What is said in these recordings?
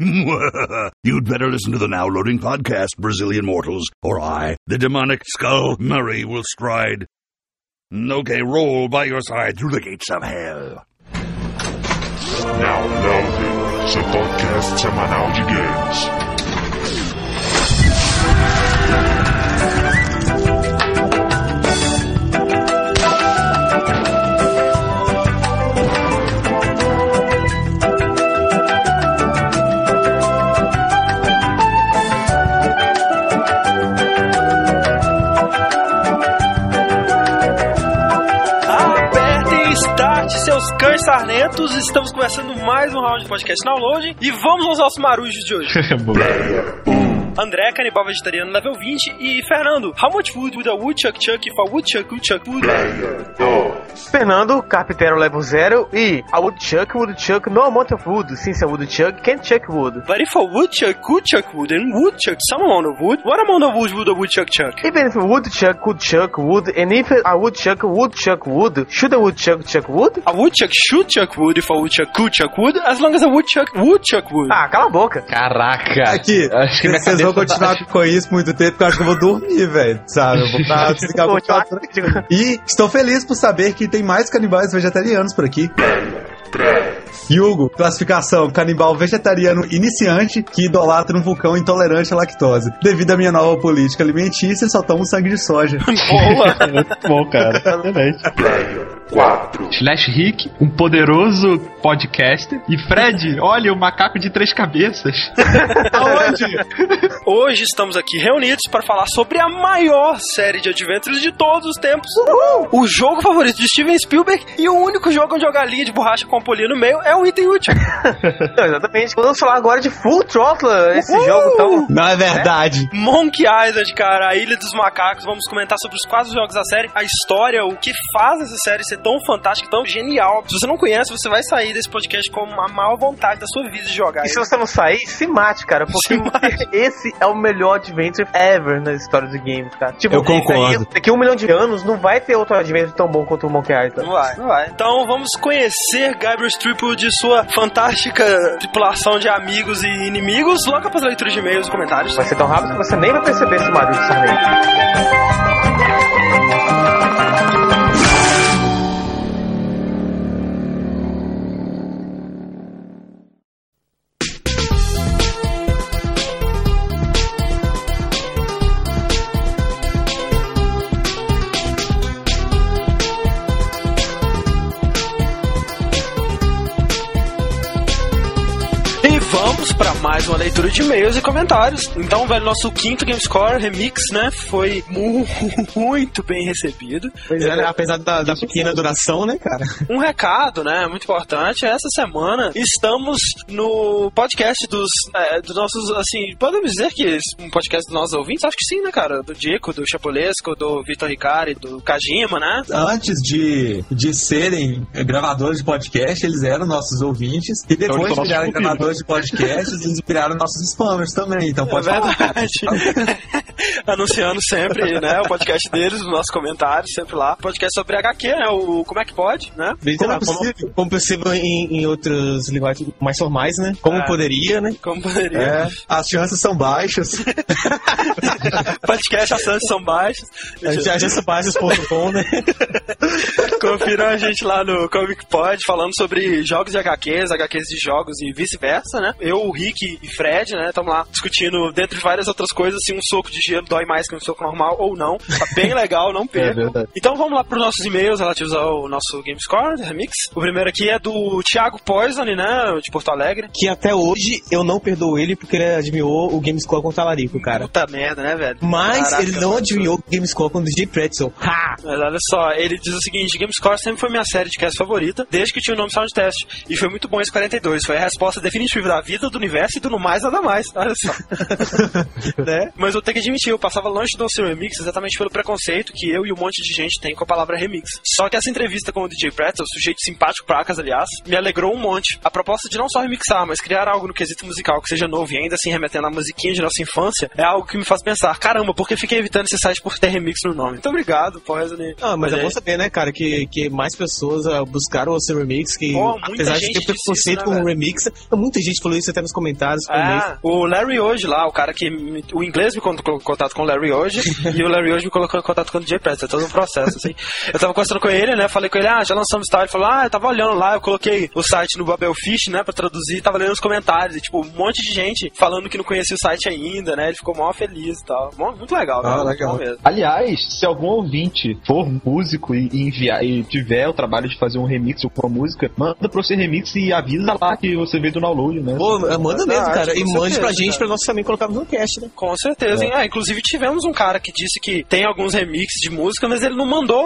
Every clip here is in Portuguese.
You'd better listen to the now loading podcast, Brazilian mortals, or I, the demonic skull Murray, will stride. Okay, roll by your side through the gates of hell. Now loading, seu podcast de games. Seus cães sarnetos. Estamos começando mais um round de podcast download. E vamos aos nossos marujos de hoje. André, canibal vegetariano, level 20. E Fernando, how much wood would a woodchuck chuck if a woodchuck woodchuck would? Fernando, carpinteiro level 0 e a woodchuck woodchuck no amount of wood, since a woodchuck can't chuck wood. But if a woodchuck could chuck wood and woodchuck some amount of wood, what amount of wood would a woodchuck chuck? Even if a woodchuck could chuck wood, and if a woodchuck would chuck wood, should a woodchuck chuck wood? A woodchuck should chuck wood if a woodchuck could chuck wood, as long as a woodchuck would chuck wood. Ah, cala a boca. Caraca! Aqui, Acho que minha vocês cabeça continuar com isso muito tempo, porque eu acho que eu vou dormir, velho. Sabe? Eu vou pra desligar computador. E estou feliz por saber que tem mais canibais vegetarianos por aqui. Hugo, classificação: canibal vegetariano iniciante que idolatra um vulcão intolerante à lactose. Devido à minha nova política alimentícia, só tomo sangue de soja. Boa! Muito bom, cara. Excelente. 4, Slash Rick, um poderoso podcaster. E Fred, olha, o macaco de três cabeças. Aonde? Hoje estamos aqui reunidos para falar sobre a maior série de adventures de todos os tempos. O jogo favorito de Steven Spielberg e o único jogo onde a galinha de borracha com a polia no meio é um item útil. Não, exatamente. Vamos falar agora de Full Throttle, esse Uhul! jogo tão... Não é verdade. Monkey Island, cara, a Ilha dos Macacos. Vamos comentar sobre os quatro jogos da série, a história, o que faz essa série ser tão fantástica, tão genial. Se você não conhece, você vai sair desse podcast com a maior vontade da sua vida de jogar. E se você não sair, se mate, cara, porque esse é o melhor adventure ever na história do game, cara. Tipo, Eu concordo. daqui a um milhão de anos não vai ter outro adventure tão bom quanto o Monkey Island. Não vai, não vai. Então vamos conhecer Gabriel Stripple de sua fantástica tripulação de amigos e inimigos. Logo após a leitura de e-mails e comentários. Vai ser tão rápido que você nem vai perceber esse Mario de Sarney. Mais uma leitura de e-mails e comentários. Então, velho, nosso quinto Game Score Remix, né, foi mu- muito bem recebido. Pois é, né? apesar da, da pequena duração, né, cara? Um recado, né, muito importante. Essa semana estamos no podcast dos, é, dos nossos, assim, podemos dizer que esse- um podcast dos nossos ouvintes? Acho que sim, né, cara? Do Dico, do Chapulesco, do Vitor Ricari, do Kajima, né? Antes de, de serem gravadores de podcast, eles eram nossos ouvintes. E depois Então, nossos gravadores de podcast, eles viraram nossos spammers também. Então pode é falar. verdade. Anunciando sempre, né, o podcast deles, os nossos comentários, sempre lá. Podcast sobre HQ, né, o Como é que pode, né? Como é possível? como possível em, em outras linguagens mais formais, né? Como É. poderia, né? Como poderia. É, as chances são baixas. Podcast, as chances são baixas. Agenciabaixas.com, né? Confiram a gente lá no Comic Pod falando sobre jogos de HQs, HQs de jogos e vice-versa, né? Eu, o Rick e Fred, né? Estamos lá discutindo, dentre várias outras coisas, se um soco de gelo dói mais que um soco normal ou não. Tá bem legal, não perca. verdade. então vamos lá para os nossos e-mails relativos ao nosso Game Score Remix. O primeiro aqui é do Thiago Poison, né? De Porto Alegre. Que até hoje eu não perdoo ele porque ele adivinhou o Gamescore com o Talarico, cara. Puta merda, né, velho? Mas Caraca, ele não adivinhou o Gamescore com o DJ Pretzel. Ha! Mas olha só, ele diz o seguinte: GameScore sempre foi minha série de cast favorita, desde que tinha o nome Sound Test. E foi muito bom esse 42. Foi a resposta definitiva da vida, do universo e do no mais nada mais. Olha só. né? Mas eu tenho que admitir, eu passava longe do seu remix exatamente pelo preconceito que eu e um monte de gente tem com a palavra remix. Só que essa entrevista com o DJ Pretzel, sujeito simpático placas, aliás, me alegrou um monte. A proposta de não só remixar, mas criar algo no quesito musical que seja novo e ainda assim remetendo à musiquinha de nossa infância é algo que me faz pensar: caramba, por que fiquei evitando esse site por ter remix no nome? Muito obrigado, Poison. Ah, mas Olha é bom saber, né, cara, que que, mais pessoas ah, buscaram o seu remix, que Pô, apesar de ter preconceito isso, com né, o velho? remix, muita gente falou isso até nos comentários. com o o Larry hoje lá, o cara que. me- O inglês me colocou em contato com o Larry hoje e o Larry hoje me colocou em contato com o DJ Press. É todo um processo, assim. Eu tava conversando com ele, né? Falei com ele, ah, já lançamos tal. Ele falou, ah, eu tava olhando lá, eu coloquei o site no Babelfish, né, pra traduzir, tava lendo os comentários. E, tipo, um monte de gente falando que não conhecia o site ainda, né? Ele ficou mó feliz e tal. Muito legal, Ah, né? legal. Mesmo. Aliás, se algum ouvinte for músico e, enviar e tiver o trabalho de fazer um remix ou uma música, manda pro seu remix e avisa lá que você veio do download, né? Pô, manda mesmo, Verdade, cara. E com mande pra gente, cara. pra nós também colocarmos no cast, né? Com certeza, hein? Ah, inclusive tivemos um cara que disse que tem alguns remixes de música, mas ele não mandou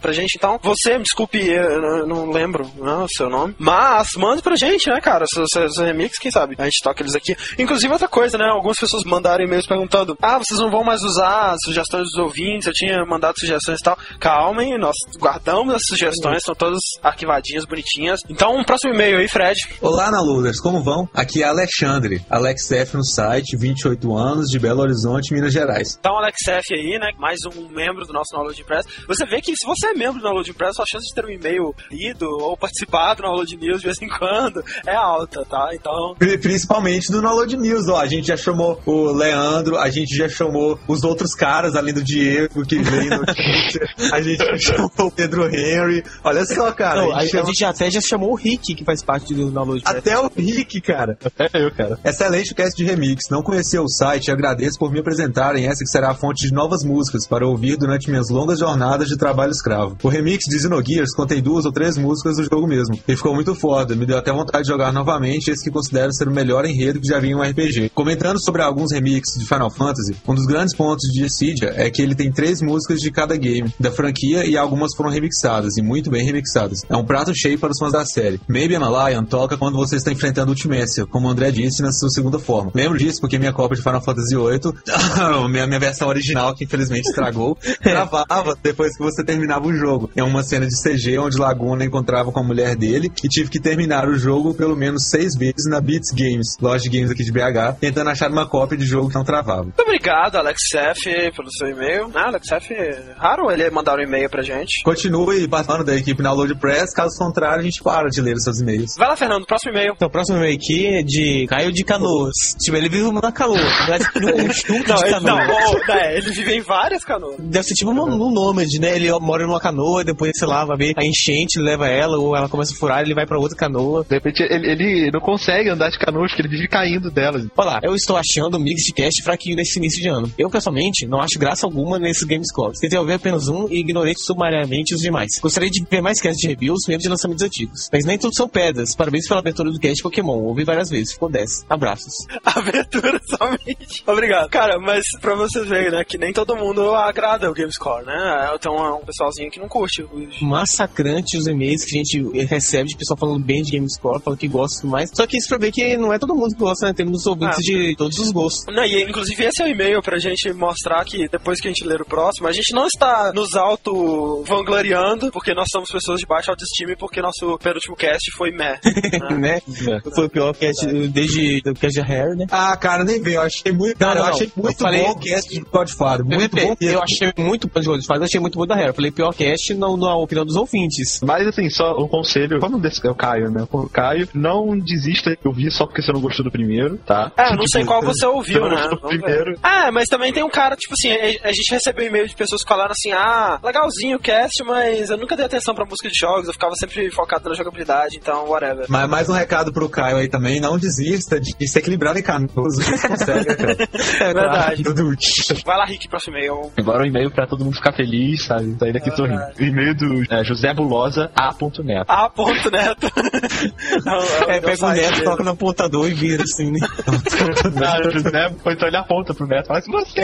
pra gente. Então, você, desculpe, eu não- lembro né, o seu nome. Mas mande pra gente, né, cara? Seus, remixes, quem sabe? A gente toca eles aqui. Inclusive, outra coisa, né? Algumas pessoas mandaram e-mails perguntando: Ah, vocês não vão mais usar sugestões dos ouvintes? Eu tinha mandado sugestões e tal. Calmem, nós guardamos as sugestões, estão todas arquivadinhas, bonitinhas. Então, um próximo e-mail aí, Fred. Olá, Naluders, como vão? Aqui é Alexandre, Alex F no site, 28 anos, de Belo Horizonte, Minas Gerais. Então, Alex F aí, né? Mais um membro do nosso Download Press. Você vê que se você é membro do Download Press, sua chance de ter um e-mail lido ou participado no Download News de vez em quando é alta, tá? Então, Pri- Principalmente do Download News, ó. A gente já chamou o Leandro, a gente já chamou os outros caras, além do Diego, que veio notícia. A gente já chamou o Pedro Henry. Olha só, cara. Não, a a, gente a chama gente até já chamou o Rick, que faz parte do download. Press. Até o Rick, cara. É eu, cara. Excelente o cast de remix. Não conhecia o site agradeço por me apresentarem essa que será a fonte de novas músicas para ouvir durante minhas longas jornadas de trabalho escravo. O remix de Xenogears contém duas ou três músicas do jogo mesmo. E ficou muito foda. Me deu até vontade de jogar novamente esse que considero ser o melhor enredo que já vi em um RPG. Comentando sobre alguns remixes de Final Fantasy, um dos grandes pontos de Dissidia é que ele tem três músicas de cada game da franquia e algumas foram remixadas, e muito bem remixadas. É um prato cheio para os fãs da série. Maybe I'm a Lion toca quando você está enfrentando Ultimecia, como o André disse na sua segunda forma. Lembro disso porque minha cópia de Final Fantasy VIII, minha, minha versão original, que infelizmente estragou, travava depois que você terminava o jogo. É uma cena de CG onde Laguna encontrava com a mulher dele e tive que terminar o jogo pelo menos seis vezes na Beats Games, loja de games aqui de BH, tentando achar uma cópia de jogo que não travava. muito obrigado, Alex F, pelo seu e-mail. Ah, Alex F, raro ele mandar um e-mail pra gente. Continue participando da equipe na Load Press, caso contrário, a gente para de ler os seus e-mails. Vai lá, Fernando, próximo e-mail. Então, o próximo e-mail aqui é de Caio de Canoas. Tipo, ele vive na canoa. É um estúdio Não, canoa. não, oh, né, ele vive em várias canoas. Deve ser tipo um, um nômade, né? Ele mora numa canoa, depois, sei lá, vai ver a enchente, leva ela, ou ela começa a furar, ele vai pra outra canoa. De repente ele, ele não consegue andar de canoas, porque ele vive caindo delas. Olha lá, eu estou achando o mix de cast fraquinho nesse início de ano. Eu, pessoalmente, não acho graça alguma nesses Games Clubs. Tentei ouvir apenas um e ignorei sumariamente os demais. Gostaria de ver mais cast de reviews, mesmo de lançamentos antigos. Mas nem tudo são pedras. Parabéns pela abertura do cast Pokémon. Ouvi várias vezes. Ficou 10. Abraços. Abertura somente. Obrigado. Cara, mas pra vocês verem, né, que nem todo mundo agrada o GameScore, né? Tem um, um pessoalzinho que não curte. os- Massacrante os e-mails que a gente recebe de pessoal falando bem de Gamescore, falando que gosta e tudo mais. Só que isso pra ver que não é todo mundo que gosta, né? Temos ouvintes Ah. de todos os gostos. Não, e inclusive esse é o e-mail pra gente mostrar que depois que a gente ler o próximo, a gente não está nos auto vangloriando, porque nós somos pessoas de baixa autoestima e porque nosso penúltimo cast foi meh. né? né? Foi o pior cast desde o cast de Hair, né? Ah, cara, nem vi. Eu achei muito, cara, não, eu achei muito falei- bom cast de Godfather. Muito eu, bom. eu achei muito bom de eu achei muito bom da Hair. Eu falei pior cast não, na opinião dos ouvintes. Mas assim, só um conselho, vamos desse é o Caio, né? O Caio, não desista de ouvir só porque você não gostou do primeiro, tá? É, eu não sei qual você ouviu, Você não né? primeiro. Ah, mas também tem um cara, tipo assim, a, a gente recebeu e-mail de pessoas que falaram assim, ah, legalzinho o cast, mas eu nunca dei atenção pra música de jogos, eu ficava sempre focado na jogabilidade, então, whatever. Mas mais um recado pro Caio aí também, não desista de se equilibrar em canoas. Você consegue, cara. É verdade. Vai lá, Rick, próximo e-mail. Agora um e-mail pra todo mundo ficar feliz, sabe? Sair daqui sorrindo. O e-mail do é, José Bulosa A.neto. Ah, ponto, Neto. Não, É, pega o neto, coloca no apontador e vira assim, né? Ah, o José, então ele aponta pro Neto e fala assim, você!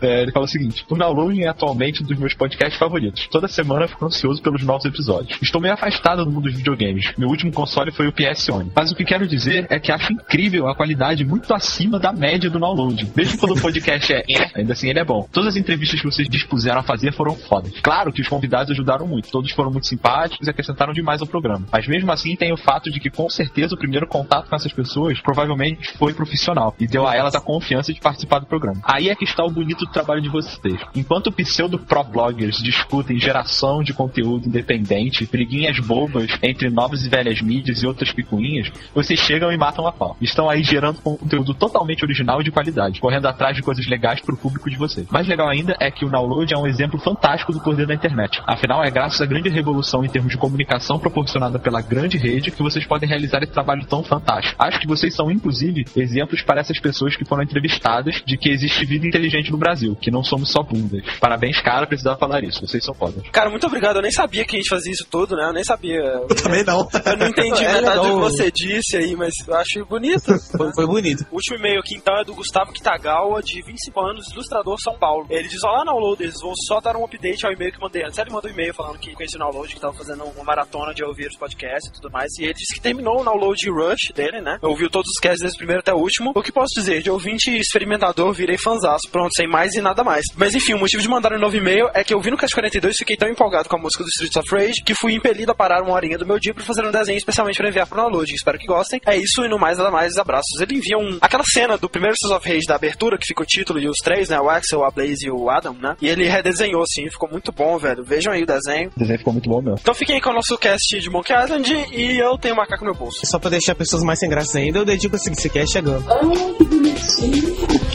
É, ele fala o seguinte: o downloading é atualmente um dos meus podcasts favoritos. Toda semana eu fico ansioso pelos novos episódios. Estou meio afastado do mundo dos videogames. Meu último console foi o PS One. Mas o que quero dizer é que acho incrível a qualidade muito acima da média do download. Mesmo quando o podcast é, é, ainda assim ele é bom. Todas as entrevistas que vocês dispuseram a fazer foram fodas. Claro que os convidados ajudaram muito. Todos foram muito simpáticos e acrescentaram demais ao programa. Mas mesmo assim tem o fato de que com certeza o primeiro contato com essas pessoas provavelmente foi profissional e deu a elas a confiança de participar do programa. Aí é que está o bonito trabalho de vocês. Enquanto pseudo pro bloggers discutem geração de conteúdo independente, briguinhas bobas entre novas e velhas mídias e outras picuinhas, vocês chegam e matam a pau. Estão aí gerando conteúdo totalmente original e de qualidade, correndo atrás de coisas legais pro público de vocês. Mais legal ainda é que o Download é um exemplo fantástico do poder da internet. Afinal, é graças à grande revolução em termos de comunicação proporcionada pela grande rede que vocês podem realizar esse trabalho tão fantástico. Acho que vocês são, inclusive, exemplos para essas pessoas que foram entrevistadas de que existe vida inteligente no Brasil, que não somos só bundas. Parabéns, cara, precisava falar isso. Vocês são fodas. Cara, muito obrigado. Eu nem sabia que a gente fazia isso tudo, né? Eu nem sabia. Eu também não. Eu não entendi É metade do que você disse aí, mas eu acho bonito. Foi, foi bonito. O último e-mail aqui então é do Gustavo Kitagawa, de 25 anos, ilustrador São Paulo. Ele diz: Olá, downloaders, vou só dar um update ao e-mail que mandei antes. Ele mandou um e-mail falando que conhecia o download, que tava fazendo uma maratona de ouvir os podcasts e tudo mais. E ele disse que terminou o download rush dele, né? Ouviu todos os casts desde o primeiro até o último. O que posso dizer? De ouvinte experimentador, virei fanzaço. Pronto, sem mais e nada mais. Mas enfim, o motivo de mandar um novo e-mail é que eu vi no Cast 42 fiquei tão empolgado com a música do Streets of Rage que fui impelido a parar uma horinha do meu dia pra fazer um desenho especialmente pra enviar pro download. Espero que gostem. É isso e no mais nada mais, abraços. Ele envia um... aquela cena do primeiro Streets of Rage da abertura, que fica o título e os três, né? O Axel, a Blaze e o Adam, né? E ele redesenhou, assim, ficou muito bom, velho. Vejam aí o desenho. O desenho ficou muito bom mesmo. Então fiquem aí com o nosso cast de Monkey Island e eu tenho um macaco no meu bolso. Só pra deixar pessoas mais sem graça ainda, eu dedico esse esse cast chegando.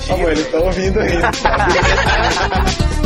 Amor, eles estão ouvindo aí.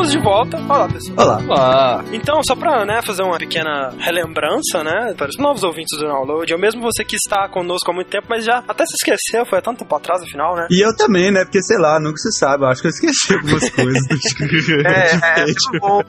Estamos de volta. Olá, pessoal. Olá. Olá. Então, só pra né, fazer uma pequena relembrança, né, para os novos ouvintes do download, eu mesmo você que está conosco há muito tempo, mas já até se esqueceu, foi há tanto tempo atrás, afinal, né? E eu também, né? Porque sei lá, nunca se sabe. Eu acho que eu esqueci algumas coisas. É, é, bom.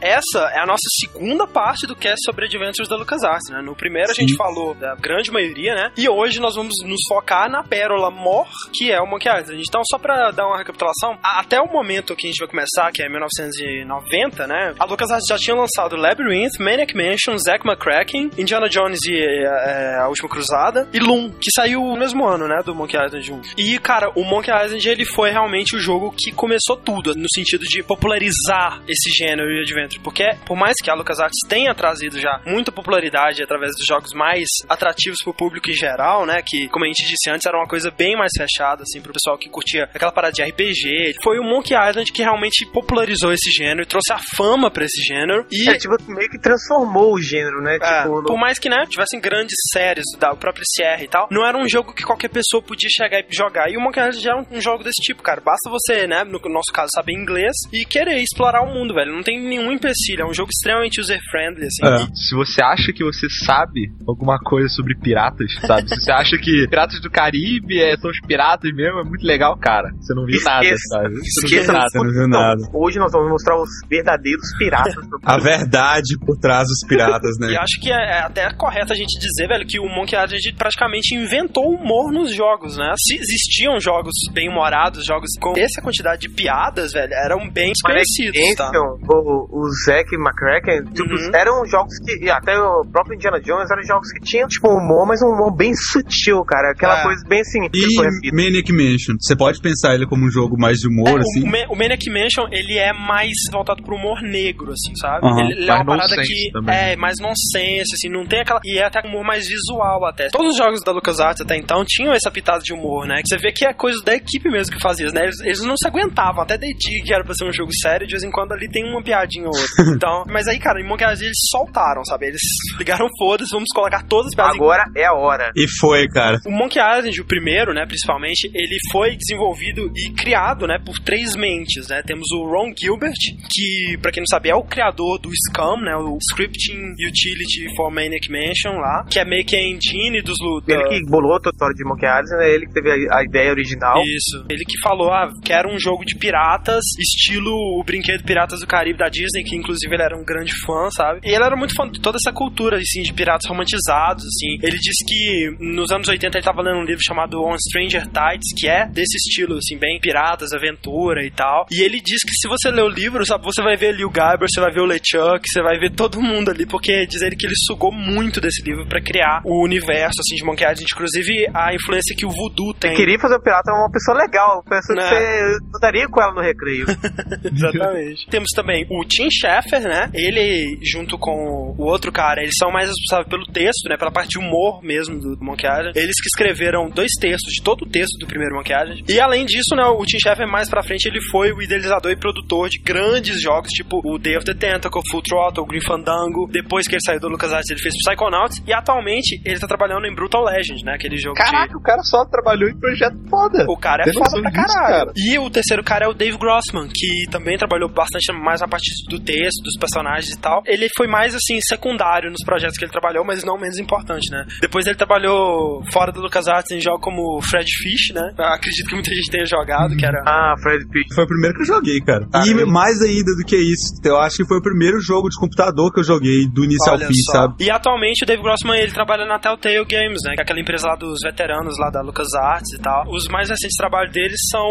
Essa é a nossa segunda parte do cast sobre Adventures da LucasArts, né? No primeiro a gente falou da grande maioria, né? E hoje nós vamos nos focar na pérola mor, que é o Monkey Island. Então, só pra dar uma recapitulação, até o momento que a gente vai começar, que é 1990, né? A LucasArts já tinha lançado Labyrinth, Maniac Mansion, Zack McCracken, Indiana Jones e é, A Última Cruzada e Loom, que saiu no mesmo ano, né? Do Monkey Island 1. E, cara, o Monkey Island, ele foi realmente o jogo que começou tudo, no sentido de popularizar esse gênero de adventure. Porque, por mais que a LucasArts tenha trazido já muita popularidade através dos jogos mais atrativos pro público em geral, né? Que, como a gente disse antes, era uma coisa bem mais fechada, assim, pro pessoal que curtia aquela parada de RPG. Foi o Monkey Island que realmente popularizou esse gênero e trouxe a fama pra esse gênero. E É, tipo, meio que transformou o gênero, né? é, tipo, por mais que, né, tivessem grandes séries da própria Sierra e tal, não era um jogo que qualquer pessoa podia chegar e jogar. E o Monkey Island já é um, um jogo desse tipo, cara. Basta você, né, no nosso caso, saber inglês e querer explorar o mundo, velho. Não tem nenhum empecilho. É um jogo extremamente user-friendly, assim. É. Se você acha que você sabe alguma coisa sobre piratas, sabe? Se você acha que Piratas do Caribe é, são os piratas mesmo, é muito legal, cara. Você não viu nada, sabe? Você não viu nada. Não viu nada. Hoje nós vamos mostrar os verdadeiros piratas. do A verdade por trás dos piratas, E né? acho que é, é até correto a gente dizer, velho, que o Monkey Island praticamente inventou o humor nos jogos, né? Se existiam jogos bem humorados, jogos com essa quantidade de piadas, velho, eram bem desconhecidos, tá? Mansion, o, o Zack McCracken, tipo, Uhum. eram jogos que, e até o próprio Indiana Jones, eram jogos que tinham, tipo, um humor, mas um humor bem sutil, cara. Aquela É. coisa bem assim. E tipo. Maniac Mansion, você pode pensar ele como um jogo mais de humor, É, assim? o, Ma- o Maniac Mansion, ele é mais voltado pro humor negro, assim, sabe? Aham. Ele, ele é uma Mais parada nonsense que também. é mais nonsense, assim, não tem aquela... E é até um humor mais visual, até. Todos os jogos da LucasArts até então tinham essa pitada de humor, né? Que você vê que é coisa da equipe mesmo que fazia né? Eles, eles não se aguentavam, até Dig, que era pra ser um jogo sério, de vez em quando ali tem uma piadinha ou outra. Então, mas aí, cara, em Monkey Island eles soltaram, sabe? Eles ligaram foda-se, vamos colocar todas as piadas em Agora é a hora. E foi, cara. o Monkey Island, o primeiro, né, principalmente, ele foi desenvolvido e criado, né, por três mentes, né? Temos o Ron Gilbert, que, pra quem não sabe, é o criador do Scam, né? O Scripting Utility for Maniac Mansion lá, que é meio que a engine dos... Da... Ele que bolou a história de Monkey Island, né? Ele que teve a, a ideia original. Isso. Ele que falou, ah, quero um jogo de piratas, estilo o brinquedo Piratas do Caribe da Disney, que inclusive ele era um grande fã, sabe? E ele era muito fã de toda essa cultura, assim, de piratas romantizados, assim. Ele disse que nos anos 80 ele tava lendo um livro chamado On Stranger Tides, que é desse estilo, assim, bem piratas, aventura e tal. E ele diz que se você ler o livro, sabe, você vai ver ali o Guybrush, você vai ver o LeChuck, você vai ver todo mundo ali, porque diz ele que ele sugou muito desse livro para criar o universo, assim, de Monkey Island, inclusive a influência que o Voodoo tem. Ele queria fazer o pirata uma pessoa legal, pessoa que você andaria com ela no recreio. Exatamente. Temos também o Tim Schafer, né? Ele, junto com o outro cara, eles são mais responsáveis pelo texto, né? Pela parte de humor mesmo do, do Monkey Island. Eles que escreveram dois textos de todo o texto do primeiro Monkey Island. E além disso, né? O Tim Schafer, mais pra frente, ele foi o idealizador e produtor de grandes jogos, tipo o Day of the Tentacle, Full Throttle, Green Fandango. Depois que ele saiu do LucasArts, ele fez Psychonauts. E atualmente, ele tá trabalhando em Brutal Legend, né? Aquele jogo Caraca, de... o cara só trabalhou em projeto foda. O cara é Tem foda pra caralho. cara? E o terceiro cara é o Dave Grossman, que também trabalhou bastante mais na parte do texto, dos personagens e tal. Ele foi mais, assim, secundário nos projetos que ele trabalhou, mas não menos importante, né? Depois ele trabalhou fora do LucasArts em jogos como Fred Fish, né? Eu acredito que muita gente tenha jogado, que era... Ah, Fred Pitt. Foi o primeiro que eu joguei, cara. Ah, e eu- mais ainda do que isso, eu acho que foi o primeiro jogo de computador que eu joguei do início ao Olha fim, só. sabe? E atualmente o Dave Grossman ele trabalha na Telltale Games, né? Que é aquela empresa lá dos veteranos lá da LucasArts e tal. Os mais recentes trabalhos deles são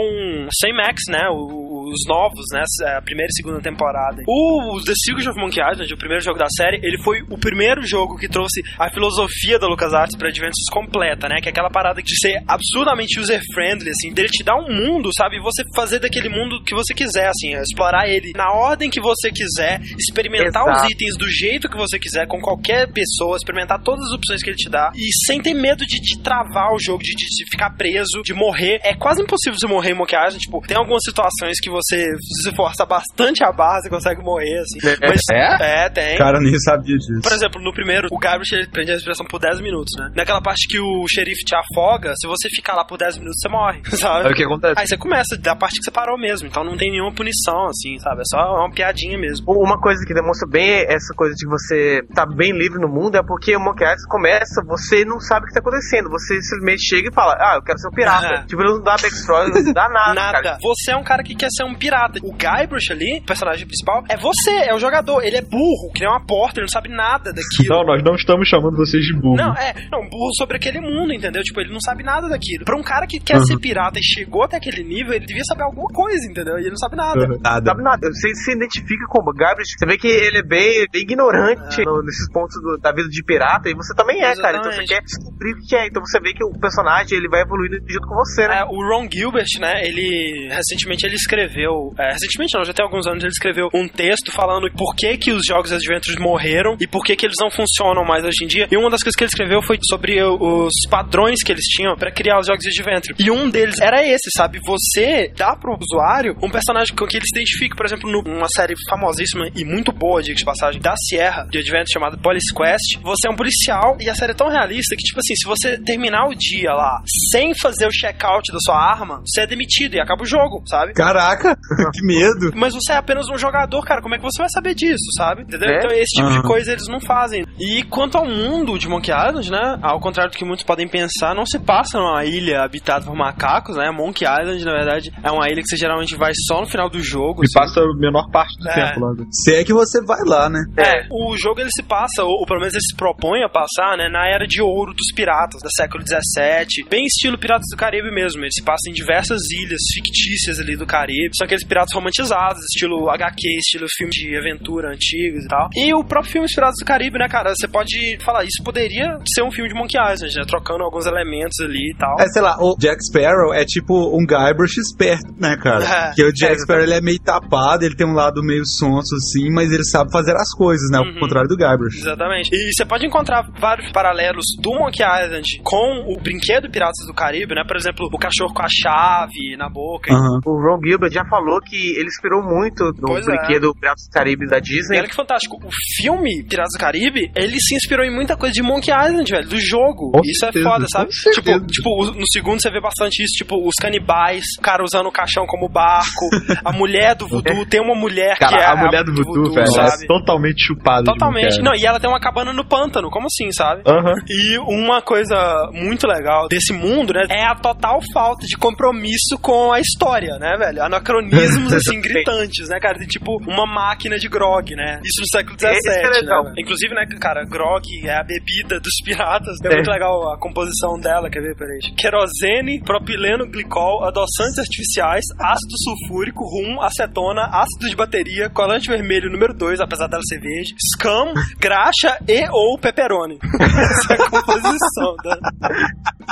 sem Max, né? O- Os novos, né? A primeira e segunda temporada. O The Secret of Monkey Island, o primeiro jogo da série, ele foi o primeiro jogo que trouxe a filosofia da LucasArts pra Adventures completa, né? Que é aquela parada de ser absurdamente user-friendly, assim, dele te dar um mundo, sabe? E você fazer daquele mundo que você quiser, assim, explorar ele na ordem que você quiser, experimentar os Exato. itens do jeito que você quiser, com qualquer pessoa, experimentar todas as opções que ele te dá, e sem ter medo de te travar o jogo, de, de ficar preso, de morrer. É quase impossível você morrer em Monkey Island, tipo, tem algumas situações que você se força bastante a barra, você consegue morrer, assim. Mas, É? é, tem. Cara, eu nem sabia disso. Por exemplo, no primeiro, o Guybrush ele prende a respiração por 10 minutos, né? Naquela parte que o xerife te afoga, se você ficar lá por 10 minutos, você morre, sabe? Aí o que acontece? Aí você começa da parte que você parou mesmo, então não tem nenhuma punição, assim, sabe? É só uma piadinha mesmo. Uma coisa que demonstra bem essa coisa de você tá bem livre no mundo é porque o Monkey Island começa, você não sabe o que tá acontecendo. Você simplesmente chega e fala, ah, eu quero ser um pirata. É. Tipo, ele não dá backstory, não dá nada. Nada. cara. Você é um cara que quer ser um pirata. O Guybrush ali, o personagem principal, é você, é o jogador. Ele é burro, que nem uma porta, ele não sabe nada daquilo. Não, nós não estamos chamando vocês de burro. Não, é, não, burro sobre aquele mundo, entendeu? Tipo, ele não sabe nada daquilo. Pra um cara que quer Uhum. ser pirata e chegou até aquele nível, ele devia saber alguma coisa, entendeu? E ele não sabe nada. Uhum. Nada. Sabe nada. Você se identifica com o Guybrush. Você vê que ele é bem, bem ignorante no- nesses pontos do- da vida de pirata. E você também é, cara. Então você Exatamente. quer descobrir o que é. Então você vê que o personagem ele vai evoluindo junto com você, né? É, o Ron Gilbert, né, ele recentemente ele escreveu, é, recentemente não, já tem alguns anos ele escreveu um texto falando por que que os jogos Adventures morreram e por que que eles não funcionam mais hoje em dia. E uma das coisas que ele escreveu foi sobre o- os padrões que eles tinham pra criar os jogos de Adventure. E um deles era esse, sabe? Você dá pro usuário um personagem com que ele se identifique, por exemplo, numa série famosíssima e muito boa, diga de passagem, da Sierra, de Adventure chamada Police Quest. Você é um policial e a série é tão realista que, tipo assim, se você terminar o dia lá sem fazer o check-out da sua arma, você é demitido e acaba o jogo, sabe? Caraca, que medo. Mas você é apenas um jogador, cara. Como é que você vai saber disso, sabe? Entendeu? É? Então esse tipo de Aham. coisa eles não fazem. E quanto ao mundo de Monkey Island, né? Ao contrário do que muitos podem pensar, não se passa numa ilha habitada por macacos, né? Monkey Island, na verdade, é uma ilha que você geralmente vai só no final do jogo. E assim. passa a menor parte do É. tempo lá. Se é que você vai lá, né? É, o jogo ele se passa, ou, ou pelo menos ele se propõe a passar, né, na era de ouro dos piratas, do século XVII, bem estilo Piratas do Caribe mesmo. Ele se passa em diversas ilhas fictícias ali do Caribe. São aqueles piratas romantizados, estilo HQ, estilo filme de aventura antigos e tal. E o próprio filme Os Piratas do Caribe, né, cara? Você pode falar, isso poderia ser um filme de Monkey Island, né? Trocando alguns elementos ali e tal. É, sei lá, o Jack Sparrow é tipo um Guybrush esperto, né, cara? É. que o Jack É, Sparrow ele é meio tapado, ele tem um lado meio sonso assim, mas ele sabe fazer as coisas, né? Ao Uhum. contrário do Guybrush. Exatamente. E você pode encontrar vários paralelos do Monkey Island com o brinquedo Piratas do Caribe, né? Por exemplo, o cachorro com a chave na boca. Aham. O Ron Gilbert já falou que ele inspirou muito no Pois é. brinquedo Piratas do Caribe da E Disney. olha que fantástico, o filme Piratas do Caribe, ele se inspirou em muita coisa de Monkey Island, velho, do jogo. Com isso certeza, é foda, sabe? Tipo, tipo, no segundo você vê bastante isso, tipo, os canibais, o cara usando o caixão como barco, A mulher do voodoo, tem uma mulher Cara, que é a mulher do voodoo, velho, sabe? é totalmente chupada. Totalmente. mulher. Não, e ela tem uma cabana no pântano, como assim, sabe? E uma coisa muito legal desse mundo, né, é a total falta de compromisso com a história, né, velho? Anacronismos, assim, gritantes, né, cara? Tem tipo uma máquina de grog, né? Isso no século é XVII, legal. né? Inclusive, né, cara, grog é a bebida dos piratas. É, É. muito legal a composição dela, quer ver, peraí. Querosene, propileno, glicol, adoçantes artificiais, ácido sulfúrico, rum, acetona, ácido de bateria, colante vermelho número 2, apesar dela ser verde, scam, graxa e ou pepperoni. Essa é a composição da...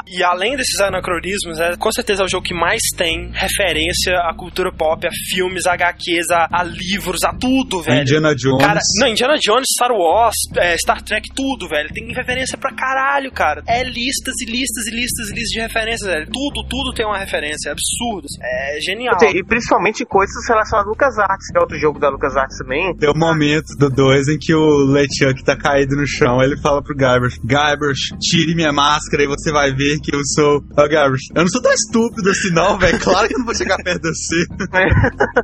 E além desses anacronismos, é, com certeza é o jogo que mais tem referência à cultura pop, a filmes, a HQs, a, a livros, a tudo, velho. Indiana Jones. Cara, não, Indiana Jones, Star Wars, é, Star Trek, tudo, velho. Tem referência pra caralho, cara. É listas e listas e listas e listas de referências, velho. Tudo, tudo tem uma referência. É absurdo. É genial. E principalmente coisas relacionadas a LucasArts, que é outro jogo da LucasArts também. Tem um momento do 2 em que o LeChuck tá caído no chão. Ele fala pro Guybrush: Guybrush, tire minha máscara e você vai ver que eu sou. Ó, Guybrush, eu não sou tão estúpido assim, não, velho. Claro que eu não vou chegar perto de você.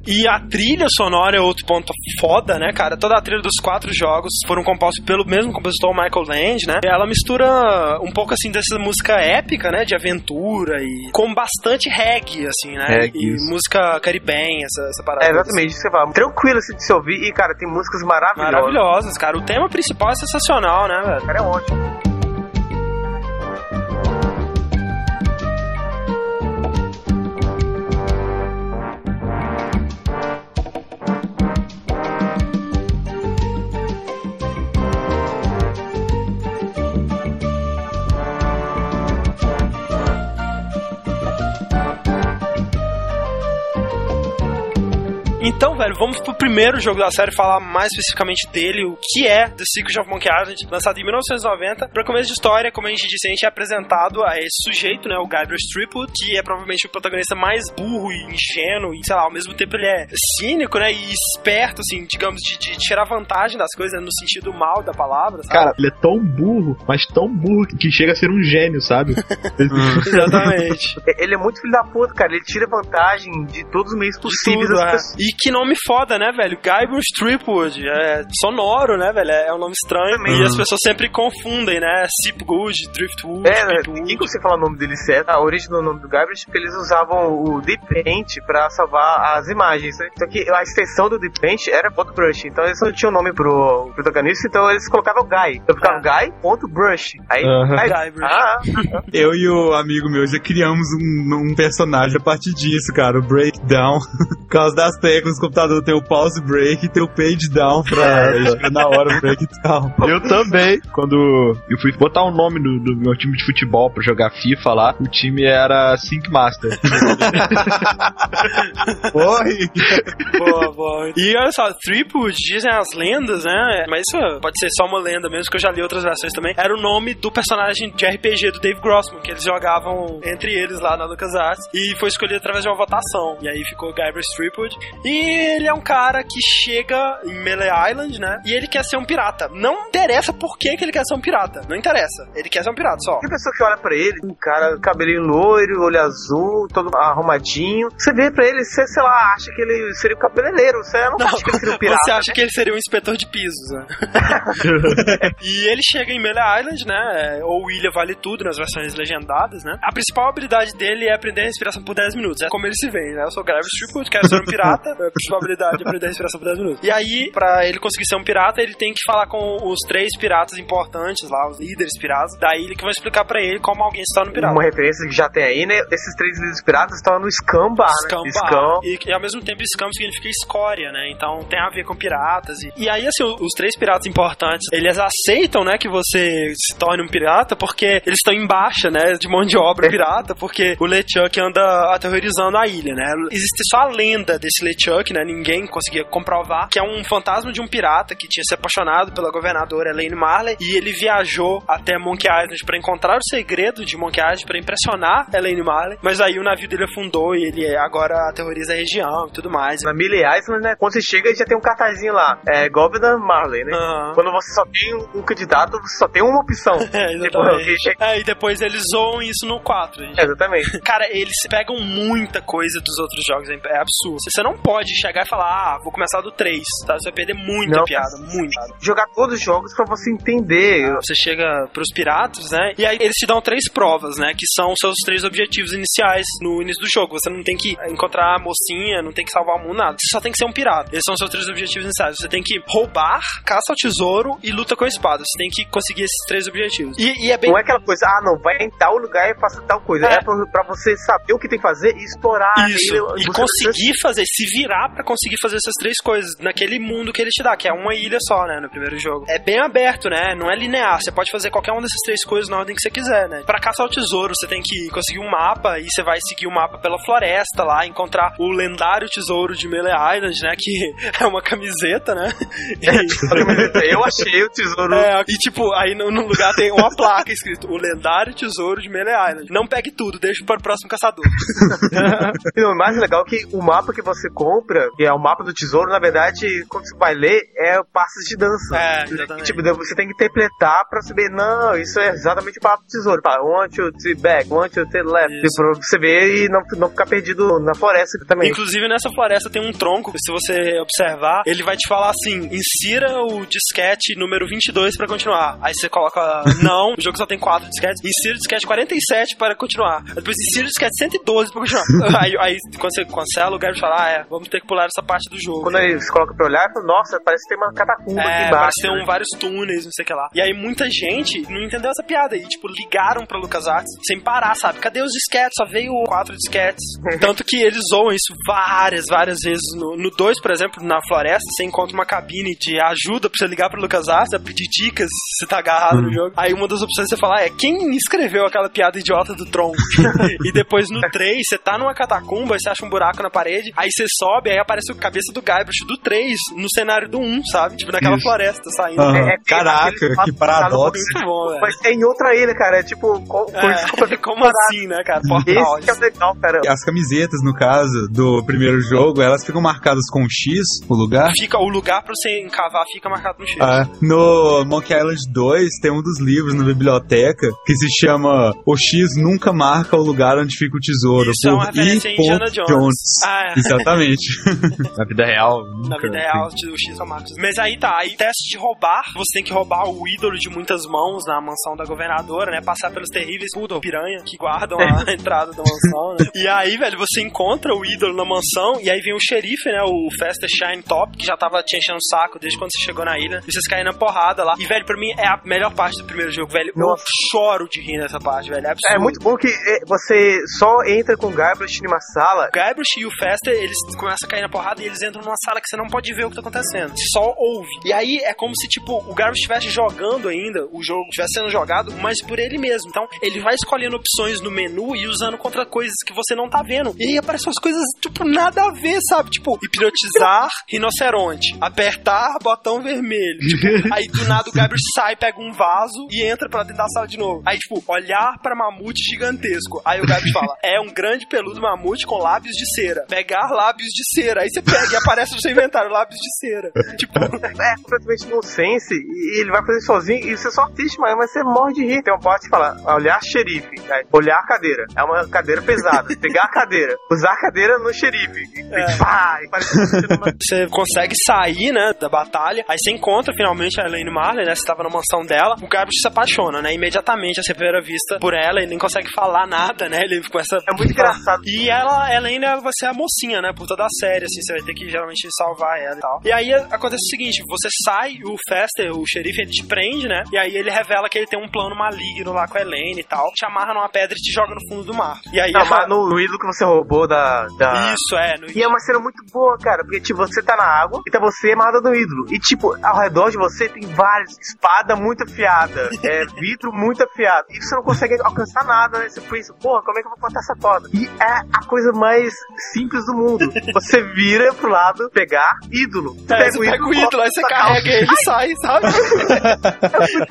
E a trilha sonora é outro ponto foda, né, cara? Toda a trilha dos quatro jogos foram compostos pelo mesmo compositor, Michael Land, né? Ela mistura um pouco, assim, dessa música épica, né? De aventura e com bastante reggae, assim, né? Reggae, e música caribenha, essa, essa parada. É exatamente isso que você fala. Tranquilo assim de se ouvir e, cara, tem músicas maravilhosas. Maravilhosas, cara. O tema principal é sensacional, né, velho? Cara, é ótimo. Então, velho, vamos pro primeiro jogo da série falar mais especificamente dele, o que é The Secret of Monkey Island, lançado em 1990. Pra começo de história, como a gente disse, a gente é apresentado a esse sujeito, né, o Guybrush Threepwood, que é provavelmente o protagonista mais burro e ingênuo, e sei lá, ao mesmo tempo ele é cínico, né, e esperto, assim, digamos, de, de tirar vantagem das coisas no sentido mal da palavra, sabe? Cara, ele é tão burro, mas tão burro que chega a ser um gênio, sabe? Exatamente. Ele é muito filho da puta, cara. Ele tira vantagem de todos os meios possíveis tudo, das é. E que nome foda, né, velho? Guybrush Threepwood. É sonoro, né, velho? É um nome estranho. Também. E as pessoas sempre confundem, né? Sipgood, Driftwood, É, né, ninguém consegue falar o nome dele certo. A origem do nome do Guybrush é porque eles usavam o Deep Paint pra salvar as imagens. Né? Só que a extensão do Deep Paint era ponto .brush. Então eles não tinham nome pro protagonista, então eles colocavam Guy. Então ficava Guy ponto .brush. Aí, aí Guybrush. ah, Eu e o amigo meu já criamos um, um personagem a partir disso, cara. O Breakdown. Por causa das teclas, o computador tem o pause break e tem o page down pra escrever na hora o breakdown. Eu também. Quando eu fui botar o nome do, do meu time de futebol pra jogar FIFA lá, o time era Sync Master. Oi! boa, boa. E olha só, Threepwood, dizem as lendas, né? Mas isso pode ser só uma lenda mesmo, que eu já li outras versões também. Era o nome do personagem de RPG do Dave Grossman, que eles jogavam entre eles lá na LucasArts. E foi escolhido através de uma votação. E aí ficou Guybrush Threepwood. E ele é um cara que chega em Melee Island, né? E ele quer ser um pirata. Não interessa por que, que ele quer ser um pirata. Não interessa. Ele quer ser um pirata só. Tem pessoa que olha pra ele, um cara, cabelinho loiro, olho azul, todo arrumadinho. Você vê pra ele, você, sei lá, acha que ele seria um cabeleireiro. Você não, Não, acha que ele seria um pirata. você acha que ele seria um inspetor de pisos, né? e ele chega em Melee Island, né? Ou Ilha Vale Tudo nas versões legendadas, né? A principal habilidade dele é aprender a respiração por 10 minutos. É como ele se vê, né? Eu sou Graves Tripod, quero ser um pirata. Habilidade é aprender a respiração por 10 minutos. E aí, pra ele conseguir ser um pirata, ele tem que falar com os três piratas importantes lá, os líderes piratas da ilha, que vão explicar pra ele como alguém se torna um pirata. Uma referência que já tem aí, né? Esses três líderes piratas estão no Scam Bar, né? Scam. E, e ao mesmo tempo Scam significa escória, né? Então tem a ver com piratas. E, e aí, assim, os três piratas importantes, eles aceitam, né, que você se torne um pirata porque eles estão em baixa, né, de mão de obra pirata, porque o LeChuck anda aterrorizando a ilha, né? Existe só a lenda desse LeChuck Chuck, né? Ninguém conseguia comprovar, que é um fantasma de um pirata que tinha se apaixonado pela governadora Elaine Marley e ele viajou até Monkey Island para encontrar o segredo de Monkey Island para impressionar Elaine Marley, mas aí o navio dele afundou e ele agora aterroriza a região e tudo mais. Na Millie Island, né? Quando você chega, já tem um cartazinho lá. É Governor Marley, né? Aham. Quando você só tem um candidato, você só tem uma opção. É, exatamente. ok. É, e depois eles zoam isso no 4. gente. É, exatamente. Cara, eles pegam muita coisa dos outros jogos, é é absurdo. Você não pode chegar e falar, ah, vou começar do 3, tá? Você vai perder muita Não. piada, muita. Jogar todos os jogos pra você entender. Você chega pros piratas, né? E aí eles te dão três provas, né? Que são os seus três objetivos iniciais no início do jogo. Você não tem que encontrar a mocinha, não tem que salvar o mundo, nada. Você só tem que ser um pirata. Esses são os seus três objetivos iniciais. Você tem que roubar, caça ao tesouro e luta com a espada. Você tem que conseguir esses três objetivos. E, e é bem. Não é aquela coisa, ah, não, vai em tal lugar e faça tal coisa. É. É, pra, pra você saber o que tem que fazer e explorar. Isso, e Você- conseguir fazer, se virar pra conseguir fazer essas três coisas naquele mundo que ele te dá, que é uma ilha só, né, no primeiro jogo. É bem aberto, né, não é linear, você pode fazer qualquer uma dessas três coisas na ordem que você quiser, né. Pra caçar o tesouro, você tem que conseguir um mapa, e você vai seguir o mapa pela floresta lá, encontrar o lendário tesouro de Melee Island, né, que é uma camiseta, né. E- Eu achei o tesouro. é, e tipo, aí no, no lugar tem uma placa escrito O lendário tesouro de Melee Island. Não pegue tudo, deixa para o próximo caçador. E o mais legal é que o mapa que você compra, que é o mapa do tesouro, na verdade, quando você vai ler, é passos de dança. É, exatamente. tipo, você tem que interpretar pra saber, não, isso é exatamente o papo do tesouro. Tá, one, two, three, back, one, two, three, left. Isso. Tipo, pra você ver e não, não ficar perdido na floresta também. Inclusive nessa floresta tem um tronco, se você observar, ele vai te falar assim: insira o disquete número 22 pra continuar. Aí você coloca não, o jogo só tem 4 disquetes, insira o disquete 47 para continuar. Aí Depois insira o disquete 112 pra continuar. aí, aí quando você cancela, o Gary fala: ah, é, vamos ter que pular essa parte do jogo. Quando eles colocam pra olhar, nossa, parece que tem uma catacumba aqui É, embaixo. parece que tem né? um, vários túneis, não sei o que lá. E aí muita gente não entendeu essa piada. E, tipo, ligaram pra LucasArts sem parar, sabe? Cadê os disquetes? Só veio quatro disquetes. Tanto que eles zoam isso várias, várias vezes. No 2, por exemplo, na floresta, você encontra uma cabine de ajuda pra você ligar pra LucasArts, a pedir dicas se tá agarrado no jogo. Aí uma das opções é você falar é quem escreveu aquela piada idiota do Tron? e depois no 3, você tá numa catacumba, você acha um buraco na parede, aí você sobe, aí aparece a cabeça do Guybrush do 3 no cenário do 1, sabe? Tipo, naquela Isso. floresta saindo. Aham. É, é, Caraca, que paradoxo. Muito bom, velho. Mas é em outra ilha, cara. É tipo, co- coisa É, como separada. assim, né, cara? Portal. Esse que é o legal, cara. As camisetas, no caso, do primeiro jogo, elas ficam marcadas com um X, o lugar. Fica, o lugar pra você encavar fica marcado no X. Ah, no Monkey Island 2 tem um dos livros na biblioteca que se chama O X nunca marca o lugar onde fica o tesouro. Isso é uma por referência. Indiana Jones. Ah, é. Exatamente. Na vida real. Na vida real, o X é marca. Mas aí tá, aí teste de roubar, você tem que roubar o ídolo de muitas mãos na mansão da governadora, né? Passar pelos terríveis Poodle piranha que guardam a entrada da mansão, né? E aí, velho, você encontra o ídolo na mansão e aí vem o xerife, né? O Fester Shine Top, que já tava te enchendo o saco desde quando você chegou na ilha. E vocês caem na porrada lá. E, velho, pra mim é a melhor parte do primeiro jogo, velho. Nossa. Eu choro de rir nessa parte, velho. É absurdo. É muito bom que é, você só entra com o Guybrush numa sala. O Guybrush e o Fester, eles começam a cair na porrada e eles entram numa sala que você não pode ver o que tá acontecendo. Só ouve. E aí é como se, tipo, o Guybrush estivesse jogando ainda, o jogo estivesse sendo jogado, mas por ele mesmo. Então, ele vai escolhendo opções no menu e usando contra coisas que você não tá vendo. E aí aparecem umas coisas, tipo, nada a ver, sabe? Tipo, hipnotizar rinoceronte, apertar botão vermelho. Tipo, aí do nada o Guybrush sai, pega um vaso e entra pra dentro da sala de novo. Aí, tipo, olhar pra mamute gigantesco. Aí o Guybrush fala, é um grande peludo mamute com lábios de cera. Pegar lábios de cera. Aí você pega e aparece no seu inventário lábios de cera. Tipo, É completamente nonsense. E ele vai fazer sozinho. E você só assiste, mas você morre de rir. Tem uma parte que fala: olhar xerife. Aí, olhar a cadeira. É uma cadeira pesada. Pegar a cadeira. Usar a cadeira no xerife. E, É. que você consegue sair, né, da batalha. Aí você encontra finalmente a Elaine Marley, né? Você tava na mansão dela. O Guybrush se apaixona, né? Imediatamente, à primeira vista por ela. Ele nem consegue falar nada, né? Ele começa. É muito engraçado. E ela, ela ainda vai ser a mocinha, né? Por toda a série, assim, você vai ter que geralmente salvar ela e tal. E aí acontece o seguinte: você sai, o Fester, o xerife, ele te prende, né? E aí ele revela que ele tem um plano maligno lá com a Elaine e tal. Te amarra numa pedra e te joga no fundo do mar. E aí. Mas no, no ídolo que você roubou da. da... Isso, é. No... E é uma cena muito boa, cara, porque, tipo, você tá na água e tá você amarrado no ídolo. E, tipo, ao redor de você tem vários. Espada muito afiada, é, vidro muito afiado. E você não consegue alcançar nada, né? Você pensa, porra, como é que eu vou cortar essa corda? E é a coisa mais simples do mundo. Você vira pro lado, pegar ídolo. É, pega o ídolo, aí você carrega ele e sai, sabe?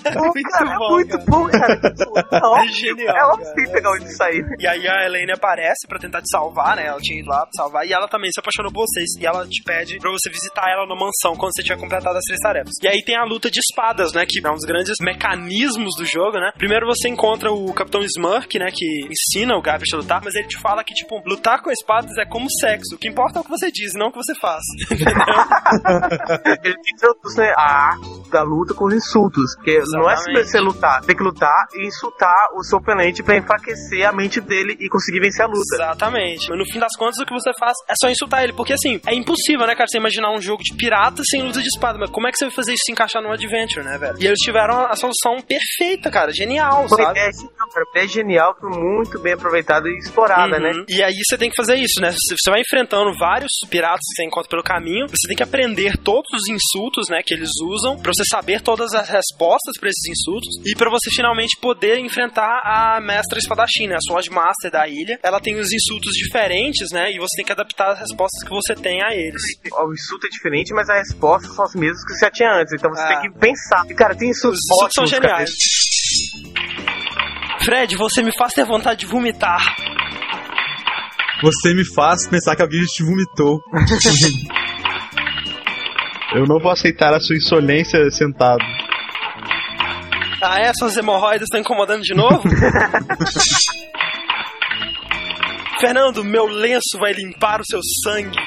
É muito bom, cara. É muito bom, cara. É óbvio. genial, É óbvio que tem que pegar o ídolo e sair. E aí a Elaine aparece pra tentar te salvar, né? Ela tinha ido lá pra salvar. E ela também se apaixonou por vocês. E ela te pede pra você visitar ela na mansão quando você tiver completado as três tarefas. E aí tem a luta de espadas, né? Que é um dos grandes mecanismos do jogo, né? Primeiro você encontra o Capitão Smurk, né? Que ensina o Gabriel a lutar. Mas ele te fala que, tipo, lutar com espadas é como sexo. O que importa é o que você diz, não o que você faz. Ele introduz né, a arte da luta com os insultos. Porque não é simplesmente você lutar, tem que lutar e insultar o seu oponente pra enfraquecer a mente dele e conseguir vencer a luta. Exatamente. Mas no fim das contas, o que você faz é só insultar ele. Porque assim, é impossível, né, cara, você imaginar um jogo de pirata sem luta de espada. Mas como é que você vai fazer isso se encaixar num adventure, né, velho? E eles tiveram a solução perfeita, cara. Genial, Foi sabe? ideia, não, cara, é genial, foi muito bem aproveitada e explorada, Uhum. né? E aí você tem que fazer isso, né? Você você vai enfrentando vários piratas que você encontra pelo caminho. Você tem que aprender todos os insultos, né, que eles usam, pra você saber todas as respostas pra esses insultos e pra você finalmente poder enfrentar a mestra espadachim, né, a Sword Master da ilha. Ela tem os insultos diferentes, né, e você tem que adaptar as respostas que você tem a eles. O insulto é diferente, mas as respostas são as mesmas que você já tinha antes. Então você Ah. tem que pensar. E, cara, tem insultos, Os insultos são ótimos, cara. geniais. Fred, você me faz ter vontade de vomitar. Você me faz pensar que alguém te vomitou. Eu não vou aceitar a sua insolência sentado. Ah, é? Suas hemorroidas estão incomodando de novo? Fernando, meu lenço vai limpar o seu sangue.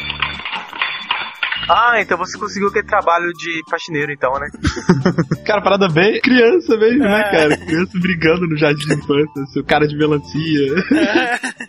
Ah, então você conseguiu aquele trabalho de faxineiro, então, né? Cara, parada bem criança mesmo, né, É. cara? Criança brigando no jardim de infância, seu cara de melancia.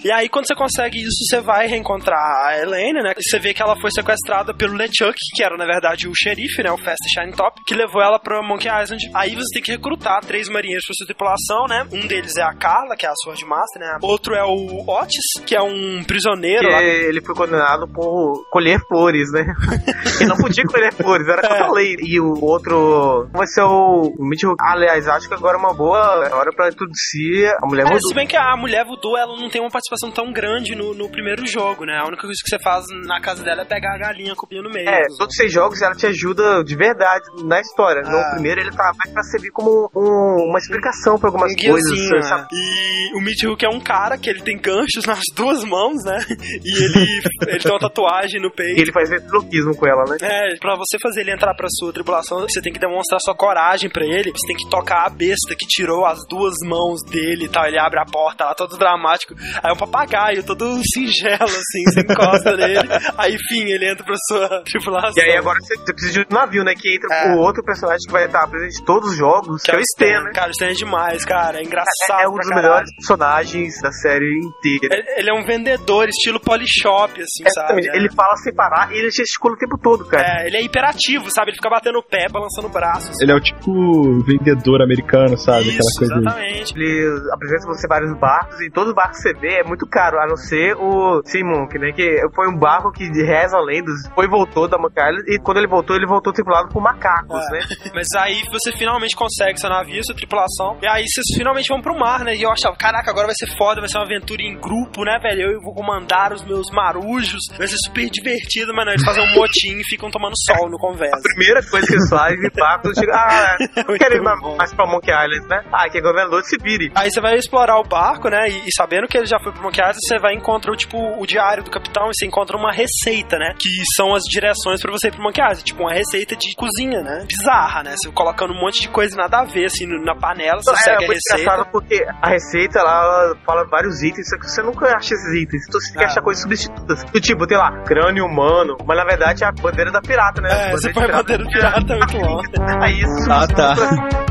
E aí, quando você consegue isso, você vai reencontrar a Elaine, né? Você vê que ela foi sequestrada pelo LeChuck, que era, na verdade, o xerife, né? O Fast Shine Top, que levou ela pra Monkey Island. Aí você tem que recrutar três marinheiros pra sua tripulação, né? Um deles é a Carla, que é a Sword Master, né? Outro é o Otis, que é um prisioneiro Porque lá. ele foi condenado por colher flores, né? ele não podia colher flores, era contra a lei. E o outro vai ser o, o Mitchell. Aliás, acho que agora é uma boa hora pra introduzir a mulher É, voodoo. se bem que a mulher voodoo, ela não tem uma participação tão grande no, no primeiro jogo, né? A única coisa que você faz na casa dela é pegar a galinha, copinha no meio. É, todos esses jogos ela te ajuda de verdade na história. Ah. No primeiro ele tá mais pra servir como um- uma explicação pra algumas Um coisas. né? sabe? E o Mitch Hook é um cara que ele tem ganchos nas duas mãos, né? E ele, ele tem uma tatuagem no E peito. ele faz ventriloquismo com ela, né? É, pra você fazer ele entrar pra sua tripulação, você tem que demonstrar sua coragem pra ele. Você tem que tocar a besta que tirou as duas mãos dele e tal. Ele abre a porta lá, todo dramático. Aí é um papagaio, todo singelo, assim, você encosta nele. Aí, enfim, ele entra pra sua tripulação. E aí agora você, você precisa de um navio, né? Que entra É. o outro personagem que vai estar presente em todos os jogos, que, Que é o Stan, né? Cara, o Stan é demais, cara. É engraçado. É, é um dos melhores personagens da série inteira. Ele- Ele é um vendedor, estilo polishop, assim, sabe? Exatamente. Ele fala sem parar e ele gesticula o tempo todo, cara. É, ele é hiperativo, sabe? Ele fica batendo o pé, balançando o braço. assim. Ele é o tipo vendedor americano, sabe? Isso, Aquela coisa. exatamente. Ele apresenta você vários barcos e todos os barcos que você vê é muito caro, a não ser o Simon, que, né, que foi um barco que reza a lendas, foi e voltou da Island, e quando ele voltou, ele voltou tripulado por macacos, É. né? Mas aí você finalmente consegue seu navio, sua tripulação. E aí vocês finalmente vão pro mar, né? E eu achava, caraca, agora vai ser foda, vai ser uma aventura em grupo, né, velho? Eu vou comandar os meus marujos. Vai ser super divertido, mas não, eles fazem um e ficam tomando sol no conversa. A primeira coisa que eles fazem de barco, chega, ah, ir mais, pra Monkey Island, né? Ah, que é governador de Sibiri. Aí você vai explorar o barco, né? E, e sabendo que ele já foi pro Monkey Island, você vai encontrar, tipo, o diário do capitão e você encontra uma receita, né? Que são as direções pra você ir pro Monkey Island. Tipo, uma receita de cozinha, né? Bizarra, né? Você colocando um monte de coisa nada a ver, assim, na panela, você é segue a muito receita. engraçado porque a receita ela fala vários itens, só que você nunca acha esses itens. Então você tem que Ah. achar coisas substitutas. Do tipo, tem lá, crânio humano, mas na verdade é a bandeira da pirata, né? É, Bandeira você põe a pirata. bandeira do pirata, é muito longe. Aí isso Ah, tá.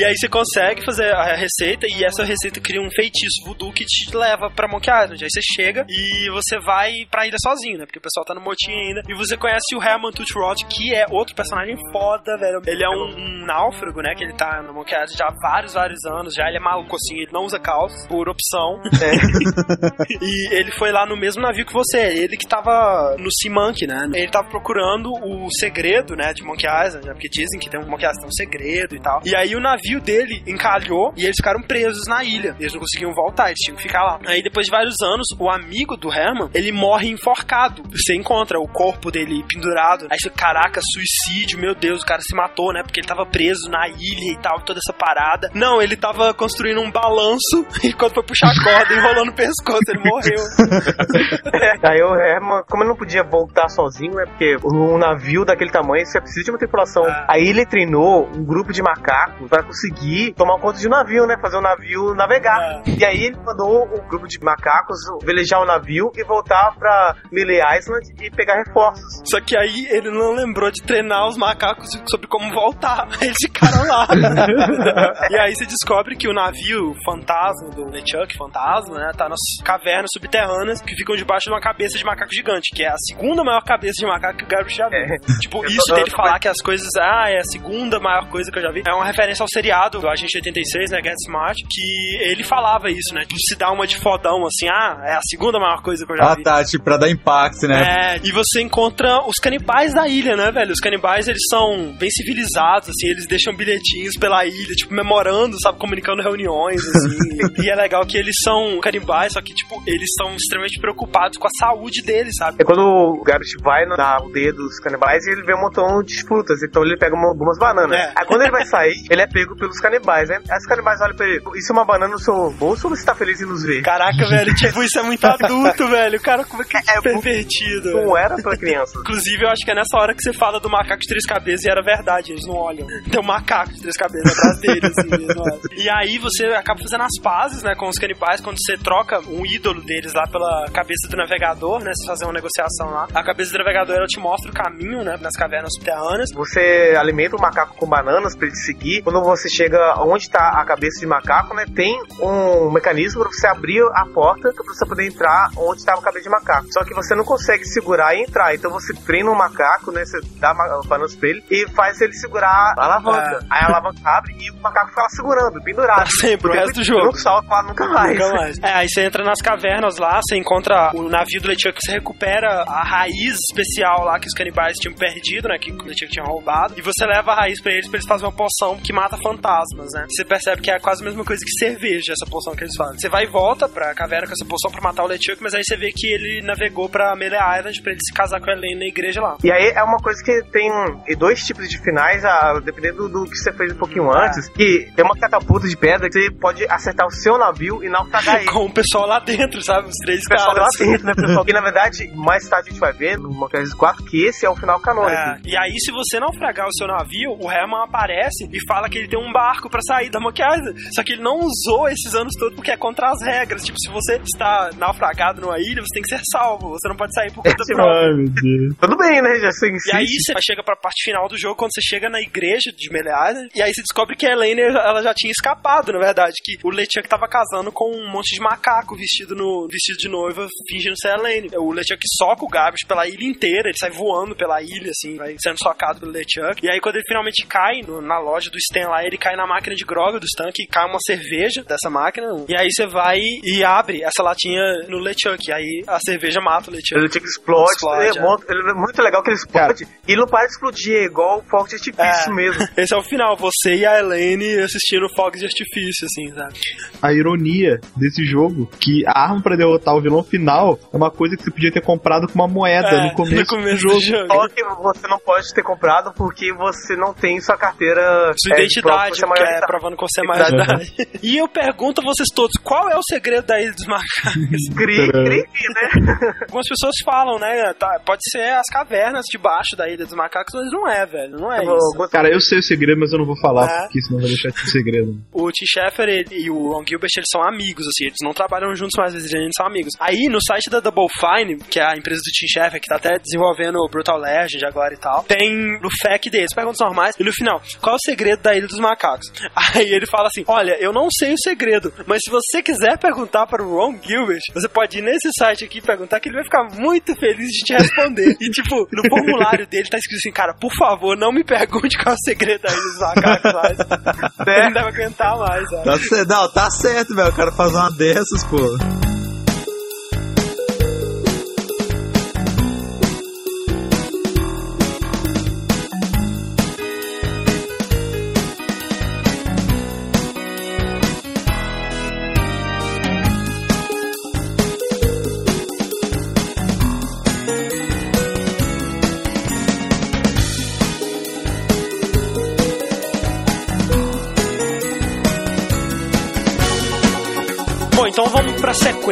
E aí você consegue fazer a receita e essa receita cria um feitiço voodoo que te leva pra Monkey Island. Aí você chega e você vai pra ilha sozinho, né? Porque o pessoal tá no motim ainda. E você conhece o Herman Tutrod, que é outro personagem foda, velho. Ele é um, um náufrago, né? Que ele tá no Monkey Island já há vários, vários anos. Já ele é maluco assim, ele não usa calça por opção. e ele foi lá no mesmo navio que você. Ele que tava no Sea Monkey, né? Ele tava procurando o segredo, né? De Monkey Island, né? Porque dizem que tem um Monkey Island tem um segredo e tal. E aí o navio dele encalhou e eles ficaram presos na ilha. Eles não conseguiam voltar, eles tinham que ficar lá. Aí depois de vários anos, o amigo do Herman, ele morre enforcado. Você encontra o corpo dele pendurado. Aí você, caraca, suicídio, meu Deus, o cara se matou, né? Porque ele tava preso na ilha e tal, toda essa parada. Não, ele tava construindo um balanço e quando foi puxar a corda, enrolando o pescoço, ele morreu. Aí o Herman, como ele não podia voltar sozinho, né? Porque um navio daquele tamanho, você precisa de uma tripulação. Ah. Aí ele treinou um grupo de macacos pra conseguir tomar conta de um navio, né? Fazer o navio navegar. Ah. E aí ele mandou um grupo de macacos velejar o navio e voltar pra Melee Island e pegar reforços. Só que aí ele não lembrou de treinar os macacos sobre como voltar. Eles ficaram lá. e aí você descobre que o navio fantasma do LeChuck, fantasma, né? Tá nas cavernas subterrâneas que ficam debaixo de uma cabeça de macaco gigante, que é a segunda maior cabeça de macaco que o Gabriel já viu. É. Tipo, Eu isso dele falar que as coisas, ah, é a segunda maior coisa que eu já vi, é uma referência ao seriado do Agente 86, né? Get Smart, que ele falava isso, né? Tipo, se dá uma de fodão assim, ah, é a segunda maior coisa que eu já Ah, vi. tá, tipo, pra dar impacto, né? É, e você encontra os canibais da ilha, né, velho? Os canibais, eles são bem civilizados, assim, eles deixam bilhetinhos pela ilha, tipo, memorando, sabe, comunicando reuniões, assim. e é legal que eles são canibais, só que, tipo, eles são extremamente preocupados com a saúde deles, sabe? É quando o Gabriel vai na aldeia dos canibais e ele vê um montão de frutas, então ele pega uma- algumas bananas. É. Aí quando ele vai sair, ele é pego pelos canibais, né? Aí os canibais olham pra ele, isso é uma banana no seu bolso ou você tá feliz em nos ver? Caraca, velho, tipo, isso é muito adulto, velho. Cara, como é que é pervertido. velho. Não era pra criança. Inclusive, eu acho que é nessa hora que você fala do macaco de três cabeças e era verdade, eles não olham. Tem um macaco de três cabeças atrás dele, assim, eles não olham. E aí você acaba fazendo as pazes, né, com os canibais, quando você troca um ídolo deles lá pela cabeça do navegador, né, você fazer uma negociação lá. A cabeça do navegador, ela te mostra o caminho, né, nas cavernas subterrâneas. Você alimenta o macaco com bananas pra ele seguir. Quando você chega onde tá a cabeça de macaco, né? Tem um mecanismo pra você abrir a porta pra você poder entrar onde tava a cabeça de macaco. Só que você não consegue segurar e entrar. Então você treina um macaco, né? Você dá bananas pra ele e faz ele segurar a alavanca. Aí a alavanca abre e o macaco fica lá segurando, pendurado. Pra sempre, o resto do jogo. Não salta lá nunca mais. Nunca mais. É, aí você entra nas cavernas lá, você encontra o navio do LeChuck, você recupera a raiz especial lá que os canibais tinham perdido, né? Que o LeChuck tinha roubado. E você leva a raiz pra eles pra eles fazerem uma poção que mata fantasmas, né? Você percebe que é quase a mesma coisa que cerveja, essa poção que eles fazem. Você vai e volta pra caverna com essa poção pra matar o LeChuck, mas aí você vê que ele navegou pra Melee Island pra ele se casar com a Elaine na igreja lá. E aí é uma coisa que tem dois tipos de finais, a, dependendo do que você fez um pouquinho Ah. antes, que tem uma catapulta de pedra que você pode acertar o seu navio e naufragar ele. Com o pessoal lá dentro, sabe? Os três O pessoal lá caras. dentro, né, pessoal? E na verdade, mais tarde a gente vai ver no Island 4 que esse é o final canônico. É, e aí, se você naufragar o seu navio, o Herman aparece e fala que ele tem um barco pra sair da Monkey Island. Só que ele não usou esses anos todos porque é contra as regras. Tipo, se você está naufragado numa ilha, você tem que ser salvo. Você não pode sair por conta própria. Tudo bem, né? Já você E aí você chega pra parte final do jogo, quando você chega na igreja de Melee Island, e aí você descobre que a Elaine, ela já tinha escapado, na verdade, que o LeChuck tava casando com um monte de macaco vestido no vestido de noiva, fingindo ser a Elaine. O LeChuck soca o Gabs pela ilha inteira, ele sai voando pela ilha, assim, vai sendo socado pelo LeChuck. E aí quando ele finalmente cai no- na loja do Stan lá, ele cai na máquina de droga do Stan, que cai uma cerveja dessa máquina, e aí você vai e abre essa latinha no LeChuck, e aí a cerveja mata o LeChuck. Ele tinha que explode. Explode, ele, é é. muito, ele é muito legal que ele explode. E ele não para de explodir, é igual o fogo de artifício É. mesmo. Esse é o final, você e a Elaine assistindo fogos de artifício, assim, sabe? A ironia desse jogo, que a arma pra derrotar o vilão final é uma coisa que você podia ter comprado com uma moeda É, no começo, no começo do do jogo. Só que você não pode ter comprado porque você não tem sua carteira. Sua é, identidade, você é que é idade. provando que você é maior de idade. E eu pergunto a vocês todos, qual é o segredo da Ilha dos Macacos? Cri, cri, né? Algumas pessoas falam, né? tá, pode ser as cavernas debaixo da Ilha dos Macacos, mas não é, velho. Não é isso. Cara, eu sei o segredo, mas eu não vou falar, É. porque senão vai deixar de ser segredo. O Tim Schafer ele- e o Ron Gilbert, eles são amigos, assim, eles não trabalham juntos, mas eles eles são amigos. Aí, no site da Double Fine, que é a empresa do Tim Schafer, que tá até desenvolvendo o Brutal Legend agora e tal, tem no FAQ deles, perguntas normais, e no final, qual é o segredo da Ilha dos macacos. Aí ele fala assim: Olha, eu não sei o segredo, mas se você quiser perguntar para o Ron Gilbert, você pode ir nesse site aqui e perguntar que ele vai ficar muito feliz de te responder. e, tipo, no formulário dele tá escrito assim: Cara, por favor, não me pergunte qual é o segredo aí dos macacos. Ele não deve aguentar mais? Tá certo, não, tá certo, velho. O cara faz uma dessas, pô.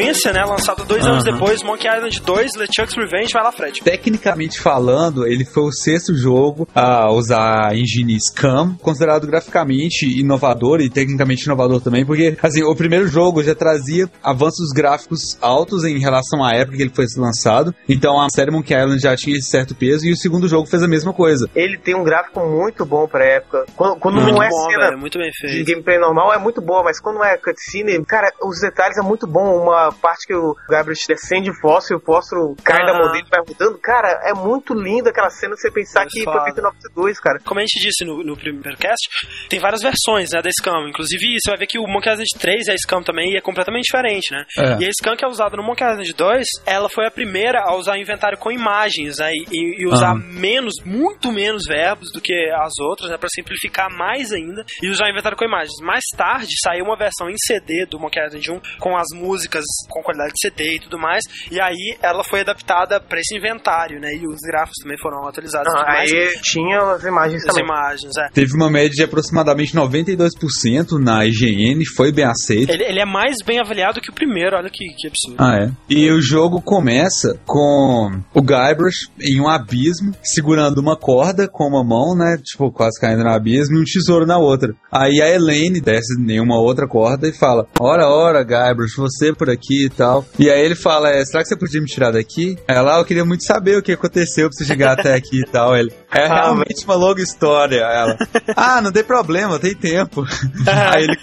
Sequência, né? Lançado dois anos depois, Monkey Island 2, LeChuck's Revenge. Vai lá, Fred. Tecnicamente falando, ele foi o sexto jogo a usar a engine Scam, considerado graficamente inovador e tecnicamente inovador também, porque, assim, o primeiro jogo já trazia avanços gráficos altos em relação à época que ele foi lançado, então a série Monkey Island já tinha esse certo peso, e o segundo jogo fez a mesma coisa. Ele tem um gráfico muito bom pra época. Quando, quando Muito não é bom, cena velho. Muito bem de feito. gameplay normal, é muito boa, mas quando é cutscene, cara, os detalhes é muito bom. Uma parte que o Gabriel descende o fósforo e o fósforo cai da mão dele e vai rodando. Cara, é muito lindo aquela cena você pensar que foda. foi feito em 92, cara. Como a gente disse no, no primeiro cast, tem várias versões né, da Scam. Inclusive, você vai ver que o Monkey Island 3 é a Scam também e é completamente diferente, né? É. E a Scam que é usada no Monkey Island 2, ela foi a primeira a usar inventário com imagens, né? E, e usar Ah. menos, muito menos verbos do que as outras, né? Pra simplificar mais ainda. E usar inventário com imagens. Mais tarde, saiu uma versão em CD do Monkey Island 1 com as músicas com qualidade de CD e tudo mais. E aí, ela foi adaptada pra esse inventário, né? E os gráficos também foram atualizados. mais. Aí tinha as imagens As também. imagens, é. Teve uma média de aproximadamente 92% na IGN, foi bem aceito. Ele, ele é mais bem avaliado que o primeiro, olha que, que absurdo. Ah, é. E o jogo começa com o Guybrush em um abismo, segurando uma corda com uma mão, né? Tipo, quase caindo no abismo, e um tesouro na outra. Aí a Elaine desce em uma outra corda e fala: Ora, ora, Guybrush, você por aqui e tal. E aí ele fala: é, Será que você podia me tirar daqui? Ela, "Ah, eu queria muito saber o que aconteceu pra você chegar até aqui e tal. Ele, é realmente uma longa história. Ela, ah, não tem problema, tem tempo. aí, ele,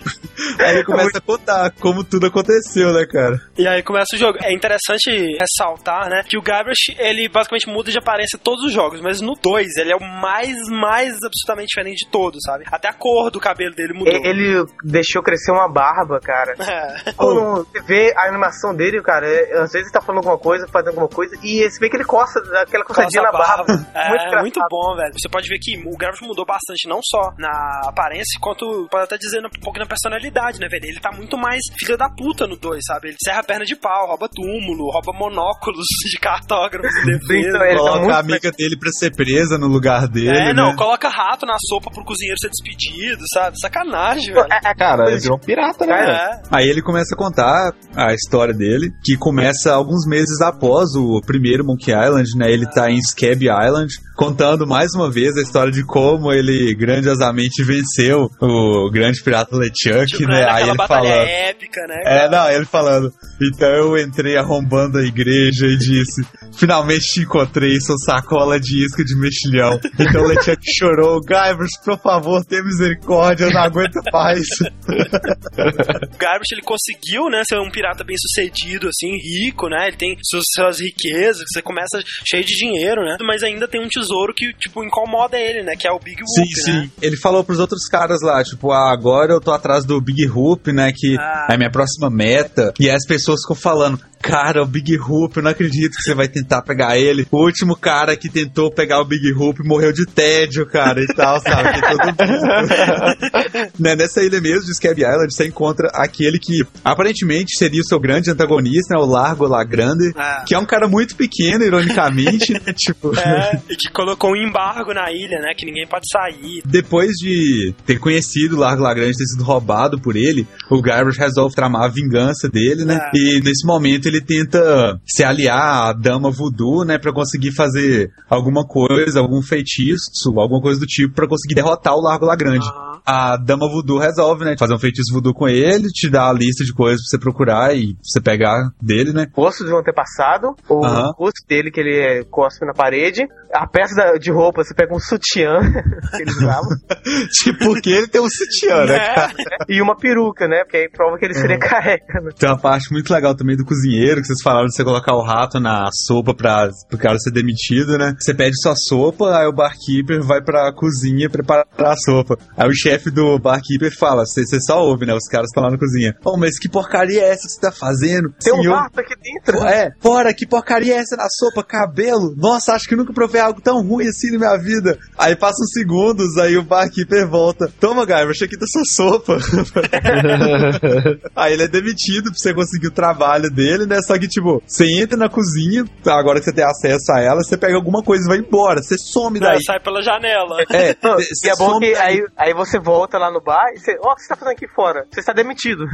aí ele começa a contar como tudo aconteceu, né, cara? E aí começa o jogo. É interessante ressaltar, né, que o Guybrush, ele basicamente muda de aparência em todos os jogos, mas no 2 ele é o mais, mais absolutamente diferente de todos, sabe? Até a cor do cabelo dele mudou. Ele deixou crescer uma barba, cara. É. Quando você vê a animação dele, cara, é- às vezes ele tá falando alguma coisa, fazendo alguma coisa, e você vê que ele coça aquela coçadinha Coça na a barba. É, muito muito, engraçado. bom, velho. Você pode ver que o Guybrush mudou bastante, não só na aparência, quanto pode até dizer um pouco na personalidade, né, velho? Ele tá muito mais filho da puta no 2, sabe? Ele serra a perna de pau, rouba túmulo, rouba monóculos de cartógrafos de defesa. Então, ele tá Coloca muito a amiga dele pra ser presa no lugar dele. É, não, né? coloca rato na sopa pro cozinheiro ser despedido, sabe? Sacanagem, velho. É, é, Cara, ele coisa virou um pirata, né? velho? É, Aí ele começa a contar a história dele, que começa alguns meses após o primeiro Monkey Island, né? Ele tá em Scab Island, contando mais uma vez a história de como ele grandiosamente venceu o grande pirata LeChuck, né? Aí ele falando. épica, né? É, não, ele falando. Então eu entrei arrombando a igreja e disse: Finalmente te encontrei, sou sacola de isca de mexilhão. Então o LeChuck chorou: Guybrush, por favor, tenha misericórdia, eu não aguento mais. O Garbage, ele conseguiu, né, ser um pirata bem sucedido, assim, rico, né? Ele tem suas, suas riquezas, você começa cheio de dinheiro, né? Mas ainda tem um tesouro que, tipo, incomoda ele, né? Que é o Big Sim, Whoop, sim. né? Ele falou pros outros caras lá, tipo, ah, agora eu tô atrás do Big Hoop, né? Que Ah. é a minha próxima meta. E aí as pessoas ficam falando, cara, o Big Hoop, eu não acredito que você vai tentar pegar ele. O último cara que tentou pegar o Big Hoop morreu de tédio, cara, e tal, sabe? Né, Nessa ilha mesmo de Scab Island, você encontra aquele que aparentemente seria o seu grande antagonista, né? O Largo Lagrande, Ah. que é um cara muito pequeno, ironicamente, né? Tipo. É, e que colocou um embargo na ilha, né? Que ninguém pode sair. Depois de ter conhecido o Largo Lagrande ter sido roubado por ele, o Guybrush resolve tramar a vingança dele, né? Ah. E nesse momento ele tenta se aliar à Dama Voodoo, né? Pra conseguir fazer alguma coisa, algum feitiço, alguma coisa do tipo, pra conseguir derrotar o Largo Lagrande. Aham. A Dama Voodoo resolve, né? Fazer um feitiço voodoo com ele, te dá a lista de coisas pra você procurar e você pegar dele, né? rosto de um antepassado, o Aham. rosto dele que ele é, cospe na parede, a peça de roupa, você pega um sutiã que eles usavam tipo, porque ele tem um sutiã, né, cara? e uma peruca, né? Porque aí prova que ele seria careca, né? Tem uma parte muito legal também do cozinheiro, que vocês falaram de você colocar o rato na sopa pra o cara ser demitido, né? Você pede sua sopa, aí o barkeeper vai pra cozinha preparar a sopa. Aí o chefe do barkeeper fala, você só ouve, né? Os caras estão lá na cozinha. Oh, mas que porcaria é essa que você tá fazendo? Tem um Senhor- rato aqui dentro. É, fora, que porcaria é essa na sopa? Cabelo? Nossa, acho que nunca provei algo tão ruim assim na minha vida. Aí passa uns segundos, aí o barkeeper volta. Toma, Guy, achei aqui da sua sopa. aí ele é demitido pra você conseguir o trabalho dele, né? Só que, tipo, você entra na cozinha, agora que você tem acesso a ela, você pega alguma coisa e vai embora. Você some daí. sai pela janela. É, Não, e é bom que daí. aí, aí você volta lá no bar e você. Ó, o que você tá fazendo aqui fora? Você está demitido.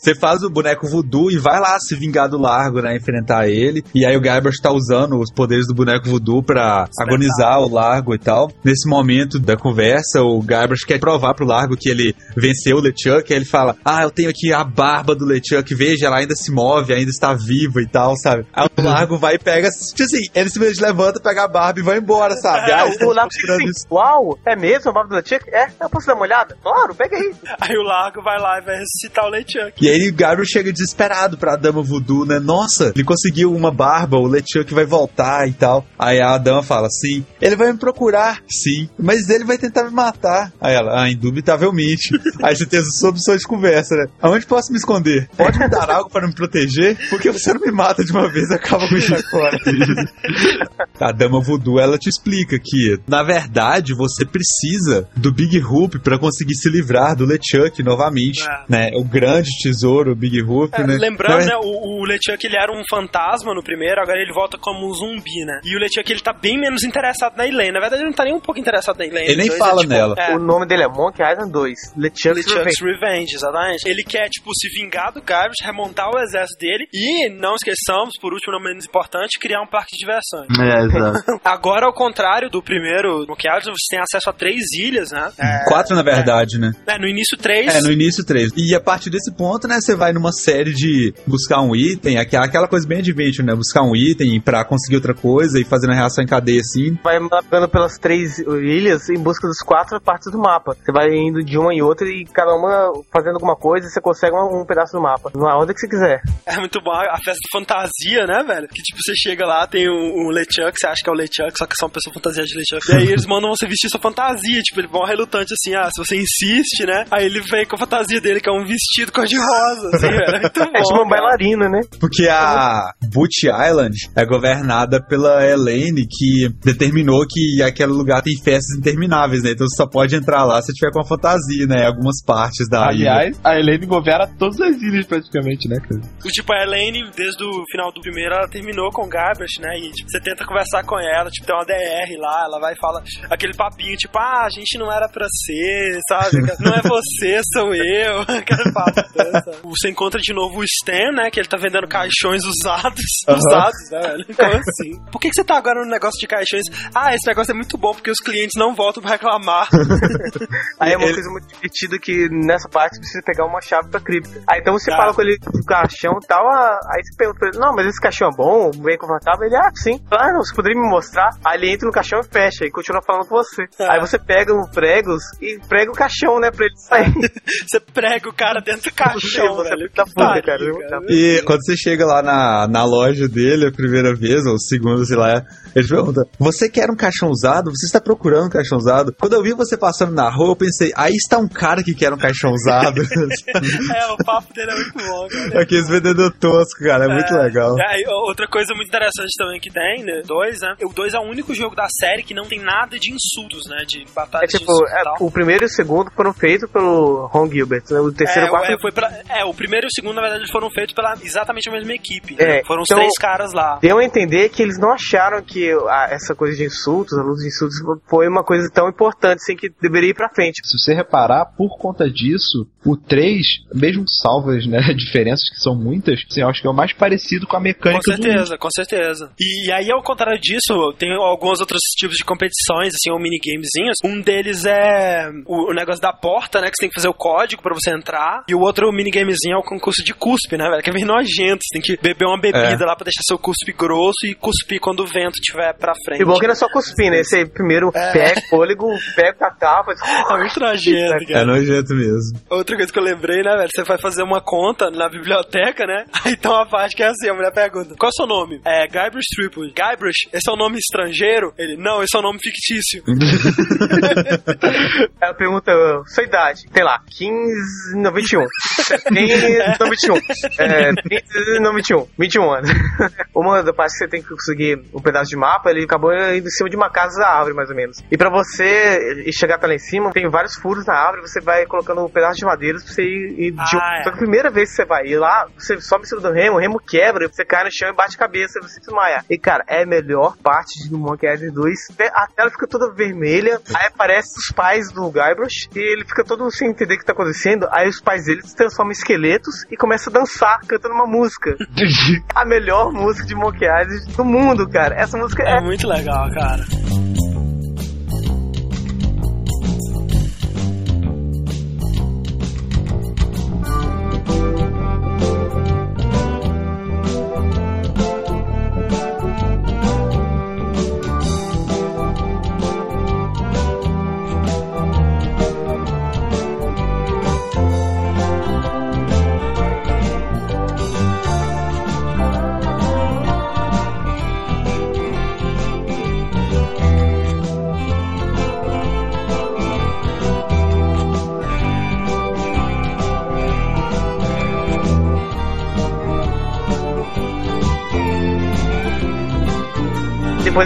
Você faz o boneco voodoo e vai lá se vingar do Largo, né? Enfrentar ele. E aí o Guybrush tá usando os poderes do boneco voodoo pra agonizar o Largo e tal. Nesse momento da conversa, o Guybrush quer provar pro Largo que ele venceu o LeChuck. Aí ele fala: Ah, eu tenho aqui a barba do LeChuck. Veja, ela ainda se move, ainda está viva e tal, sabe? Aí o Largo vai e pega. Tipo assim, ele simplesmente levanta, pega a barba e vai embora, sabe? É, Aí o Largo mostrando fica isso. assim, uau, é mesmo a barba do Chuck? É, eu posso dar uma olhada? Claro, pega aí. Aí o Largo vai lá e vai ressuscitar o LeChuck. E aí o Gabriel chega desesperado pra Dama Voodoo, né? Nossa, ele conseguiu uma barba, o LeChuck vai voltar e tal. Aí a Dama fala, sim, ele vai me procurar, sim, mas ele vai tentar me matar. Aí ela, ah, indubitavelmente. aí você tem as opções de conversa, né? Aonde posso me esconder? Pode me dar algo para me proteger? Porque você não me mata de uma vez e acaba com isso agora. a Dama Voodoo, ela te explica que, na verdade, você precisa do Big Hoop pra conseguir se livrar do LeChuck novamente, É. né? O grande tesouro, o Big Hoop, É, né? lembrando, Então, né, o, o LeChuck ele era um fantasma no primeiro, agora ele volta como um zumbi, né? E o LeChuck ele tá bem menos interessado na Elaine. Na verdade, ele não tá nem um pouco interessado na Elaine. Ele nem Dois fala é, tipo, nela. É, O nome dele é Monkey Island 2. LeChuck's LeChuck's Revenge. Revenge, exatamente. Ele quer, tipo, se vingar do Guybrush, remontar o exército dele e, não esqueçamos, por último, não menos importante, criar um parque de diversões. É, exato. Agora, ao contrário do primeiro, no que você tem acesso a três ilhas, né? É, Quatro, na verdade, né? é, no início, três. É, no início três. E a partir desse ponto, né, você vai numa série de buscar um item, aquela, coisa bem adventure, né? Buscar um item pra conseguir outra coisa e fazendo a reação em cadeia assim. Vai navegando pelas três ilhas em busca das quatro partes do mapa. Você vai indo de uma em outra e cada uma fazendo alguma coisa e você consegue um, um pedaço do mapa. Na ordem que você quiser. É muito bom a festa de fantasia, né, velho? Que tipo, você chega lá, tem o, o LeChuck, você acha que é o LeChuck, só que é só uma pessoa fantasia de LeChuck. E aí eles mandam você vestir sua fantasia, tipo, ele vão relutante assim, ah, se você insiste, né? Aí ele vem com a fantasia dele, que é um vestido cor-de-rosa, assim, velho. É muito bom. É tipo uma bailarina, né? Porque a Boot Island é governada pela Elaine, que determinou que aquele lugar tem festas intermináveis, né? Então você só pode entrar lá se tiver com a fantasia, né? Algumas partes da ilha. Aliás, a Helene governa todas as ilhas praticamente, né, cara? O tipo, a Elaine, desde o final do primeiro, ela terminou com o Guybrush, né? E tipo, você tenta conversar com ela, tipo, tem uma DR lá, ela vai e fala aquele papinho, tipo, ah, a gente não era pra ser, sabe? Não é você, sou eu. Aquele papo, Você encontra de novo o Stan, né? Que ele tá vendendo caixões usados. Usados, né, velho? Como assim? Por que, que você tá agora no negócio de caixões? Ah, esse negócio é muito bom porque os clientes não voltam pra reclamar. Aí é uma Ele- coisa muito divertida que nessa parte você precisa pegar uma chave pra cripta. Aí então você Ah. fala com ele do caixão e tal, ah, aí você pergunta pra ele, não, mas esse caixão é bom, bem confortável? Ele, ah, sim. Ah, não, você poderia me mostrar? Aí ele entra no caixão e fecha e continua falando com você. Ah. Aí você pega os pregos e prega o caixão, né, pra ele sair. Você prega o cara dentro do caixão, Você é velho. Que puta, pariu, cara. E quando você chega lá na, na loja dele a primeira vez, ou segunda, sei lá, ele pergunta: Você quer um caixão usado? Você está procurando um caixão usado? Quando eu vi você passando na rua, eu pensei: Aí está um cara que quer um caixão usado. É, o papo dele é muito bom, cara. Aqueles vendedor tosco, cara, é muito legal. É, outra coisa muito interessante também que tem, né? Dois, né? O 2 é o único jogo da série que não tem nada de insultos, né? De batalha É de tipo, insultos e é, o primeiro e o segundo foram feitos pelo Ron Gilbert, né? O terceiro e É, o quarto é, foi pela- é, o primeiro e o segundo, na verdade, foram feitos pela exatamente a mesma equipe. né? É, Foram os então- três caras lá. Deu a entender que eles não acharam que a- essa coisa de insultos, a luta de insultos, foi uma coisa tão importante assim que deveria ir pra frente. Se você reparar, por conta disso, o 3, mesmo salvas, né, diferenças que são muitas, assim, eu acho que é o mais parecido com a Com mecânica do certeza, com certeza. E aí, ao contrário disso, tem alguns outros tipos de competições, assim, ou minigamezinhos. Um deles é o, o negócio da porta, né? Que você tem que fazer o código pra você entrar. E o outro minigamezinho é o concurso de cuspe, né, velho? Que é bem nojento. Você tem que beber uma bebida É. lá pra deixar seu cuspe grosso e cuspir quando o vento estiver pra frente. E bom que não é só cuspir, né? Você primeiro É. pega fôlego, pega a tapa. É muito nojento, cara. É nojento mesmo. Outra coisa que eu lembrei, né, velho? Você vai fazer uma conta na biblioteca, né? Aí tem uma parte que é assim, a mulher pergunta, qual é o seu nome? É, Guybrush Threepwood. Guybrush, esse é o nome estrangeiro? Ele, não, esse é o nome fictício. Ela pergunta, sua idade, sei lá, 15, não, 21. Tem, não, 21. É, 30, não, 21. 21 anos. Uma das partes que você tem que conseguir um pedaço de mapa, ele acabou indo em cima de uma casa da árvore, mais ou menos. E pra você chegar até lá em cima, tem vários furos na árvore, você vai colocando um pedaço de madeira pra você ir, ir de Ah, é. Que a primeira vez que você vai ir lá, você sobe em cima do remo, o remo quebra, você cai no chão e bate a cabeça e você desmaia. E cara, é a melhor parte do Monkey Island 2. A tela fica toda vermelha, aí aparece os pais do Guybrush e ele fica todo sem entender o que tá acontecendo. Aí os pais dele se transformam em esqueletos e começam a dançar, cantando uma música. a melhor música de Monkey Island do mundo, cara. Essa música É é muito legal, cara.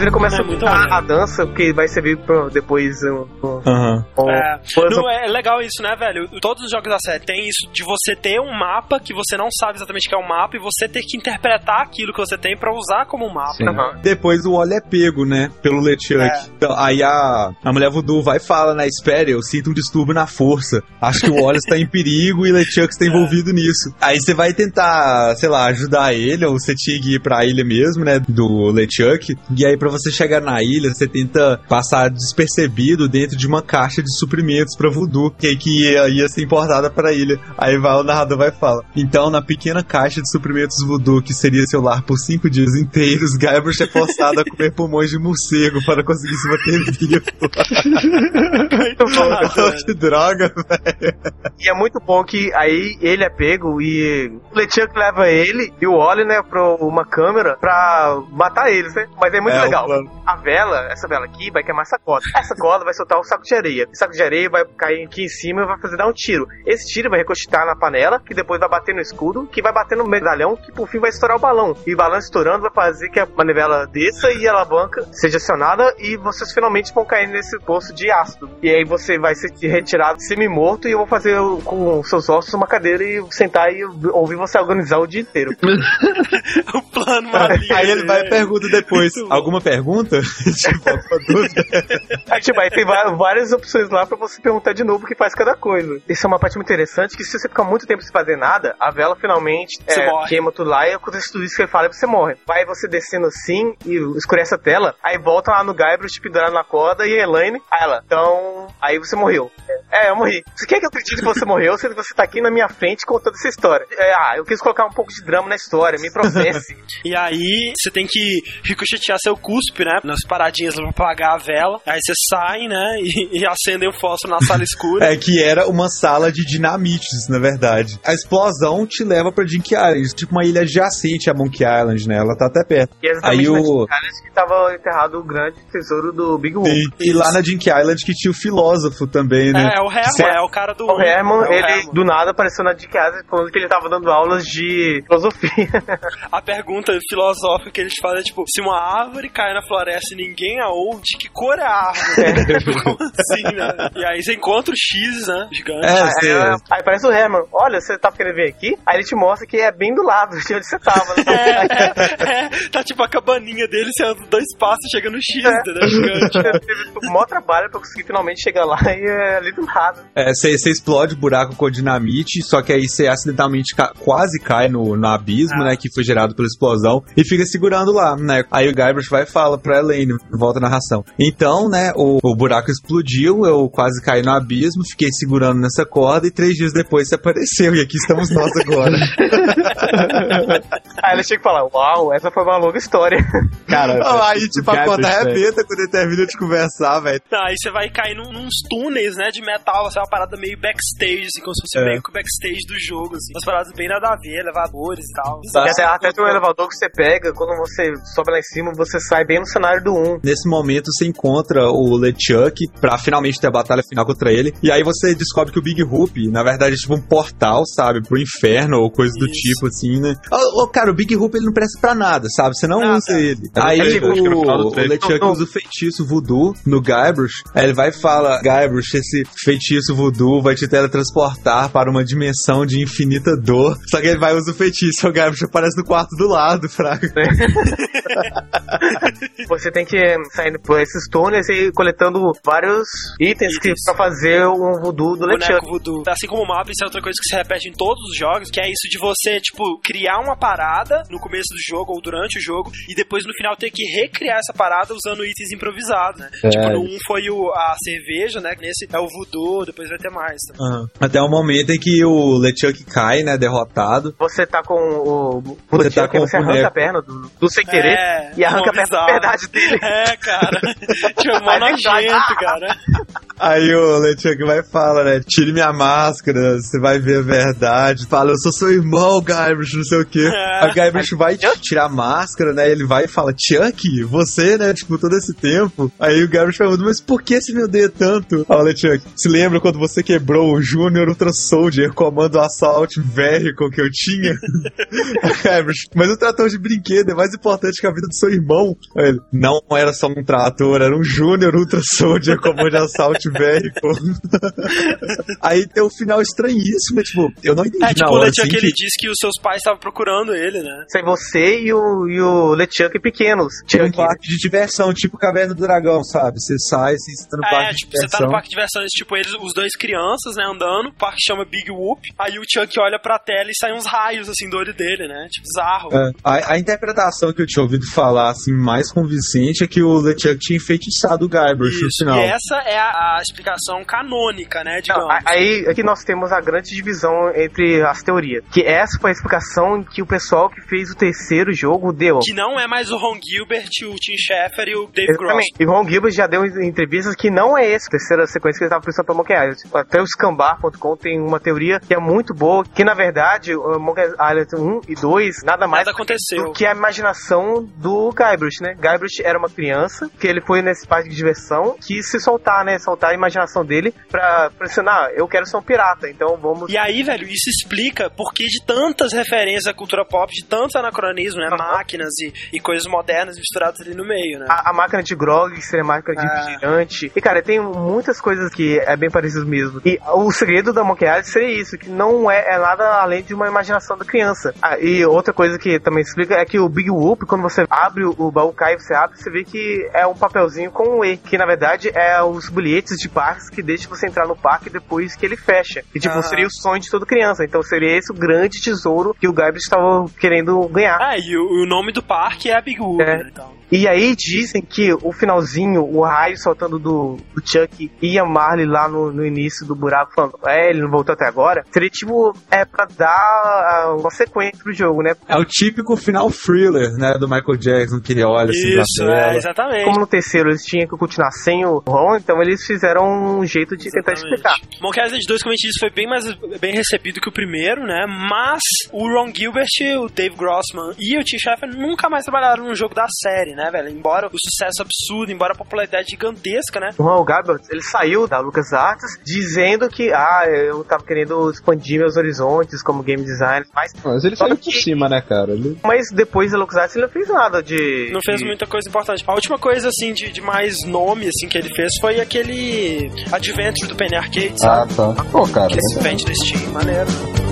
Ele começa É muito a, maneiro. a dança, que vai servir pra depois um, um, Aham. um É, não, é legal isso, né, velho? Todos os jogos da série tem isso de você ter um mapa que você não sabe exatamente que é um mapa e você ter que interpretar aquilo que você tem pra usar como um mapa. Aham. Depois o Wally é pego, né? Pelo LeChuck. É. Então, aí a, a mulher voodoo vai e fala, né? Espere, eu sinto um distúrbio na força. Acho que o Wally está em perigo e o LeChuck está envolvido nisso. Aí você vai tentar, sei lá, ajudar ele, ou você tinha que ir pra ilha mesmo, né? Do LeChuck. E aí pra você chegar na ilha, você tenta passar despercebido dentro de uma caixa de suprimentos pra voodoo, que, que ia, ia ser importada pra ilha. Aí vai, o narrador vai e fala. Então, na pequena caixa de suprimentos voodoo, que seria seu lar por cinco dias inteiros, Guybrush é forçado a comer pulmões de morcego para conseguir se manter vivo. que droga, velho. E é muito bom que aí ele é pego e o LeChuck leva ele e o Wally, né, pra uma câmera pra matar eles, né? Mas é muito É, legal. A vela, essa vela aqui, vai queimar essa corda. Essa corda vai soltar um saco de areia. Esse saco de areia vai cair aqui em cima e vai fazer dar um tiro. Esse tiro vai recostar na panela, que depois vai bater no escudo, que vai bater no medalhão, que por fim vai estourar o balão. E o balão estourando vai fazer que a manivela desça e a alavanca seja acionada e vocês finalmente vão cair nesse poço de ácido. E aí você vai ser retirado semi-morto e eu vou fazer o- com os seus ossos uma cadeira e sentar e ouvir você organizar o dia inteiro. o plano maligno. Aí ele vai e pergunta depois. Alguma pergunta? tipo? Aí, tipo, aí tem várias opções lá pra você perguntar de novo o que faz cada coisa. Isso é uma parte muito interessante, que se você ficar muito tempo sem fazer nada, a vela finalmente é, morre. queima tudo lá e acontece tudo isso que ele fala e você morre. Vai você descendo assim e escurece a tela, aí volta lá no Guybrush pendurado na corda e a Elaine, aí ela, então, aí você morreu. É, eu morri. Você quer que eu acredite que você morreu, sendo que você tá aqui na minha frente contando essa história? É, ah, eu quis colocar um pouco de drama na história, me processe. E aí, você tem que ricochetear seu cuspe, né? Nas paradinhas pra apagar a vela. Aí você sai, né? E, e acendem o fósforo na sala escura. É que era uma sala de dinamites, na verdade. A explosão te leva pra Jink Island, tipo uma ilha adjacente a Monkey Island, né? Ela tá até perto. E é Aí o- calhas que tava enterrado o grande tesouro do Big Wolf. E, e lá na Jink Island que tinha o filósofo também, né? É, é o Herman, Certo. é o cara do. O Herman, é ele Herman. do nada apareceu na de casa falando que ele tava dando aulas de filosofia. A pergunta filosófica que eles fazem é tipo: se uma árvore cai na floresta e ninguém a ouve, de que cor é a árvore? Como assim, né? E aí você encontra o X, né? Gigante. É, aí, você- aí aparece o Herman, olha, você tá querendo vir aqui? Aí ele te mostra que é bem do lado de onde você tava. Né? É, é, tá tipo a cabaninha dele, você anda dois passos e chega no X, entendeu? Gigante. Teve o maior trabalho pra conseguir finalmente chegar lá e é ali do lado. É, você explode o buraco com dinamite, só que aí você acidentalmente ca- quase cai no, no abismo, Ah. né? Que foi gerado pela explosão, e fica segurando lá, né? Aí o Guybrush vai e fala pra Elaine, volta a narração. Então, né, o, o buraco explodiu, eu quase caí no abismo, fiquei segurando nessa corda e três dias depois você apareceu. E aqui estamos nós agora. Aí ela chega e fala, uau, essa foi uma longa história. Cara, Ah, aí, tipo, a velho. arrebenta quando ele termina de conversar, velho. Aí você vai cair num, nos túneis, né, de metal, assim, uma parada meio backstage, assim, como se fosse É. meio que o backstage do jogo, assim. Umas paradas bem nada a ver, elevadores e tal. E até, até tem um elevador que você pega, quando você sobe lá em cima, você sai bem no cenário do 1. Nesse momento você encontra o LeChuck pra finalmente ter a batalha final contra ele. E aí você descobre que o Big Hoop, na verdade, é tipo um portal, sabe? Pro inferno ou coisa do Isso. tipo, assim, né? Ô, ô, cara, o Big Hoop ele não presta pra nada, sabe? Você não Nada. usa ele. Eu Aí o, o. LeChuck usa o feitiço voodoo no Guybrush. Aí ele vai e fala: Guybrush, esse feitiço voodoo vai te teletransportar para uma dimensão de infinita dor. Só que ele vai e usa o feitiço. O Guybrush aparece no quarto do lado, fraco. Você tem que sair por esses túneis e ir coletando vários itens, que, Itens. pra fazer um voodoo do LeChuck. voodoo. Assim como o mapa, isso é outra coisa que se repete em todos os jogos, que é isso de você, tipo, criar uma parada no começo do jogo ou durante o jogo e depois no final ter que recriar essa parada usando itens improvisados, né? É. Tipo, no 1 foi o, a cerveja, né? Nesse é o voodoo, depois vai ter mais. Tá? Aham. Até o momento em que o LeChuck cai, né, derrotado. Você tá com o, o Você LeChuck, tá com você arranca boneco. a perna do, do sem querer É, e arranca a perna da verdade dele. É, cara. Tipo, mó nojento, cara. Aí o LeChuck vai e fala, né, tire minha máscara, você vai ver a verdade. Fala, eu sou seu irmão, Guybrush, não sei o quê. É. A Guybrush vai tirar a máscara, né, ele vai e fala, Chuck, você, né, tipo, todo esse tempo. Aí o Guybrush pergunta, mas por que você me odeia tanto? O LeChuck, se lembra quando você quebrou o Junior Ultra Soldier, comando Assault Vehicle que eu tinha? Guybrush, mas o trator de brinquedo é mais importante que a vida do seu irmão. Aí ele, não era só um trator, era um Junior Ultra Soldier comando Assault Vehicle. Aí tem um final estranhíssimo, tipo, eu não entendi É, tipo, o LeChuck assim, ele que- disse que os seus pais estavam procurando ele, né? Sai você e o, e o LeChuck pequenos. Tinha um parque de diversão, tipo Caverna do Dragão, sabe? Você sai, assim, você tá no É, parque de tipo, você tá diversão. no parque de diversões, tipo, eles, os dois crianças, né, andando, o parque chama Big Whoop, aí o Chuck olha pra tela e saem uns raios, assim, do olho dele, né? Tipo, bizarro. É, a, a interpretação que eu tinha ouvido falar, assim, mais convincente é que o LeChuck tinha enfeitiçado o Guybrush no final. E essa é a, a explicação canônica, né, digamos. Não, aí aqui nós temos a grande divisão entre as teorias. Que essa foi a explicação que o pessoal que fez o terceiro jogo deu. Que não é mais o Ron Gilbert, o Tim Schafer e o Dave Gross. Exatamente. E o Ron Gilbert já deu em entrevistas que não é essa terceira sequência que ele estava pensando pra Monkey Island. Até o Scambar.com tem uma teoria que é muito boa, que na verdade o Monkey Island 1 e 2 nada mais Nada aconteceu. do que a imaginação do Guybrush, né? Guybrush era uma criança, que ele foi nesse parque de diversão, quis se soltar, né? Soltar a imaginação dele pra pressionar, eu quero ser um pirata, então vamos... E aí, velho, isso explica por que de tantas referências à cultura pop, de tantos anacronismos, né? Aham. Máquinas e, e coisas modernas misturadas ali no meio, né? A, a máquina de grog seria a máquina de Ah. vigilante. E, cara, tem muitas coisas que é bem parecido mesmo. E o segredo da Monkey Island seria isso, que não é, é nada além de uma imaginação da criança. Ah, e outra coisa que também explica é que o Big Whoop, quando você abre o, o baú cai, você abre, você vê que é um papelzinho com um E, que na verdade é os bilhetes de parques que deixam você entrar no parque depois que ele fecha. E, tipo, seria o sonho de toda criança. Então seria esse o grande tesouro que o Guybrush estava querendo ganhar. Ah, e o, o nome do parque é Big Whoop, É. né? Então. E aí dizem que o finalzinho, o raio soltando do, do Chuck e a Marley lá no, no início do buraco falando, é, ele não voltou até agora, seria tipo, é pra dar ah, uma sequência pro jogo, né? É o típico final thriller, né, do Michael Jackson, que ele olha assim pra Isso, tela. é, exatamente. Como no terceiro eles tinham que continuar sem o Ron, então eles fizeram um jeito de tentar Exatamente. explicar. Monkey Island 2, como a gente disse, foi bem mais bem recebido que o primeiro, né? Mas o Ron Gilbert, o Dave Grossman e o Tim Schafer nunca mais trabalharam num jogo da série, né, velho? Embora o sucesso absurdo, embora a popularidade gigantesca, né? O Ron Gabbard, ele saiu da LucasArts dizendo que, ah, eu tava querendo expandir meus horizontes como game designer, mas, Mas ele saiu por cima, né, cara? Ele... mas depois da LucasArts ele não fez nada de... Não fez de- muita coisa importante. A última coisa, assim, de, de mais nome, assim, que ele fez foi aquele Adventure do Penny Arcade, Ah, sabe? tá. Pô, cara. Que se vende no Steam, maneiro.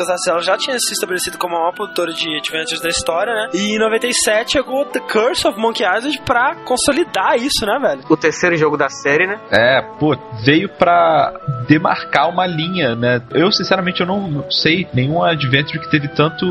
O- a LucasArts ela já tinha se estabelecido como a maior produtora de adventures da história, né? E em 97 chegou The Curse of Monkey Island pra consolidar isso, né, velho? O terceiro jogo da série, né? É, pô, veio pra demarcar uma linha, né? Eu, sinceramente, eu não sei nenhum adventure que teve tanto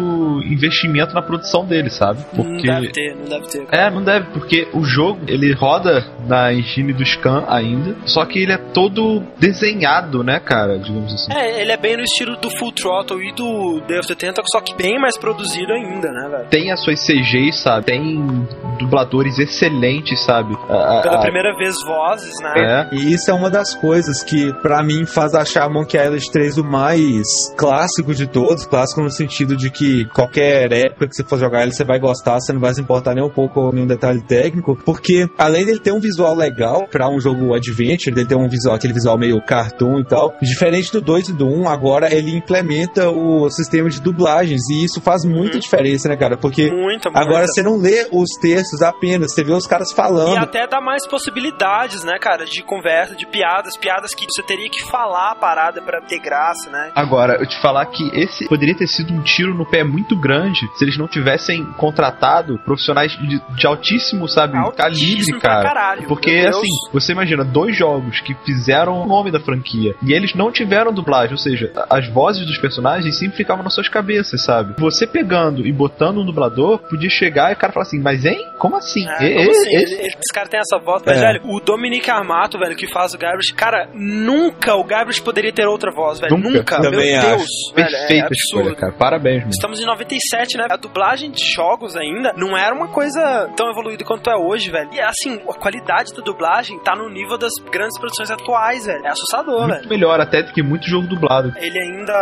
investimento na produção dele, sabe? Não Porque... deve ter, não deve ter. É, não deve, porque o jogo ele roda na engine do Scan ainda, só que ele é todo desenhado, né, cara? Digamos assim. É, ele é bem no estilo do Full Throttle e do Day of the Tentacle, só que bem mais produzido ainda, né, velho? Tem as suas CGs, sabe? Tem dubladores excelentes, sabe? A- a- Pela a- primeira vez, vozes, né? É. E isso é uma das coisas que, pra mim, faz achar Monkey Island 3 o mais clássico de todos. Clássico no sentido de que qualquer época que você for jogar ele, você vai gostar, você não vai se importar nem um pouco nenhum detalhe técnico. Porque, além dele ter um visual legal pra um jogo adventure, dele ter um visual, aquele visual meio cartoon e tal, diferente do 2 e do 1, agora ele implementa o sistema de dublagens. E isso faz muita diferença, né, cara? Porque Muita, muita. agora você não lê os textos apenas, você vê os caras E falando. até dá mais possibilidades, né, cara, de conversa, de piadas, piadas que você teria que falar a parada pra ter graça, né? Agora, eu te falar que esse poderia ter sido um tiro no pé muito grande se eles não tivessem contratado profissionais de, de altíssimo, sabe, Altíssimo calibre, cara. caralho, Porque, assim, você imagina, dois jogos que fizeram o nome da franquia e eles não tiveram dublagem, ou seja, as vozes dos personagens sempre ficavam nas suas cabeças, sabe? Você pegando e botando um dublador, podia chegar e o cara falar assim, mas hein? Como assim? É, E- como e- assim? esse- cara tem essa voz, mas, É. velho, o Dominic Armato, velho, que faz o Guybrush, cara, nunca o Guybrush poderia ter outra voz, velho. Nunca. Nunca, meu Também Deus. acho. Velho, Perfeita é escolha, cara. Parabéns, mano. Estamos em 97, né? A dublagem de jogos ainda não era uma coisa tão evoluída quanto é hoje, velho. E assim, a qualidade da dublagem tá no nível das grandes produções atuais, velho. É assustador, velho. Muito melhor até do que muito jogo dublado. Ele ainda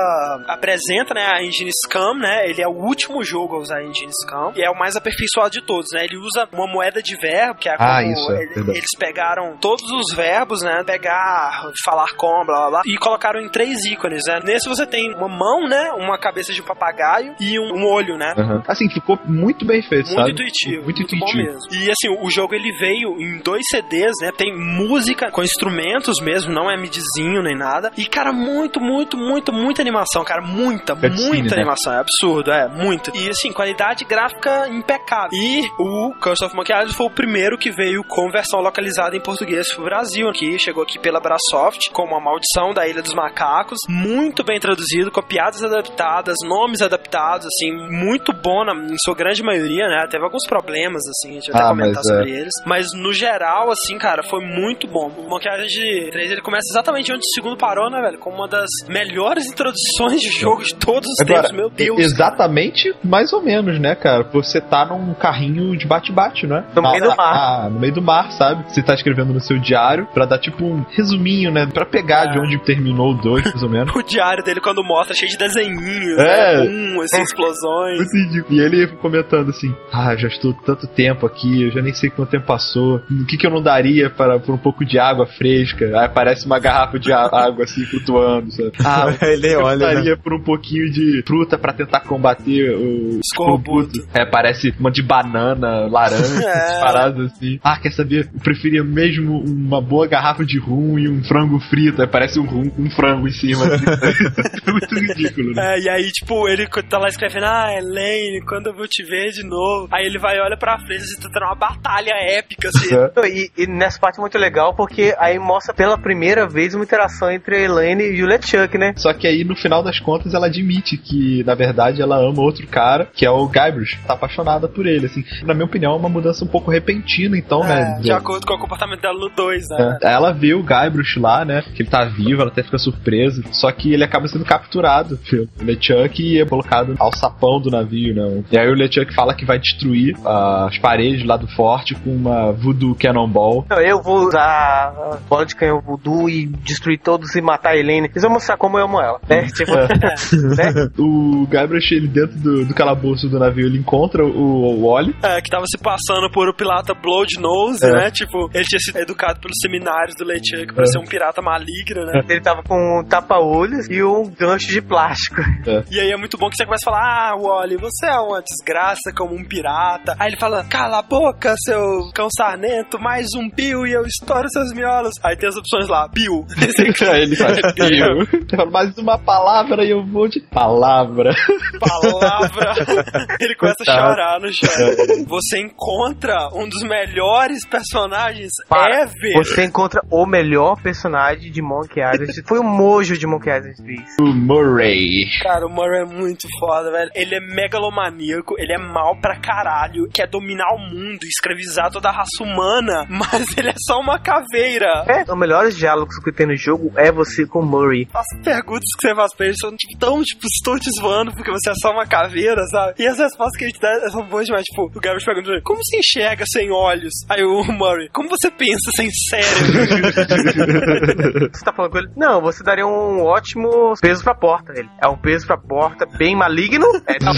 apresenta, né, a engine Scam, né? Ele é o último jogo a usar a engine Scam e é o mais aperfeiçoado de todos, né? Ele usa uma moeda de verbo, que é Ah, como isso, é ele- eles pegaram todos os verbos, né? Pegar, falar com, blá blá blá, e colocaram em três ícones, né? Nesse você tem uma mão, né? Uma cabeça de um papagaio e um, um olho, né? Aham. Assim, ficou muito bem feito, Muito sabe? intuitivo. Muito, bom intuitivo. mesmo. E assim, o jogo ele veio em dois CDs, né? Tem música com instrumentos mesmo, não é midzinho nem nada. E, cara, muito, muito, muito, muita animação, cara. Muita, Cutscene, muita né? animação. É absurdo, é, muito. E assim, qualidade gráfica impecável. E o Curse of Monkey Island foi o primeiro que veio com versão localizada em português pro Brasil, que chegou aqui pela Brasoft, como a maldição da Ilha dos Macacos. Muito bem traduzido, com piadas adaptadas, nomes adaptados, assim, muito bom na, em sua grande maioria, né? Teve alguns problemas, assim, a gente vai até Ah, comentar mas sobre é. eles. Mas no geral, assim, cara, foi muito bom. O Monkey Island 3 ele começa exatamente onde o segundo parou, né, velho? Como uma das melhores introduções de jogo de todos os Agora, tempos, meu Deus. exatamente, mais ou menos, né, cara? Você tá num carrinho de bate-bate, né? No meio do mar. Ah, no meio do mar, sabe? Você tá escrevendo no seu diário pra dar tipo um resuminho, né? Pra pegar de É. onde terminou o 2, mais ou menos. O diário dele, quando mostra, cheio de desenhinhos, É. né? Um, assim, explosões. Ridículo. E ele comentando assim: Ah, já estou tanto tempo aqui, eu já nem sei quanto tempo passou. O que, que eu não daria para por um pouco de água fresca? Aí aparece uma garrafa de água assim flutuando, sabe? Ah, Ele eu olha, né? daria por um pouquinho de fruta pra tentar combater o Escorbuto. É, parece uma de banana, laranja, É. paradas assim. Ah, quer saber? Eu preferia mesmo uma boa garrafa de rum e um frango frito. Aí parece um um frango em cima. assim. é muito ridículo, né? É, e aí, tipo, ele tá lá escrevendo, ah, Elaine, quando eu vou te ver de novo? Aí ele vai e olha pra frente e tá tendo uma batalha épica, assim. É. E, e nessa parte é muito legal porque aí mostra pela primeira vez uma interação entre a Elaine e o LeChuck, né? Só que aí, no final das contas, ela admite que, na verdade, ela ama outro cara, que é o Guybrush. Tá apaixonada por ele, assim. Na minha opinião, é uma mudança um pouco repentina, então, né? É, de acordo com o comportamento dela no 2, né? É. Ela vê o Guybrush lá, né? Que ele tá vivo, ela até fica surpresa. Só que ele acaba sendo capturado pelo LeChuck e é colocado ao sapão do navio, né? E aí o LeChuck fala que vai destruir as paredes lá do forte com uma Voodoo Cannonball. Eu vou usar a bola de canhão voodoo e destruir todos e matar a Elaine. Eles vão mostrar como eu amo ela, né? Tipo, né? O Guybrush, ele dentro do, do calabouço do navio, ele encontra o, o Wally. É, que tava se passando por o pirata Blood Nose, É. né? Tipo, ele tinha sido educado pelos seminários do LeChuck pra É. ser um pirata maligno, né? Ele tava com um tapa-olhos e um gancho de plástico. E aí é muito bom que você começa a falar: Ah, Wally, você é uma desgraça como um pirata. Aí ele fala: Cala a boca, seu cão sarnento, mais um Bill e eu estouro seus miolos. Aí tem as opções lá, Bill. Aí ele faz Bill. Ele fala, mais uma palavra e eu vou de palavra. Palavra. Ele começa a Coitado. chorar no chão. Você encontra um dos melhores personagens Para, ever. Você encontra o melhor personagem de Monkey Island. Foi o Mojo de Monkey Island 3. O Murray. Cara, o Murray é muito foda, velho. Ele é megalomaníaco, ele é mal pra caralho, quer dominar o mundo, escravizar toda a raça humana, mas ele é só uma caveira. É, os melhores diálogos que tem no jogo é você com o Murray. As perguntas que você faz pra ele são tipo, tão, tipo, estou te zoando porque você é só uma caveira, sabe? E as respostas que a gente dá são boas demais. Tipo, o Garrett pergunta como você enxerga sem olhos? Aí o Murray, como você pensa sem cérebro? Tá falando com ele? Não, você daria um ótimo peso pra porta. Ele é um peso pra porta bem maligno. É, tá.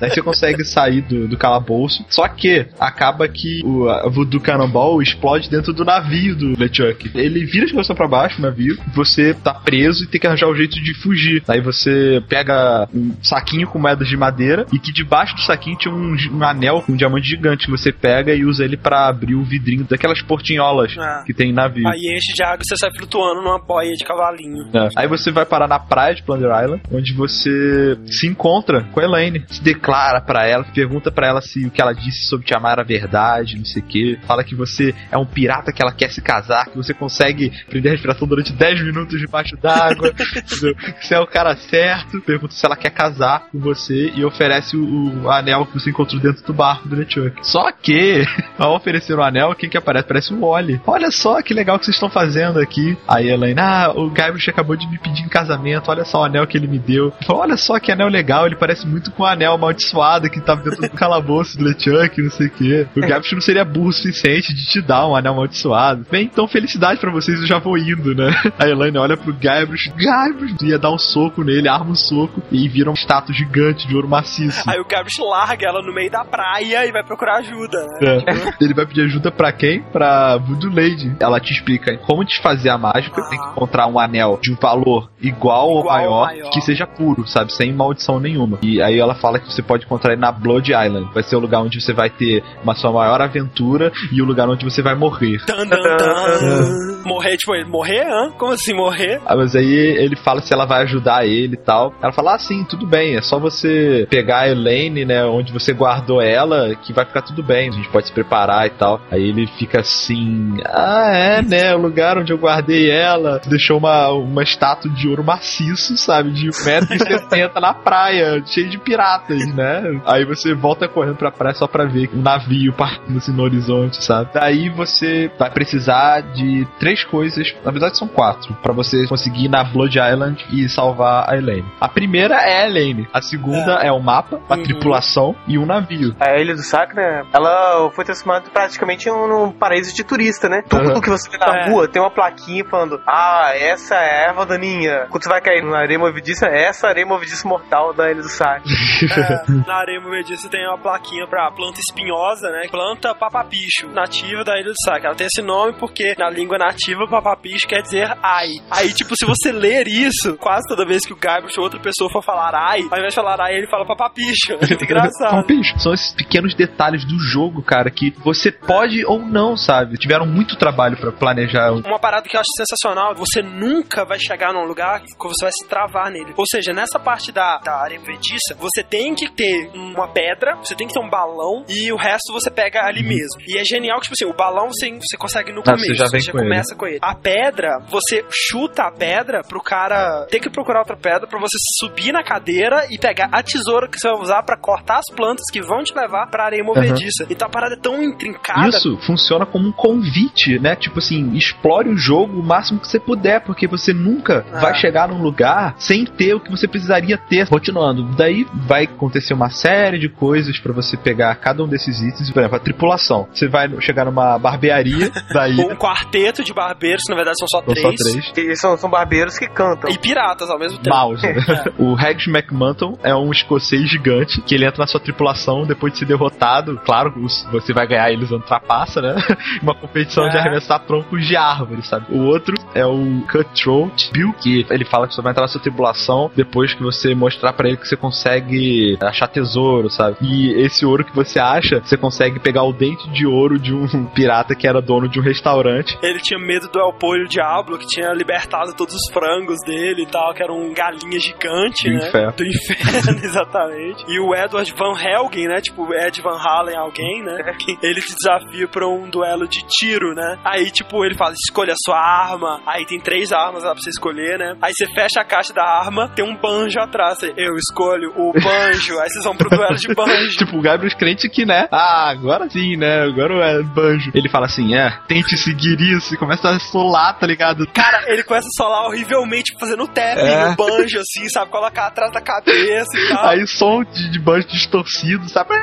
Daí você consegue sair do, do calabouço. Só que acaba que o Voodoo Cannonball explode dentro do navio do LeChuck. Ele vira de cabeça pra baixo o navio. Você tá preso e tem que arranjar um jeito de fugir. Daí você pega um saquinho com moedas de madeira e que debaixo do saquinho tinha um, um anel com um diamante gigante que você pega e usa ele pra abrir o vidrinho daquelas portinholas Ah. que tem em navio. Aí enche de água e você sai flutuando numa boia de cavalinho. É. Aí você vai parar na praia de Plunder Island, onde você se encontra com a Elaine, se declara pra ela, pergunta pra ela se o que ela disse sobre te amar era verdade, não sei o que. Fala que você é um pirata que ela quer se casar, que você consegue prender a respiração durante 10 minutos debaixo d'água, que você é o cara certo. Pergunta se ela quer casar com você e oferece o, o anel que você encontrou dentro do barco do LeChuck. Só que, ao oferecer o anel, quem que aparece? Parece o Wally. Olha só que legal que vocês estão fazendo aqui. Aí a Elaine, ah, o Guybrush acabou de me pedir em casamento, olha só o anel que ele me deu. Fala, olha só que anel legal, ele parece muito com o anel amaldiçoado que tava dentro do calabouço do LeChuck, não sei o que. O Guybrush não seria burro o suficiente de te dar um anel amaldiçoado. Bem, então felicidade pra vocês, eu já vou indo, né? A Elaine olha pro Guybrush, Guybrush, ia dar um soco nele, arma um soco e vira um estátua gigante de ouro maciço. Aí o Gabriel larga ela no meio da praia e vai procurar ajuda, né? É. Ele vai pedir ajuda pra quem? Pra Voodoo Lady. Ela te explica como desfazer a mágica. Tem que encontrar um anel de um valor igual, ou Igual ou maior, maior. que seja puro, sabe? Sem maldição nenhuma. E aí ela fala que você pode encontrar ele na Blood Island. Vai ser o lugar onde você vai ter uma sua maior aventura e o lugar onde você vai morrer. Tan, tan, tan. Morrer, tipo, ele morrer? Hã? Como assim morrer? Ah, Mas aí ele fala se ela vai ajudar ele e tal. Ela fala, ah, sim, tudo bem. É só você pegar a Elaine, né, onde você guardou ela, que vai ficar tudo bem. A gente pode se preparar e tal. Aí ele fica assim, ah, é, né, o lugar onde eu guardei ela. Deixou uma, uma estátua de ouro maciço, sabe, de 1,60m na praia, cheio de piratas, né? Aí você volta correndo pra praia só pra ver um navio partindo assim no horizonte, sabe? Daí você vai precisar de três coisas, na verdade são quatro, pra você conseguir ir na Blood Island e salvar a Elaine. A primeira é a Elaine, a segunda é, o mapa, a Uhum. tripulação e um navio. A Ilha do Sacra, ela foi transformada praticamente em um, num paraíso de turista, né? Tudo Uhum. que você vê na É. rua tem uma plaquinha falando: Ah, essa é a erva daninha. Quando você vai cair na areia movediça, essa é areia movediça mortal da Ilha do Sacra. É, na areia movediça tem uma plaquinha pra planta espinhosa, né? Planta papapicho, nativa da Ilha do Saque. Ela tem esse nome porque na língua nativa papapicho quer dizer ai. Aí, tipo, se você ler isso, quase toda vez que o Guybrush ou outra pessoa for falar ai, ao invés de falar ai, ele fala papapicho. É muito engraçado. Papicho. São esses pequenos detalhes do jogo, cara, que você pode ou não, sabe? Tiveram muito trabalho pra planejar. Uma parada que eu acho sensacional, você nunca vai chegar num lugar que você vai se travar nele. Ou seja, nessa parte da, da areia movediça, você tem que ter uma pedra, você tem que ter um balão e o resto você pega ali mesmo. E é genial que, tipo assim, o balão você, você consegue no Ah, começo, você já vem com ele. começa com ele. A pedra, você chuta a pedra pro cara ter que procurar outra pedra pra você subir na cadeira e pegar a tesoura que você vai usar pra cortar as plantas que vão te levar pra areia movediça. Então a parada é tão intrincada. Isso funciona como um convite, né? Tipo assim, explore o jogo o máximo que você puder, porque você nunca Ah. vai chegar num lugar sem ter o que você precisaria ter. Continuando, daí vai acontecer uma série de coisas pra você pegar cada um desses itens. Por exemplo, a tripulação. Você vai chegar numa barbearia, daí Um quarteto de barbeiros, que na verdade são só são três. só três. E são, são barbeiros que cantam. E piratas ao mesmo tempo. Mouse. o Rex McManton é um escocês gigante que ele entra na sua tripulação depois de ser derrotado. Claro, você vai ganhar ele usando trapaça, né? Uma competição de É. arremessar troncos de árvores, sabe? O outro é o Cutthroat Bill, que ele fala que você vai entrar na sua tripulação depois que você mostrar pra ele que você consegue achar tesouro, sabe? E esse ouro que você acha, você consegue pegar o dente de ouro de um pirata que era dono de um restaurante. Ele tinha medo do El Pollo Diablo, que tinha libertado todos os frangos dele e tal, que era um galinha gigante, Do né? inferno. Do inferno, exatamente. E o Edward Van Helgen, né? Tipo, Ed Van Halen alguém, né? Que Ele te desafia pra um duelo de tiro, né? Aí, tipo, ele fala, escolha a sua arma. Aí tem três armas lá pra você escolher, né? Aí você fecha a caixa da arma, tem um banjo atrás. Você, Eu escolho o banjo. Aí vocês vão pro duelo de banjo. Tipo, o Gabriel crente que, né? Ah, agora sim, né? Agora é banjo. Ele fala assim, é, tente seguir isso. E começa a solar, tá ligado? Cara, ele começa a solar horrivelmente fazendo tapping É. no banjo, assim, sabe? Colocar atrás da cabeça e tal. Aí som de, de banjo distorcido, sabe?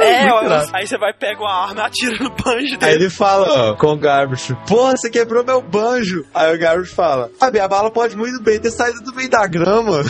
É, irado. aí você vai, pega uma arma e atira no banjo Aí dele. ele fala ó, com o Garbage, porra, você quebrou meu banjo. Aí o Garbage fala, a minha bala pode muito bem ter saído do meio da grama.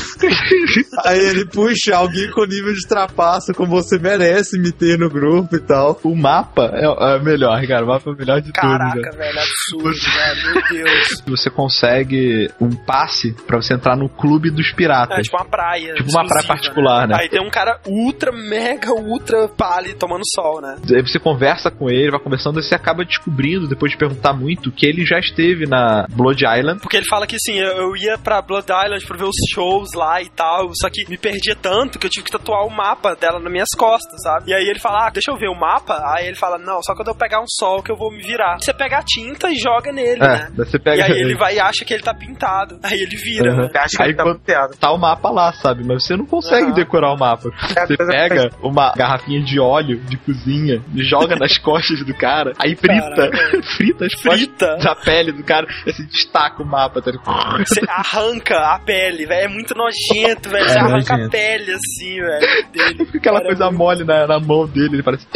Aí ele puxa alguém com nível de trapaço, como você merece me ter no grupo e tal. O mapa é, é melhor, cara. O mapa é o melhor de tudo. Caraca, velho, absurdo, velho. Meu Deus. Você consegue um passe pra você entrar no clube dos piratas. É tipo uma praia. Tipo uma praia exclusiva, particular, né? Aí tem um cara ultra, mega, ultra pálido tomando sol, né? Aí você conversa com ele, vai conversando, e você acaba descobrindo, depois de perguntar muito, que ele já esteve na Blood Island. Porque ele fala que assim, eu, eu ia pra Blood Island pra ver os shows lá e tal, só que me perdia tanto que eu tive que tatuar o mapa dela nas minhas costas, sabe? E aí ele fala, ah, deixa eu ver o mapa. Aí ele fala, não, só quando eu pegar um sol que eu vou me virar. Você pega a tinta e joga nele, É, né? você pega E aí ele vai e acha que ele tá pintado. Aí ele vira, Uhum. né? Acho que Aí ele tá tá o mapa lá, sabe? Mas você não consegue Aham. decorar o mapa. É Você pega uma garrafinha de óleo de cozinha, joga nas costas do cara, aí frita, Caraca. frita as Frita. costas da pele do cara, assim, destaca o mapa, tá ligado? Você arranca a pele, velho. É muito nojento, velho. Você É arranca a nojento. pele assim, velho. Dele. Fica aquela Cara, coisa mole na, na mão dele, ele parece.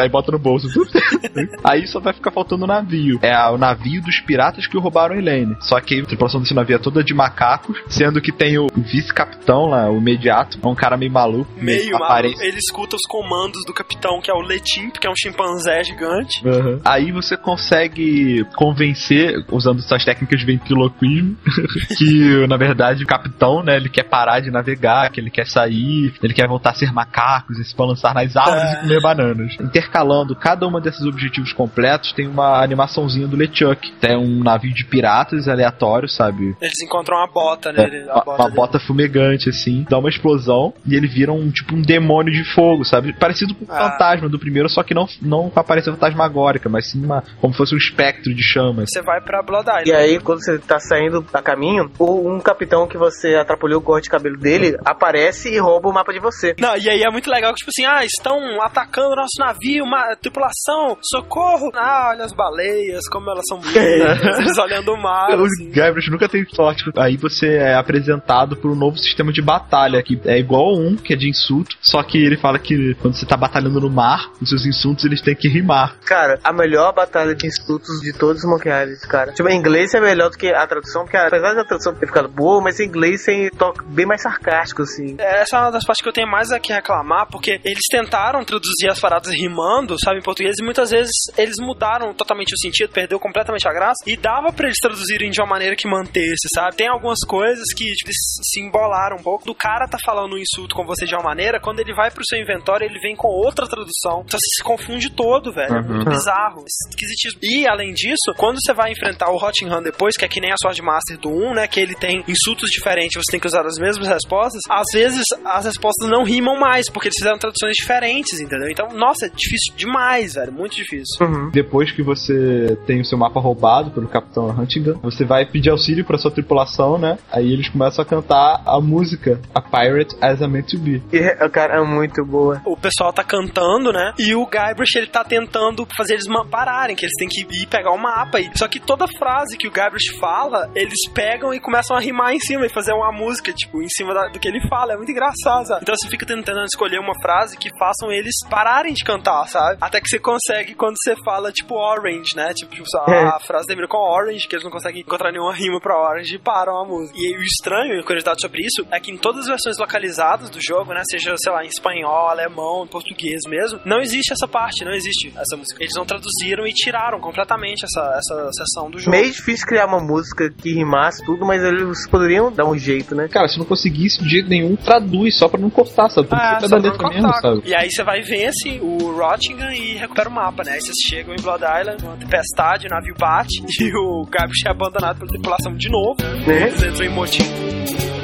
Aí bota no bolso. aí só vai ficar faltando o navio. É a- o navio dos piratas que roubaram Elaine. Só que a tripulação desse navio é toda de macacos, sendo que tem o vice-capitão lá, o imediato, é um cara meio maluco. Meio maluco. Ele escuta os comandos do capitão, que é o Letimp, que é um chimpanzé gigante. Uhum. Aí você consegue convencer, usando suas técnicas de ventriloquismo, que na verdade o capitão, né, ele quer parar de navegar, que ele quer sair, ele quer voltar a ser macacos e se balançar nas árvores É. e comer bananas. Intercalando cada uma desses objetivos completos, tem uma animaçãozinha do LeChuck. Tem um navio de piratas aleatório, sabe? Eles encontram uma bota É, nele. a uma, bota uma bota fumegante, assim, dá uma explosão e ele vira um tipo um demônio de fogo, sabe? Parecido com o Ah. fantasma do primeiro, só que não, não com a aparência fantasmagórica, mas sim uma, como se fosse um espectro de chamas. Você vai pra Blood Island. E aí, quando você tá saindo a caminho, o- um capitão que você atrapalhou o corte de cabelo dele aparece e rouba o mapa de você. Não, e aí é muito legal que, tipo assim, ah, estão atacando o nosso navio, uma tripulação, socorro! Ah, olha as baleias, como elas são bonitas, eles olhando o mar, Os assim. Gabriels nunca tem sorte. Aí você é apresentado por um novo sistema de batalha, que é igual um, que é de insulto, só que ele fala que quando você tá batalhando no mar, os seus insultos eles têm que rimar. Cara, a melhor batalha de insultos de todos os Monkey Island, cara. Tipo, em inglês é melhor do que a tradução, porque apesar da tradução ter ficado boa, mas em inglês tem toque bem mais sarcástico, assim. Essa é uma das partes que eu tenho mais aqui a reclamar, porque eles tentaram traduzir as paradas rimando, sabe, em português, e muitas vezes eles mudaram totalmente o sentido, perdeu completamente a graça, e dava pra eles traduzirem de uma maneira que mantesse, sabe? Tem algumas coisas que tipo, eles se embolaram um pouco, do cara tá falando um insulto com você de uma maneira, quando ele vai pro seu inventório, ele vem com outra tradução. Então você se confunde todo, velho. É muito bizarro, esquisitíssimo. E, além disso, quando você vai enfrentar o Hot Run depois, que é que nem a Sword Master do 1, né, que ele tem insultos diferentes, você tem que usar as mesmas respostas, às vezes as respostas não rimam mais, porque eles fizeram traduções diferentes, entendeu? Então, nossa, é difícil demais, velho, muito difícil. Uhum. Depois que você tem o seu mapa roubado pelo Capitão Huntington, você vai pedir auxílio pra sua tripulação, né? Aí eles começam a cantar a música A Pirate as a Meant to Be. E, cara, é muito boa. O pessoal tá cantando, né? E o Guybrush, ele tá tentando fazer eles pararem, que eles têm que ir pegar o mapa. E- Só que toda frase que o fala, eles pegam e começam a rimar em cima e fazer uma música, tipo, em cima da- do que ele fala. É muito engraçado, sabe? Então você fica tentando escolher uma frase que façam eles pararem de cantar, sabe? Até que você consegue quando você fala, tipo, orange, né? Tipo, tipo, a frase termina com orange, que eles não conseguem encontrar nenhuma rima pra orange e param a música. E o estranho, e curiosidade sobre isso, é que em todas as versões localizadas do jogo, né? Seja, sei lá, em espanhol, alemão, em português mesmo, não existe essa parte, não existe essa música. Eles não traduziram e tiraram completamente essa, essa seção do jogo. Meio difícil criar uma música que rimasse tudo, mas eles poderiam dar um jeito, né? Cara, se não conseguisse de jeito nenhum, traduz só pra não cortar, sabe? Tem que Ah, ser da letra mesmo, cortar. sabe? E aí você vai vence o Rottingham e recupera o mapa, né? Aí vocês chegam em Blood Island, uma tempestade, o navio bate e o Guybrush é abandonado pela tripulação de novo. Né? Eles entram em motim.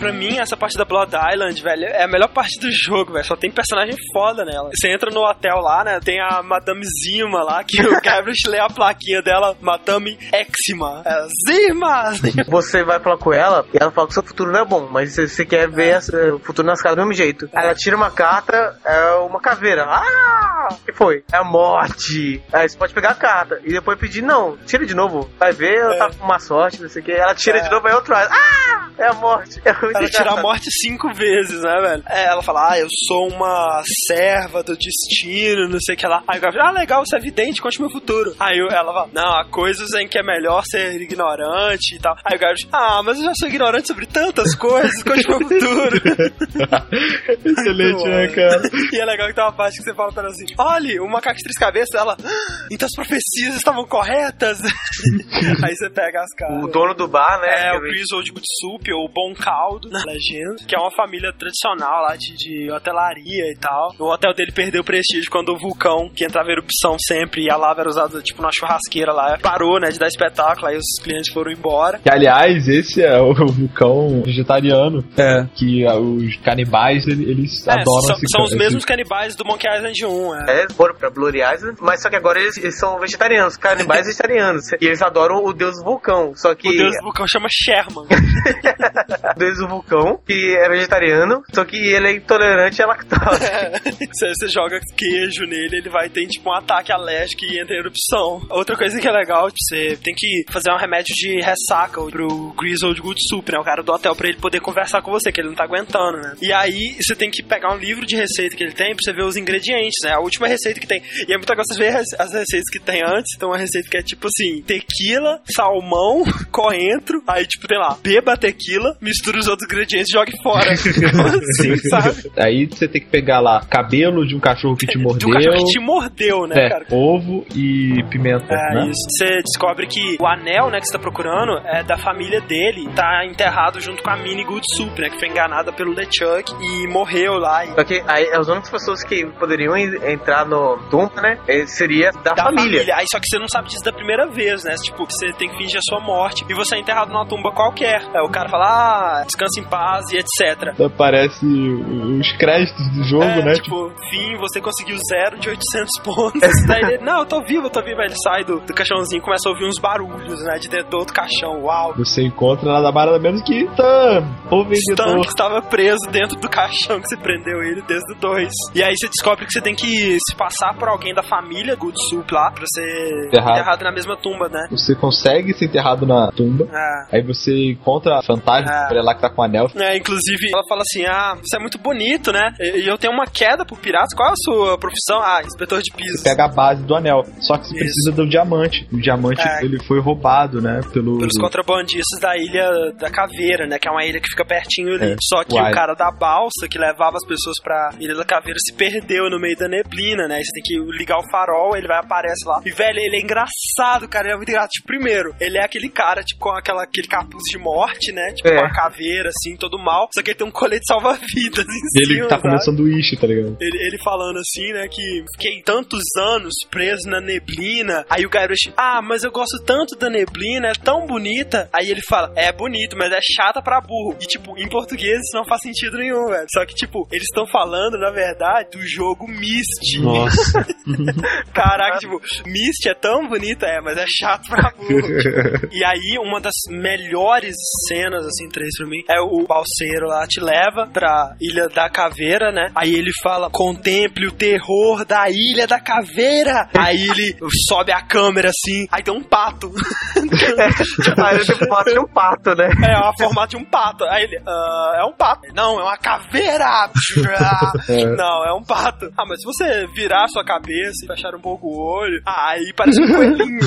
Pra mim, essa parte da Blood Island, velho, é a melhor parte do jogo, velho. Só tem personagem foda nela. Você entra no hotel lá, né? Tem a Madame Zima lá, que o Gabriel lê a plaquinha dela, Madame Exima. É, Zima! Você vai falar com ela e ela fala que o seu futuro não é bom, mas você, quer ver essa- o futuro nas caras do mesmo jeito. Aí ela tira uma carta, é uma caveira. Ah! O que foi? É a morte. Aí você pode pegar a carta e depois pedir, não, tira de novo. Vai ver, ela tá com uma sorte, não sei o que. Ela tira É. de novo, aí outro. Ah! É a morte. É muito Ela tira a morte cinco vezes, né, velho? É, ela fala, ah, eu sou uma serva do destino, não sei o que lá. Aí o Gabriel, ah, legal, você é vidente, conte meu futuro. Aí ela fala, não, há coisas em que é melhor ser ignorante e tal. Aí o Gabriel, ah, mas eu já sou ignorante sobre tantas coisas, conte meu futuro. Excelente, né, cara? E é legal que tem uma parte que você fala pra ela assim: olha, o macaco de três cabeças, ela. "Ah, Então as profecias estavam corretas. Aí você pega as caras. O dono do bar, né? É, o Grizzled Good Soup, ou Bom Na legenda, que é uma família tradicional lá de, de hotelaria e tal. O hotel dele perdeu prestígio quando o vulcão, que entrava em erupção sempre, e a lava era usada tipo na churrasqueira lá, parou, né, de dar espetáculo, aí os clientes foram embora. Que, aliás, esse é o vulcão vegetariano. É. Que ah, os canibais, ele- eles É, adoram são, esse são os esse- mesmos canibais do Monkey Island 1, é. É, foram pra Bloody Island, mas só que agora eles, eles são vegetarianos, canibais vegetarianos. E eles adoram o deus vulcão. Só que O deus do vulcão chama Sherman. o deus do vulcão, que é vegetariano, só que ele é intolerante à lactose. Você, você joga queijo nele, ele vai ter tipo um ataque alérgico e entra em erupção. Outra coisa que é legal, você tem que fazer um remédio de ressaca pro Grizzled Good Soup, né? O cara do hotel, pra ele poder conversar com você, que ele não tá aguentando, né? E aí você tem que pegar um livro de receita que ele tem pra você ver os ingredientes, né? A última receita que tem. E é muito legal você ver as, as receitas que tem antes. Então, uma receita que é tipo assim: tequila, salmão, coentro. Aí, tipo, tem lá, beba tequila, mistura os outros ingredientes e jogue fora. assim, sabe? Aí você tem que pegar lá cabelo de um cachorro que te De mordeu. um cachorro que te mordeu, né, é, cara? ovo e pimenta, É, né? isso. Você descobre que o anel, né, que você tá procurando é da família dele. Tá enterrado junto com a Minnie Good Soup, né, que foi enganada pelo LeChuck e morreu lá. E... Só que aí as únicas pessoas que poderiam en- entrar no tumba, né? eh, Seria da, Da família. Aí só que você não sabe disso da primeira vez, né? Tipo, você tem que fingir a sua morte e você é enterrado numa tumba qualquer. Aí o cara fala, ah, descansa em paz e etc. Aparece os créditos do jogo, é, né? tipo, fim, você conseguiu zero de 800 pontos. Daí ele, não, eu tô vivo, eu tô vivo. Aí ele sai do, do caixãozinho e começa a ouvir uns barulhos, né, de dentro do outro caixão. Uau. Você encontra nada mais nada menos que Stan, o Stan vendedor. que estava preso dentro do caixão que você prendeu ele desde o 2. E aí você descobre que você tem que se passar por alguém da família Good Soup lá pra ser Enterrado. enterrado na mesma tumba, né? Você consegue ser enterrado na tumba. É. Aí você encontra a fantasma, Ah. mulher lá que tá com o anel. É, inclusive, ela fala assim: Ah, você é muito bonito, né? E e eu tenho uma queda por piratas. Qual é a sua profissão? Ah, inspetor de pisos. Você pega a base do anel. Só que você Isso. precisa do diamante. O diamante, É. ele foi roubado, né? Pelo... Pelos contrabandistas da ilha da Caveira, né? Que é uma ilha que fica pertinho ali. É, Só que Uai. o cara da balsa que levava as pessoas pra Ilha da Caveira se perdeu no meio da neblina, né? Aí Você tem que ligar o farol, ele vai aparece lá. E, velho, ele é engraçado, cara. Ele é muito engraçado. Tipo, primeiro, ele é aquele cara, tipo, com aquela, aquele capuz de morte, né? Tipo, É. com a caveira, assim, todo mal. Só que ele tem um colete salva-vidas em Ele cima, tá sabe? comendo sanduíche, tá ligado? Ele, ele falando assim, né, que fiquei tantos anos preso na neblina. Aí o Guybrush, ah, mas eu gosto tanto da neblina, é tão bonita. Aí ele fala, é bonito, mas é chata pra burro. E, tipo, em português isso não faz sentido nenhum, velho. Só que, tipo, eles estão falando, na verdade, do jogo Myst, Didi. Nossa. Caraca, tipo, Misty é tão bonita, é, mas é chato pra burro. E aí, uma das melhores cenas, assim, três pra mim, é o balseiro lá te leva pra Ilha da Caveira, né? Aí ele fala, contemple o terror da Ilha da Caveira. Aí ele sobe a câmera, assim, aí tem um pato. Aí ele tem foto de um pato, né? É, o formato de um pato. Aí ele, "Ah, é um pato. Não, é uma caveira. Não, é um pato. Ah, mas se você virar a sua cabeça e fechar um pouco o olho, aí parece um coelhinho.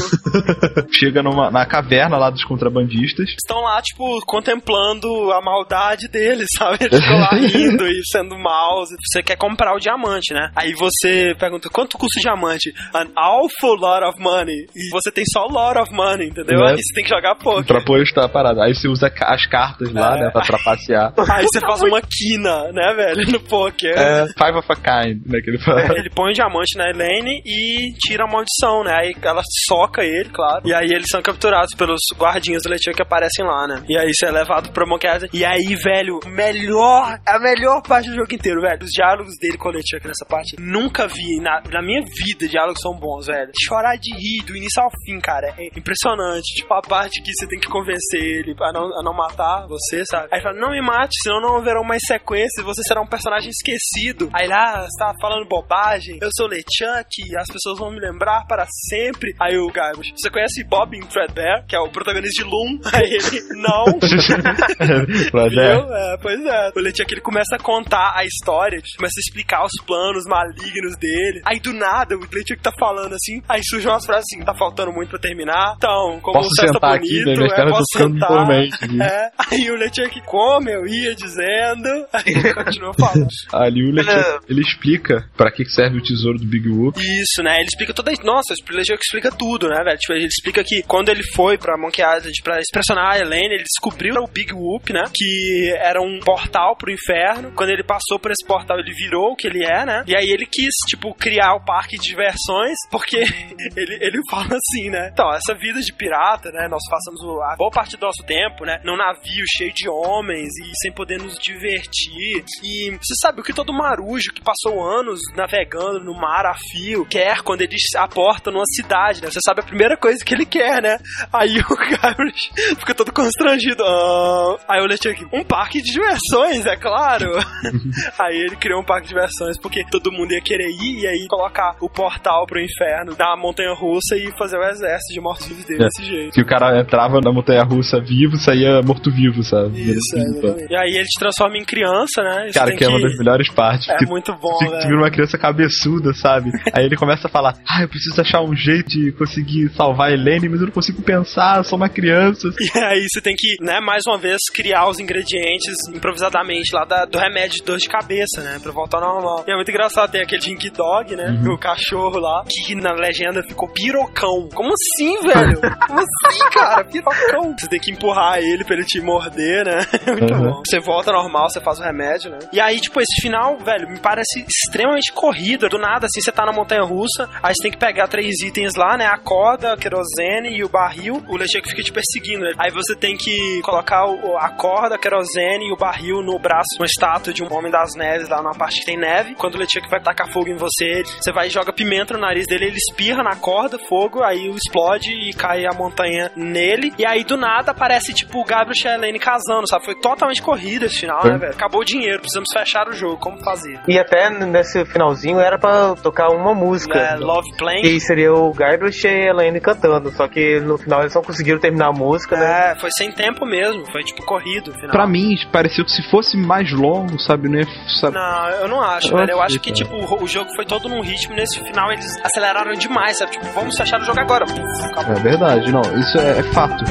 Chega numa, na caverna lá dos contrabandistas. Estão lá, tipo, contemplando a maldade deles, sabe? Eles ficam lá rindo e sendo maus. Você quer comprar o diamante, né? Aí você pergunta, quanto custa o diamante? An awful lot of money. E você tem só lot of money, entendeu? Né? Aí você tem que jogar poker. Pra pôr esta parada. Aí você usa as cartas lá, É. né? Pra trapacear. Aí você faz uma quina, né, velho, no poker. É, five of a kind, né? Que ele fala. Ele põe o diamante na Elaine e tira a maldição, né? Aí ela soca ele, claro. E aí eles são capturados pelos guardinhas do Letinho que aparecem lá, né? E aí você é levado pra Monkey Island. E aí, velho, melhor, a melhor parte do jogo inteiro, velho. Os diálogos dele com o Letinho aqui nessa parte. Nunca vi, na, na minha vida, diálogos são bons, velho. Chorar de rir, do início ao fim, cara. É impressionante. Tipo, a parte que você tem que convencer ele a não, a não matar você, sabe? Aí ele fala, não me mate, senão não haverão mais sequências, você será um personagem esquecido. Aí ele, ah, você tá falando bobagem, eu sou LeChuck, as pessoas vão me lembrar para sempre. Aí o Garbage, você conhece Bob Threadbare, que é o protagonista de Loom? Aí ele, não. Mas é. É, pois é. O LeChuck, ele começa a contar a história, começa a explicar os planos malignos dele. Aí do nada, o LeChuck tá falando assim, aí surgem umas frases assim, tá faltando muito pra terminar. Então, como Posso tá sentar aqui, bonito, né? Minhas é, posso ficando sentar. aqui. É. Aí o LeChuck, como eu ia dizendo, aí ele continua falando. Ali o Letícia, ele explica pra que que serve o tesouro do Big Whoop. Isso, né? Ele explica toda. Nossa, o Legião que explica tudo, né, velho? Tipo, ele explica que quando ele foi pra Monkey Island pra expressionar a Elaine, ele descobriu o Big Whoop, né? Que era um portal pro inferno. Quando ele passou por esse portal, ele virou o que ele é, né? E aí ele quis, tipo, criar o parque de diversões, porque ele, ele fala assim, né? Então, essa vida de pirata, né? Nós passamos a boa parte do nosso tempo, né? Num navio cheio de homens e sem poder nos divertir. E você sabe o que todo marujo que passou anos navegando no mar a fio quer quando ele aporta numa cidade, né? Você sabe a primeira coisa que ele quer, né? Aí o Gabriel fica todo constrangido. Ah, aí deixei aqui, um parque de diversões, é claro. aí ele criou um parque de diversões porque todo mundo ia querer ir e aí colocar o portal pro inferno da montanha russa e fazer o exército de mortos-vivos dele É. desse jeito. Que o cara entrava na montanha russa vivo, saía morto-vivo, sabe? Isso, é. E aí ele te transforma em criança, né? Isso Cara, tem que é uma das melhores partes. É muito bom, Você velho. vira uma criança cabeçuda, sabe? Aí ele começa a falar: Ah, eu preciso achar um jeito de conseguir salvar a Helene, mas eu não consigo pensar, eu sou uma criança. E aí você tem que, né, mais uma vez, criar os ingredientes improvisadamente lá da- do remédio de dor de cabeça, né? Pra voltar ao normal. E é muito engraçado, tem aquele Dink Dog, né? O cachorro lá, que na legenda ficou pirocão. Como assim, velho? Como assim, cara? Pirocão. Você tem que empurrar ele pra ele te morder, né? Muito Uhum. bom. Você volta ao normal, você faz o remédio, né? E aí, tipo, esse final, velho, me parece extremamente corrido. Do nada, assim, você tá na montanha russa, aí você tem que pegar três itens lá, né? A corda, a querosene e o barril. O Lecheco fica te perseguindo. né? Aí você tem que colocar o- a corda, querosene e o barril no braço, uma estátua de um homem das neves lá numa parte que tem neve. Quando o Lecheco vai tacar fogo em você, você vai e joga pimenta no nariz dele, ele espirra na corda, fogo, aí explode e cai a montanha nele. E aí do nada aparece tipo o Gabriel e a Helene casando, sabe? Foi totalmente corrida esse final, né, É. velho? Acabou o dinheiro, precisamos fechar o jogo, como fazer? E até nesse finalzinho era pra tocar uma música. É, Love Playing. Que seria o Guybrush e a Elaine cantando. Só que no final eles não conseguiram terminar a música, né? É, foi sem tempo mesmo, foi tipo corrido final. Pra mim, pareceu que se fosse mais longo, sabe? Não ia. Sabe? Não, eu não acho, Eu velho. Eu acho que, que tipo, o o jogo foi todo num ritmo. Nesse final eles aceleraram demais, sabe? Tipo, vamos fechar o jogo agora. Puf. É verdade, não, isso é, é fato.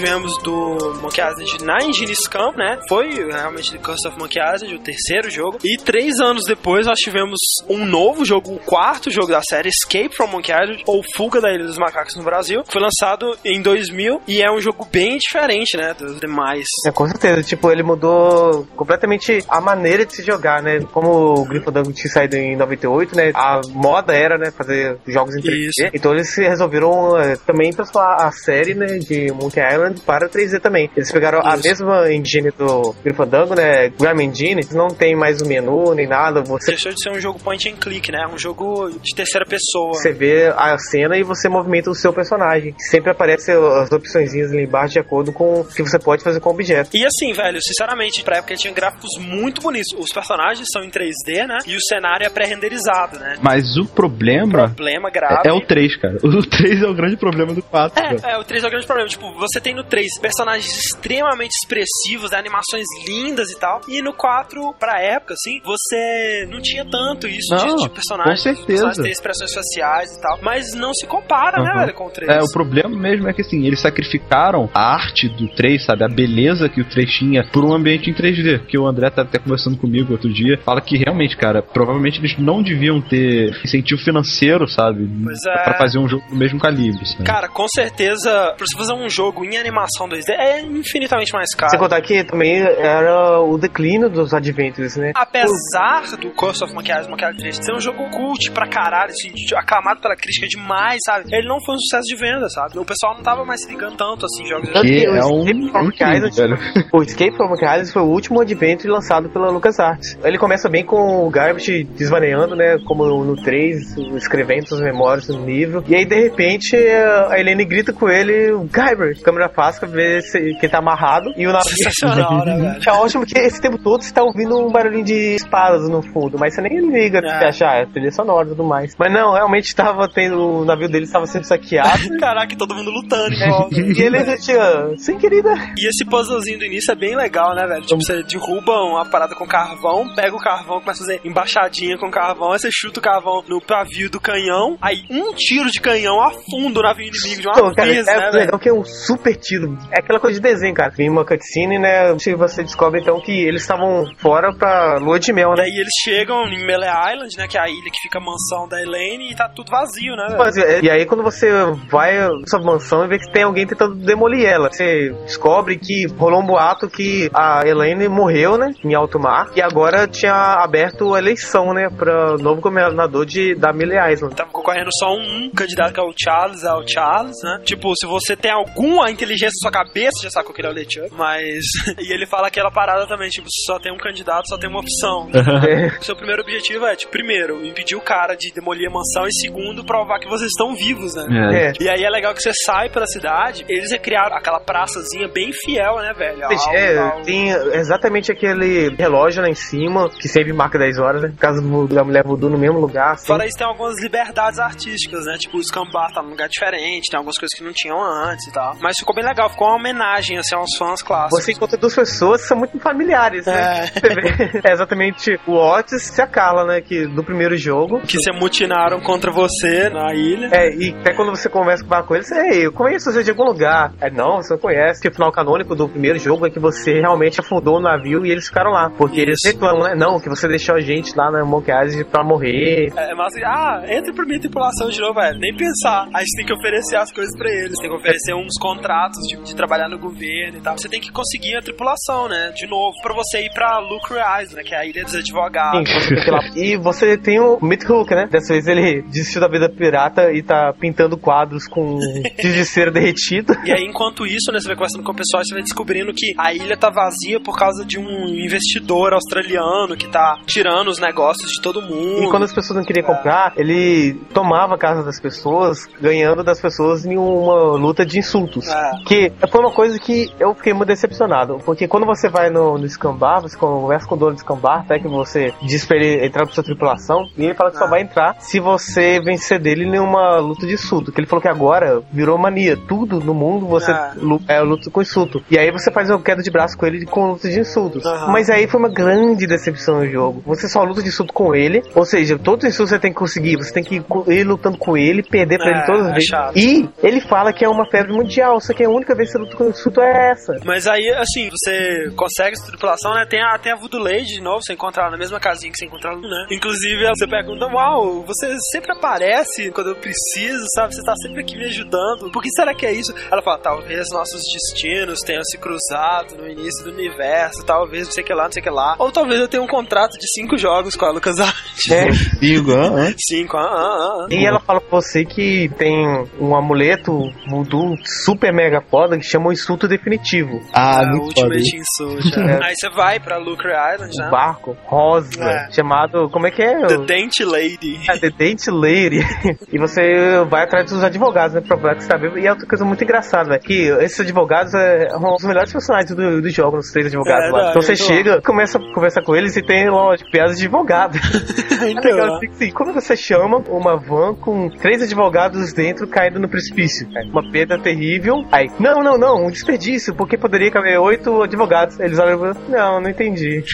Tivemos do Monkey Island na Engine Scam, né? Foi realmente The Curse of Monkey Island, o terceiro jogo. E três anos depois nós tivemos um novo jogo, o quarto jogo da série, Escape from Monkey Island, ou Fuga da Ilha dos Macacos no Brasil. Foi lançado em 2000 e é um jogo bem diferente, né? Dos demais. É, com certeza. Tipo, ele mudou completamente a maneira de se jogar, né? Como o Gryffindor tinha saído em 98, né? A moda era, né? Fazer jogos em 3D. Isso. Então eles resolveram é, também transformar a série, né? De Monkey Island para 3D também. Eles pegaram a Isso. mesma engine do Gryffandango, né? Grime Engine. Não tem mais o menu nem nada. Você Deixou de ser um jogo point and click, né? Um jogo de terceira pessoa. Você vê a cena e você movimenta o seu personagem. Sempre aparecem as opções ali embaixo de acordo com o que você pode fazer com o objeto. E assim, velho, sinceramente, pra época ele tinha gráficos muito bonitos. Os personagens são em 3D, né? E o cenário é pré-renderizado, né? Mas o problema Problema grave. é, é o 3, cara. O 3 é o grande problema do 4. cara. É, é, o 3 é o grande problema. Tipo, você tem no 3 personagens extremamente expressivos, né, animações lindas e tal. E no 4, pra época, assim, você não tinha tanto isso Não, de, de personagens. com certeza. Têm expressões faciais e tal. Mas não se compara, né, Uhum. velho, com o 3. É, o problema mesmo é que assim, eles sacrificaram a arte do 3, sabe? A beleza que o 3 tinha por um ambiente em 3D. Que o André tá até conversando comigo outro dia. Fala que realmente, cara, provavelmente eles não deviam ter incentivo financeiro, sabe? Pois é. Pra fazer um jogo do mesmo calibre, sabe? Cara, com certeza, pra você fazer um jogo em animação 2D é infinitamente mais caro. Sem contar que também era o declínio dos Adventures, né? Apesar do Curse of Monkey Island, Monkey Island 3 ser um jogo cult pra caralho, assim, aclamado pela crítica demais, sabe? Ele não foi um sucesso de venda, sabe? O pessoal não tava mais se ligando tanto, assim, jogos de Que é um Escape from Monkey incrível, Island- velho. O Escape from Monkey Island foi o último adventure lançado pela LucasArts. Ele começa bem com o Garbage desvaneando, né? Como no 3, escrevendo suas memórias no livro. E aí, de repente, a Helene grita com ele, o Garbage, câmera pra ver se, que ele tá amarrado. E o navio. Sensacional, né, velho? É ótimo que esse tempo todo você tá ouvindo um barulhinho de espadas no fundo, mas você nem liga, É. você acha, ah, é trilha sonora e tudo mais. Mas não, realmente tava tendo, o navio dele estava sendo saqueado. Caraca, todo mundo lutando volta. e ele tinha, sim, querida. E esse puzzlezinho do início é bem legal, né, velho? Tipo, você derruba uma parada com carvão, pega o carvão, começa a fazer embaixadinha com carvão, aí você chuta o carvão no pavio do canhão, aí um tiro de canhão afunda o navio inimigo de uma Pô, cara, vez, é né, que é um super tiro. É aquela coisa de desenho, cara. Tem uma cutscene, né? Se você descobre então que eles estavam fora pra lua de mel, né? Daí eles chegam em Melee Island, né, que é a ilha que fica a mansão da Elaine, e tá tudo vazio, né, é, E aí quando você vai sua mansão e vê que tem alguém tentando demolir ela, você descobre que rolou um boato que a Elaine morreu, né, em alto mar, e agora tinha aberto a eleição, né, pra novo governador de, da Mille Island. Tava concorrendo só um candidato que é o Charles, é o Charles, né? Tipo, se você tem alguma inteligência na sua cabeça, já sacou que ele é o LeChuck. Mas. e ele fala aquela parada também, tipo, só tem um candidato, só tem uma opção. É, Seu primeiro objetivo é, tipo, primeiro, impedir o cara de demolir a mansão e segundo, provar que vocês estão vivos, né? É. é. E aí é legal que você sai pela cidade, eles recriaram aquela praçazinha bem fiel, né, velho? Ao- É, ao- tem exatamente aquele relógio lá em cima, que sempre marca 10 horas, né? Por causa da mulher voodoo no mesmo lugar, assim. Fora isso, tem algumas liberdades artísticas, né? Tipo, o Scambar tá num lugar diferente, tem algumas coisas que não tinham antes e tal. Mas ficou bem legal, ficou uma homenagem, assim, aos fãs clássicos. Você encontra duas pessoas que são muito familiares, né? É. É exatamente o Otis e a Carla, né? Que do primeiro jogo. Que se amotinaram contra você na ilha. É, e até quando você conversa com eles, ei, eu conheço você de algum lugar. É, não, você não conhece. Que o final canônico do primeiro jogo é que você realmente afundou o navio e eles ficaram lá. Porque eles reclamam, né? Não, que você deixou a gente lá na Monkey Island pra morrer. É, mas assim, ah, entre pra minha tripulação de novo, velho. Nem pensar. A gente tem que oferecer as coisas pra eles. Tem que oferecer uns contratos de, de trabalhar no governo e tal. Você tem que conseguir a tripulação, né? De novo, pra você ir pra Lucre Island, né? Que é a ilha dos Sim, advogados. você tem que ir lá. E você tem o Meat Hook, né? Dessa vez ele desistiu da vida pirata e tá pintando quadros com giz de cera derretido. E aí, enquanto isso, né, você vai conversando com o pessoal e você vai descobrindo que a ilha tá vazia por causa de um investidor australiano que tá tirando os negócios de todo mundo. E quando as pessoas não queriam comprar, ele tomava a casa das pessoas, ganhando das pessoas em uma luta de insultos. É. Que foi uma coisa que eu fiquei muito decepcionado. Porque quando você vai no, no Scambar, você conversa com o dono do Scambar, até que você diz pra ele entrar pra sua tripulação, e ele fala que só Ah. vai entrar se você vencer dele em uma luta de insulto. Que ele falou que agora virou mania. Tudo no mundo você Ah. lu- é luta com insulto. E aí você faz uma queda de braço com ele com luta de insultos. Aham. Mas aí foi uma grande decepção no jogo. Você só luta de insulto com ele, ou seja, todos os insultos você tem que conseguir, você tem que ir lutando com ele, perder pra É, ele todas as é vezes. E ele fala que é uma febre mundial, só que a única vez que você luta com o insulto é essa. Mas aí, assim, você consegue essa tripulação, né? Tem a, tem a Voodoo Lady de novo, você encontra ela na mesma casinha que você encontra ela, né? Inclusive, você pergunta, uau, você sempre aparece quando eu preciso, sabe? Você tá sempre aqui me ajudando. Por que será que é isso? Ela fala, talvez nossos destinos tenham se cruzado no início do universo, talvez não sei o que lá, não sei o que lá. Ou talvez eu tenha um contrato de cinco jogos com a LucasArts. É. Digo, ah, ah. Cinco, ah, ah, ah. E ela fala pra você que tem um amuleto voodoo super mega foda que chama o insulto definitivo. Ah, Ah, muito foda. Ultimate Insult. é. Aí você vai pra Lucre Island, Um né? barco rosa, É. chamado. Como é que é? The Dent Lady. É, The Dent Lady. e você vai atrás dos advogados, né? Pra provar que você tá vivo. E é outra coisa muito engraçada, velho. Que esses advogados é, são os melhores personagens do, do jogo, os três advogados É, lá. não, Então você chega, começa a conversar com eles e tem, lógico, piadas de advogado. É legal, Então, assim, assim, Como você chama uma van com três advogados dentro caindo no precipício? É Uma perda terrível. Aí, não, não, não, um desperdício, porque poderia caber oito advogados. Eles olham e falam, não, não entendi.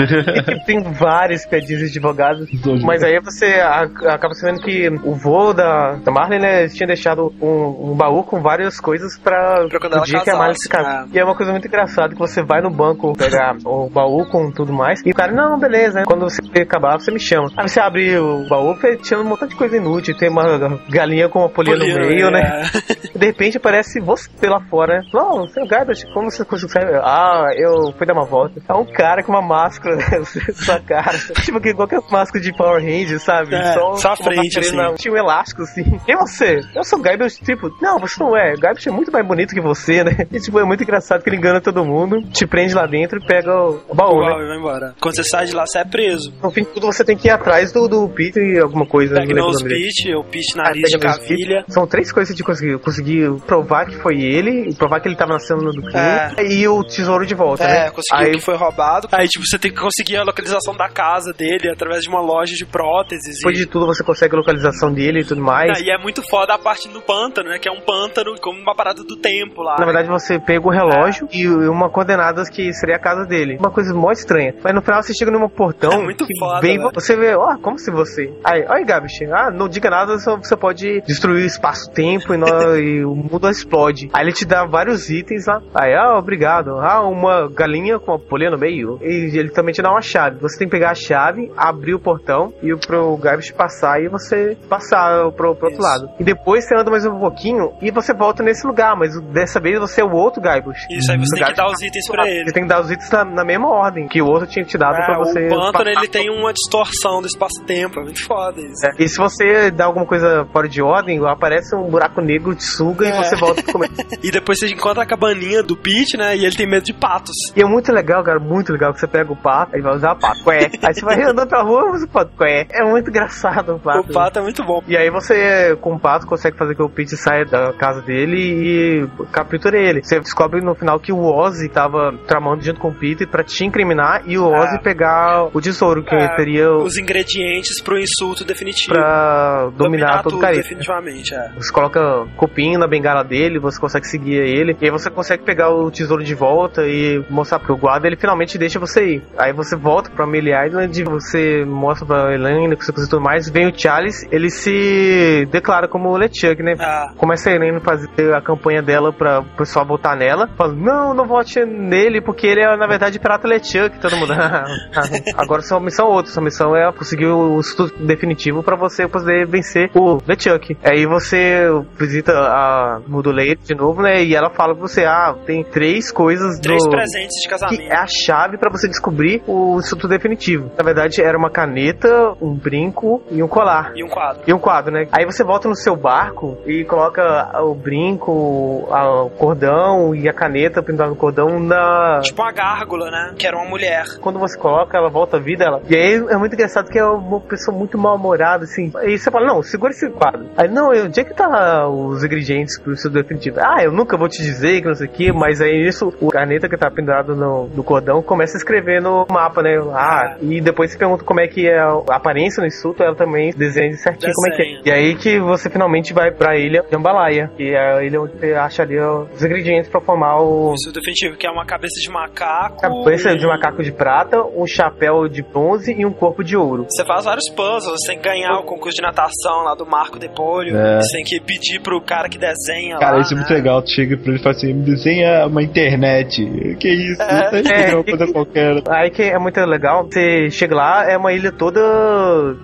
E, tipo, tem várias piadinhas de advogados. Mas aí você acaba sabendo que o vô da, da Marley, né, tinha deixado um, um baú com várias coisas pra, Pra quando o ela dia que a Marley se casa. E é uma coisa muito engraçada que você vai no banco pegar o baú com tudo mais, e o cara, não, beleza, quando você acabar, você me chama. Aí você abre o baú, tinha um montão de coisa inútil, tem uma galinha com uma polia no Poliana, meio, né? é. E de repente aparece você lá fora, né? Não, seu Gabriel, como você consegue? Ah, eu fui dar uma volta. É um cara com uma máscara na sua cara. tipo, que igual que as máscaras de Power Rangers, sabe? É, só a uma frente, assim. Tinha um elástico, assim. E você? Eu sou o Gabriel, tipo, não, você não é. O Gabriel é muito mais bonito que você, né? E tipo, é muito engraçado que ele engana todo mundo, te prende lá dentro e pega o, o baú, né? e vai embora. Quando você sai de lá, você é preso. No fim de tudo, você tem que ir atrás do, do Peter e alguma coisa. Pega lembro o pitch, o Ah, nariz de pega nose cavilha. São três coisas de conseguir. Conseguir provar que foi ele, provar que ele tava nascendo do crime, É. e o tesouro de volta, né? É, conseguiu Aí que foi roubado. Aí, tipo, você tem que conseguir a localização da casa dele através de uma loja de próteses. depois e... de tudo você consegue a localização dele e tudo mais. Ah, e é muito foda a parte do pântano, né? Que é um pântano como uma parada do tempo lá. Na verdade, você pega o relógio e uma coordenada que seria a casa dele. Uma coisa mó estranha. Mas no final você chega num portão. É muito que foda, vem, velho. Você vê, ó, como se você. Aí, olha, Gabish, ah, não diga nada, só você pode destruir o espaço-tempo e, e o mundo explode. Aí ele te dá vários itens lá. Aí, ah, obrigado. Ah, uma galinha com uma polia no meio. E ele também te dá uma chave. Você tem que pegar a chave, abrir o portão e pro Gabish passar e você passar pro, pro outro lado. E depois você anda mais um pouquinho e você volta nesse lugar, mas dessa vez você é o outro Guybrush. Isso, aí você tem que dar os itens pra ele. Você tem que dar os itens na, na mesma ordem que o outro tinha te dado É, pra você. o passar. ele tem uma distorção do espaço-tempo, é muito foda isso. É, E se você dá alguma coisa fora de ordem, aparece um buraco negro, te suga É. e você volta pro começo. E depois você encontra a cabaninha do Pete, né? E ele tem medo de patos. E é muito legal, cara, muito legal que você pega o pato, aí vai usar o pato, qué. Aí você vai andando pra rua, usa o pato, qué. É muito engraçado o pato. O pato é muito bom. E aí você, com o pato, consegue fazer que o Pete saia da casa dele e capture ele. Você descobre no final que o Ozzy tava tramando junto com o Peter pra te incriminar e o Ozzy É. pegar o tesouro, que É, seria o- Os ingredientes pro insulto definitivo. pra dominar, todo o Caribe. definitivamente, é. Você coloca copinho na bengala dele, você consegue seguir ele, e aí você consegue pegar o tesouro de volta e mostrar pro guarda, ele finalmente deixa você ir. Aí você volta pra Amelie Island, você mostra pra Elaine que você conseguiu tudo mais, vem o Charles, ele se declara como LeChuck, né? Ah, Começa a Elaine a fazer a campanha dela pra o pessoal votar nela. Fala, não, não vote nele, porque ele é, na verdade, pirata LeChuck. Todo mundo. Agora sua missão é outra. Sua missão é conseguir o estudo definitivo pra você poder vencer o LeChuck. Aí você visita a Moduleira de novo, né? E ela fala pra você, ah, tem três coisas três do... presentes de Que casamento. é a chave pra você descobrir o estudo definitivo. Na verdade, era uma caneta, um brinco e um colar. E um quadro. E um quadro, né? Aí você volta no seu barco e coloca o brinco, o cordão e a caneta pendurada no cordão na. Tipo uma gárgula, né? Que era uma mulher. Quando você coloca, ela volta à vida, ela. E aí é muito engraçado que é uma pessoa muito mal-humorada, assim. E você fala, não, segura esse quadro. Aí, não, onde é que tá os ingredientes pro estudo definitivo? Ah, eu nunca vou te dizer que não sei o que, mas aí isso, o caneta que tá pendurado no, no cordão começa a escrever no mapa, né? Ah, e depois você pergunta como é que é a aparência no insulto, ela também desenha certinho como é que é. E aí que você finalmente vai pra ilha Jambalaya, que é a ilha onde você acha ali os ingredientes pra formar o Isso definitivo, que é uma cabeça de macaco. cabeça e- de macaco de prata, um chapéu de bronze e um corpo de ouro. Você faz vários puzzles, você tem que ganhar o concurso de natação lá do Marco Depolho, É. você tem que pedir pro cara que desenha Cara, lá, isso é muito legal. Tu chega pra ele e fala assim: me desenha uma internet. Que isso? É. Não é uma coisa qualquer. Aí que é muito legal, você chega lá, é uma ilha toda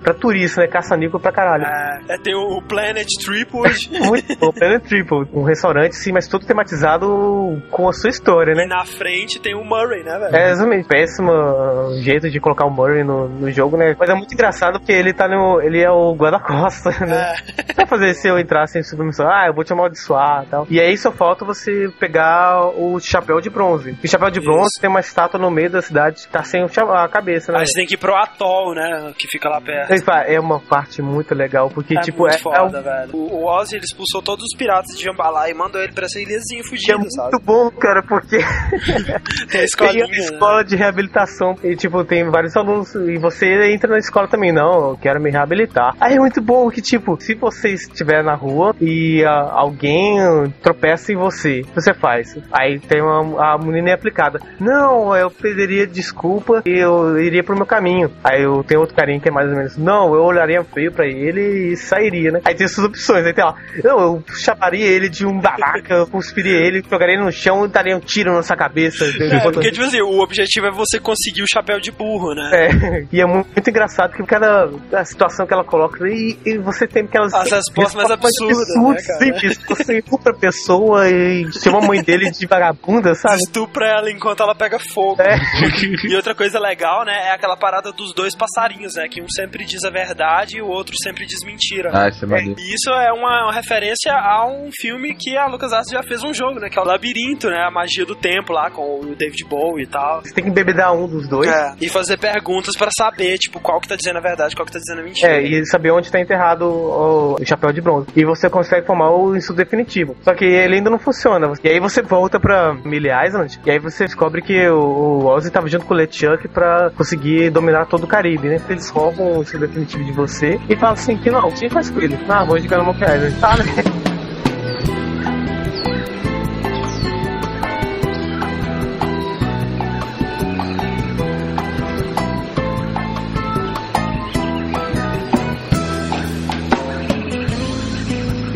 pra turista, né? Caça-níquel pra caralho. É, é, tem o Planet Tripod Muito bom, Planet Triple, um restaurante, sim, mas todo tematizado com a sua história, e né? na frente tem o Murray, né, velho? É exatamente, péssimo jeito de colocar o Murray no, no jogo, né? Mas é muito engraçado porque ele tá no. ele é o guarda-costa, né? É. Vai fazer se eu entrar sem submissão? Ah, eu vou te amaldiçoar e tal. E aí só falta você pegar o chapéu de bronze. E o chapéu de bronze Isso. tem uma estátua no meio da cidade que tá sem a cabeça, né? Aí você tem que ir pro Atoll, né, que fica lá perto. É uma parte muito legal, porque, É tipo, é, é, foda, um- velho. O, o Ozzy, ele expulsou todos os piratas de Jambalá e mandou ele pra essa ilhazinha que é muito sabe? bom, cara, porque Tem a tem a escola de reabilitação e, tipo, tem vários alunos e você entra na escola também, não, eu quero me reabilitar. Aí é muito bom que, tipo, se você estiver na rua e ah, alguém tropeça em você, você faz? Aí tem uma, a menina é aplicada. Não, eu pediria desculpa e eu iria pro meu caminho. Aí eu tenho outro carinha que é mais ou menos, não, eu olharia feio pra ele e sairia, né? Aí tem essas opções, aí tem lá, não, eu chaparia ele de um babaca, eu cuspiria ele, jogaria ele no chão e daria um tiro na sua cabeça. É, porque, tipo assim, o objetivo é você conseguir o chapéu de burro, né? É, e é muito, muito engraçado que cada a situação que ela coloca e, e você tem aquelas As respostas mais absurdas, né, cara? simples. Você pessoa e chama a mãe dele de vagabunda, sabe? Estupra ela enquanto ela pega fogo. É. E outra coisa legal, né, é aquela parada dos dois passarinhos, né? Que um sempre diz a verdade e o outro sempre diz mentira. Ah, isso é maneiro. E isso é uma, uma referência a um filme que a LucasArts já fez um jogo, né? Que é o Labirinto, né? A magia do tempo lá, com o David Bowie e tal. Você tem que embebedar um dos dois. É, e fazer perguntas pra saber, tipo, qual que tá dizendo a verdade, qual que tá dizendo a mentira. É, e saber onde está enterrado o, chapéu de bronze. E você consegue formar o estudo definitivo. Só que ele ainda não funciona. E aí você volta pra Millie Island, e aí você descobre que o, Ozzy estava junto com o LeChuck pra conseguir dominar todo o Caribe, né? Eles roubam o estudo definitivo de você e falam assim que não, o que faz com ele? Ah, vou indicar no Monkey Island. Tá, né?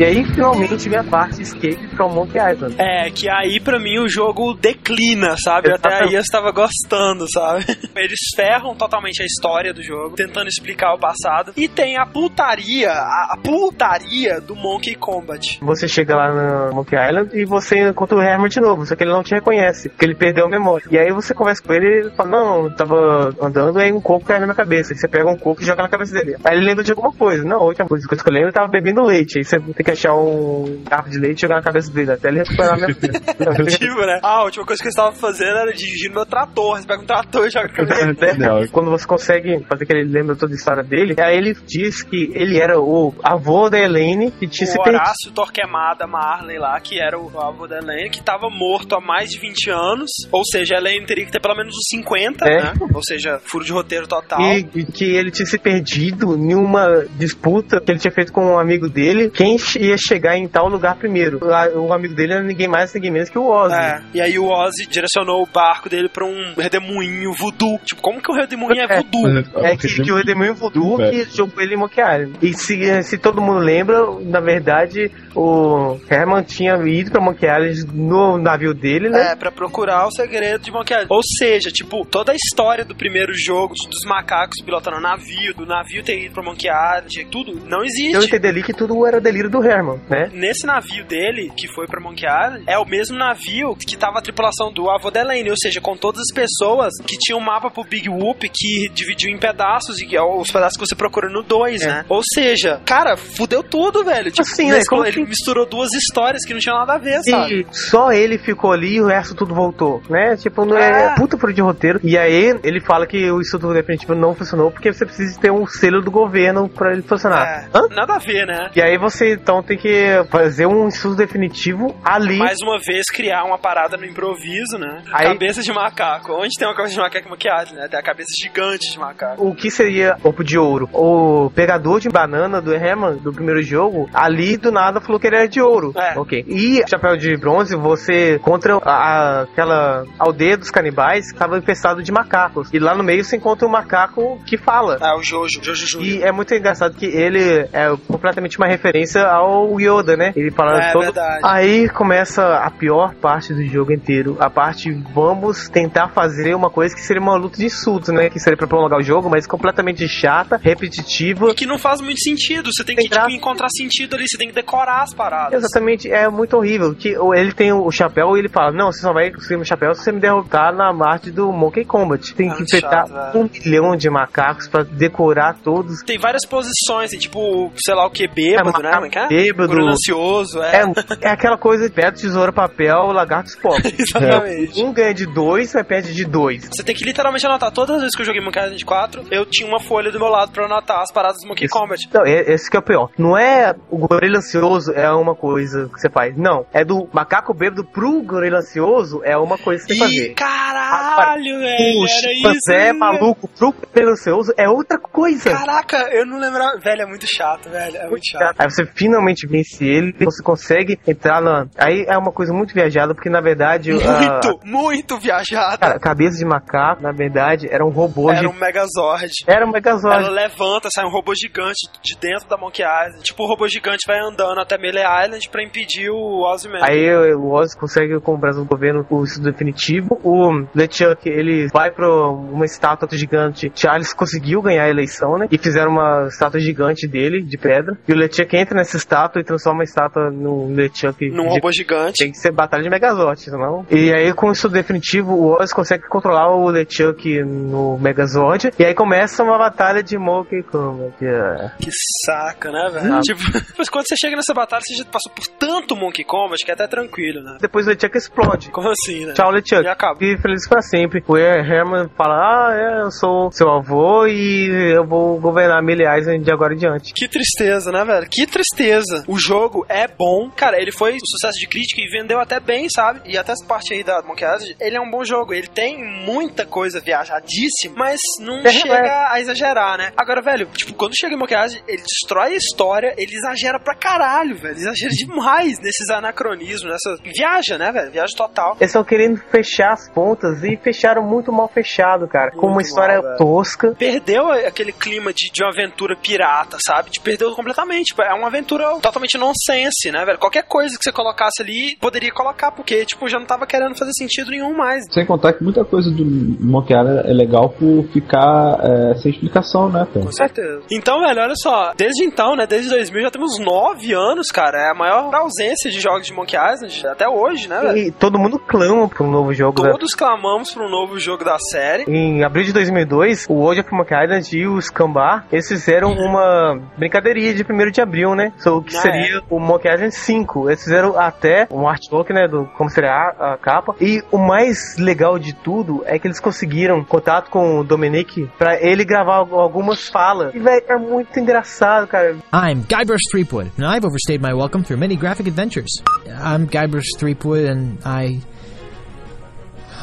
E aí finalmente vem a parte escape from Monkey Island. É, que aí pra mim o jogo declina, sabe? Até aí eu estava gostando, sabe? Eles ferram totalmente a história do jogo, tentando explicar o passado. E tem a putaria, a, putaria do Monkey Combat. Você chega lá no Monkey Island e você encontra o Herman de novo, só que ele não te reconhece, porque ele perdeu a memória. E aí você conversa com ele e ele fala, não, eu tava andando e aí um coco caiu na minha cabeça. Aí você pega um coco e joga na cabeça dele. Aí ele lembra de alguma coisa. Não, a última coisa que eu escolhi, ele tava bebendo leite. Aí você tem que achar um garfo de leite e jogar na cabeça dele, até ele recuperar a memória. tipo, né? Ah, a última coisa que eu estava fazendo era dirigir meu trator. Você pega um trator e joga na cabeça. Né? Quando você consegue fazer que ele lembra toda a história dele, aí ele diz que ele era o avô da Elaine que tinha se o perdido. Horácio Torquemada Marley lá, que era o avô da Elaine, que tava morto há mais de 20 anos. Ou seja, a Elaine teria que ter pelo menos uns 50, É. né? Ou seja, furo de roteiro total. E, e que ele tinha se perdido em uma disputa que ele tinha feito com um amigo dele. Quem ia chegar em tal lugar primeiro? A- O amigo dele era ninguém mais, ninguém menos que o Ozzy. É, e aí o Ozzy direcionou o barco dele pra um redemoinho voodoo. Tipo, como que o redemoinho é É. voodoo? É que, que o Redemoinho Voodoo velho. que jogou ele em Monkey Island. E se, se todo mundo lembra, na verdade, o Herman tinha ido pra Monkey Island no navio dele, né? É, pra procurar o segredo de Monkey Island. Ou seja, tipo, toda a história do primeiro jogo, dos macacos pilotando o navio, do navio ter ido pra Monkey Island, tudo, não Eu existe. entendi ali que tudo era delírio do Herman, né? Nesse navio dele, que foi pra Monkey Island, é o mesmo navio que tava a tripulação do avô da Elaine, ou seja, com todas as pessoas que tinham um mapa pro Big Whoop que dividiu em pedaços, e é os pedaços que você procura no 2, É. né? Ou seja, cara, fudeu tudo, velho. Tipo, Assim, né? Como ele que- misturou duas histórias que não tinham nada a ver, sabe? E só ele ficou ali e o resto tudo voltou, né? Tipo, não é, É. puta furo de roteiro. E aí ele fala que o estudo definitivo não funcionou porque você precisa ter um selo do governo pra ele funcionar. É, Hã? nada a ver, né? E aí você então tem que fazer um estudo definitivo ali. Mais uma vez, criar uma parada no improviso, né? Aí- Cabeça de macaco. Onde tem uma cabeça de macaco maquiagem, né? Tem a cabeça gigante de macaco. O que seria Corpo de Ouro? O pegador de banana do Herman, do primeiro jogo, ali do nada falou que ele era de ouro. É. Ok. E Chapéu de Bronze, você contra a- a- aquela aldeia dos canibais que estava infestado de macacos. E lá no meio você encontra um macaco que fala. Ah, o Jojo, Jojo Júnior. E é muito engraçado que ele é completamente uma referência ao Yoda, né? Ele fala É todo. verdade. Aí começa a pior parte do jogo inteiro. A parte vamos tentar fazer uma coisa que seria uma luta de insultos, né? Que seria pra prolongar o jogo, mas completamente chata, repetitiva. E que não faz muito sentido. Você tem que Tem tipo, encontrar sentido ali, você tem que decorar as paradas. Exatamente, é muito horrível. Que o- ele tem o chapéu e ele fala: Não, você só vai conseguir meu chapéu se você me derrotar na parte do Monkey Combat. Tem É que enfrentar um milhão de macacos pra decorar todos. Tem várias posições, tem tipo, sei lá o que, bêbado, É, né? macaco É é? bêbado. Ansioso, é. É, é aquela coisa de pedra, tesoura, papel, lagartos pop. Exatamente. Um ganha de dois, vai perde de dois. Você tem que literalmente anotar. Todas as vezes que eu joguei Monkey Island 4, eu tinha uma folha do meu lado pra anotar as paradas do Monkey. Combat. Não, é- esse que é o pior. Não é o gorila ansioso é uma coisa que você faz. Não. É do macaco bêbado pro gorila ansioso é uma coisa que você Ih, fazer. caralho, velho. Isso. chimpanzé né? maluco pro gorila ansioso é outra coisa. Caraca, eu não lembrava. Velho, é muito chato, velho. É muito chato. Aí você finalmente vence ele, você consegue entrar na. Aí é uma coisa muito viajada, porque na verdade. a- Muito, muito viajado. Cara, cabeça de macaco, na verdade, era um robô. Era de- um Megazord. Era um Megazord. Ela levanta, sai um robô gigante de dentro da Monkey Island. Tipo, o robô gigante vai andando até Melee Island pra impedir o Ozzy Aí o Oz consegue com o Brasil do governo o estudo definitivo. O LeChuck, ele vai pra uma estátua gigante. Charles conseguiu ganhar a eleição, né? E fizeram uma estátua gigante dele, de pedra. E o LeChuck entra nessa estátua e transforma a estátua no LeChuck. Num de- robô gigante. Tem que ser batalha de Megazord, senão. E aí, com o estudo definitivo, o Oz consegue controlar o LeChuck no Megazord. E aí começa uma batalha de Monkey Kong. que é- Que saca, né, velho? Ah. Tipo, mas quando você chega nessa batalha, você já passou por tanto Monkey Combat que é até tranquilo, né? Depois o LeChuck explode. Como assim, né? Tchau, LeChuck. E acaba. E feliz pra sempre. O Herman fala: Ah, é, eu sou seu avô e eu vou governar Island de agora em diante. Que tristeza, né, velho? Que tristeza. O jogo é bom. Cara, ele foi um sucesso de crítica e vendeu até bem, sabe? E até essa parte aí da Monkey Island, ele é um bom jogo. Ele tem muita coisa viajadíssima, mas não É, chega a exagerar, né? Agora, velho, tipo, quando chega em Monkey Island, ele destrói a história, ele exagera pra caralho, velho. Ele exagera demais nesses anacronismos, nessa... Viaja, né, velho? Viaja total. Eles estão querendo fechar as pontas e fecharam muito mal fechado, cara. com uma Muito história mal, tosca. Perdeu aquele clima de, de uma aventura pirata, sabe? Te perdeu completamente. Tipo, é uma aventura totalmente nonsense, né, velho? Qualquer coisa que você colocasse ali, poderia colocar, porque, tipo, já não tava querendo fazer sentido nenhum mais. Sem contar que muita coisa do Monkey Island é legal por ficar é, sem explicação, né, cara? Com certeza. Então, velho, olha só. Desde então, né? Desde 2000 já temos nove anos, cara. É a maior ausência de jogos de Monkey Island até hoje, né, velho? E todo mundo clama pra um novo jogo. né? Todos clamamos pra um novo jogo da série. Em abril de 2002, o World of Monkey Island e o Scambar, eles fizeram uma brincadeirinha de 1 de abril, né? So, o que Ah, seria o Monkey Island 5. Eles fizeram até um artwork, né? Do, como seria a, a capa. E o mais legal de tudo é que eles conseguiram contato com o Dominic pra ele gravar al- algumas falas. E, velho, é muito engraçado, cara. I'm Guybrush Threepwood, and I've overstayed my welcome through many graphic adventures. I'm Guybrush Threepwood, and I.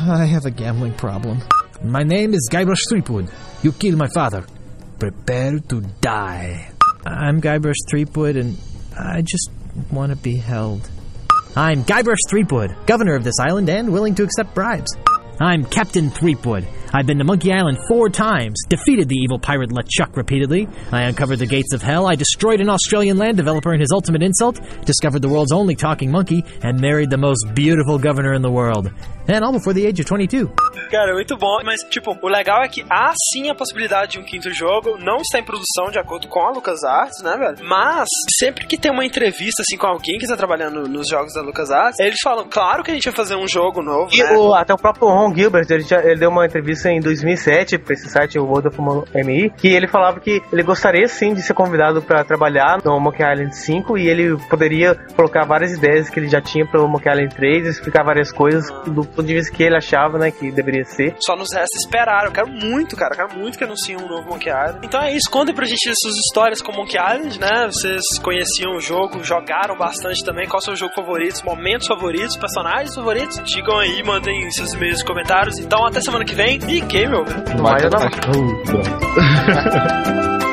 I have a gambling problem. My name is Guybrush Threepwood. You killed my father. Prepare to die. I'm Guybrush Threepwood, and I just want to be held. I'm Guybrush Threepwood, governor of this island and willing to accept bribes. I'm Captain Threepwood. I've been to Monkey Island four times, defeated the evil pirate LeChuck repeatedly. I uncovered the gates of hell. I destroyed an Australian land developer in his ultimate insult, discovered the world's only talking monkey, and married the most beautiful governor in the world. And all before the age of 22. Cara, muito bom. Mas, tipo, o legal é que há sim a possibilidade de um quinto jogo. Não está em produção de acordo com a LucasArts, né, velho? Mas, sempre que tem uma entrevista, assim, com alguém que está trabalhando nos jogos da LucasArts, eles falam, claro que a gente vai fazer um jogo novo, E né? o- até o próprio Ron Gilbert, ele, já- ele deu uma entrevista em 2007 para esse site, o World of MI, que ele falava que ele gostaria sim de ser convidado para trabalhar no Monkey Island 5 e ele poderia colocar várias ideias que ele já tinha para o Monkey Island 3, explicar várias coisas do ponto de vista que ele achava, né, que deveria ser. Só nos resta esperar. Eu quero muito, cara. Eu quero muito que anunciem um novo Monkey Island. Então é isso. Contem pra gente suas histórias com Monkey Island, né? Vocês conheciam o jogo, jogaram bastante também. Qual é o seu jogo favorito, momentos favoritos, personagens favoritos? Digam aí, mandem seus e-mails e comentários. Então até semana que vem e game over. Não vai, vai, vai.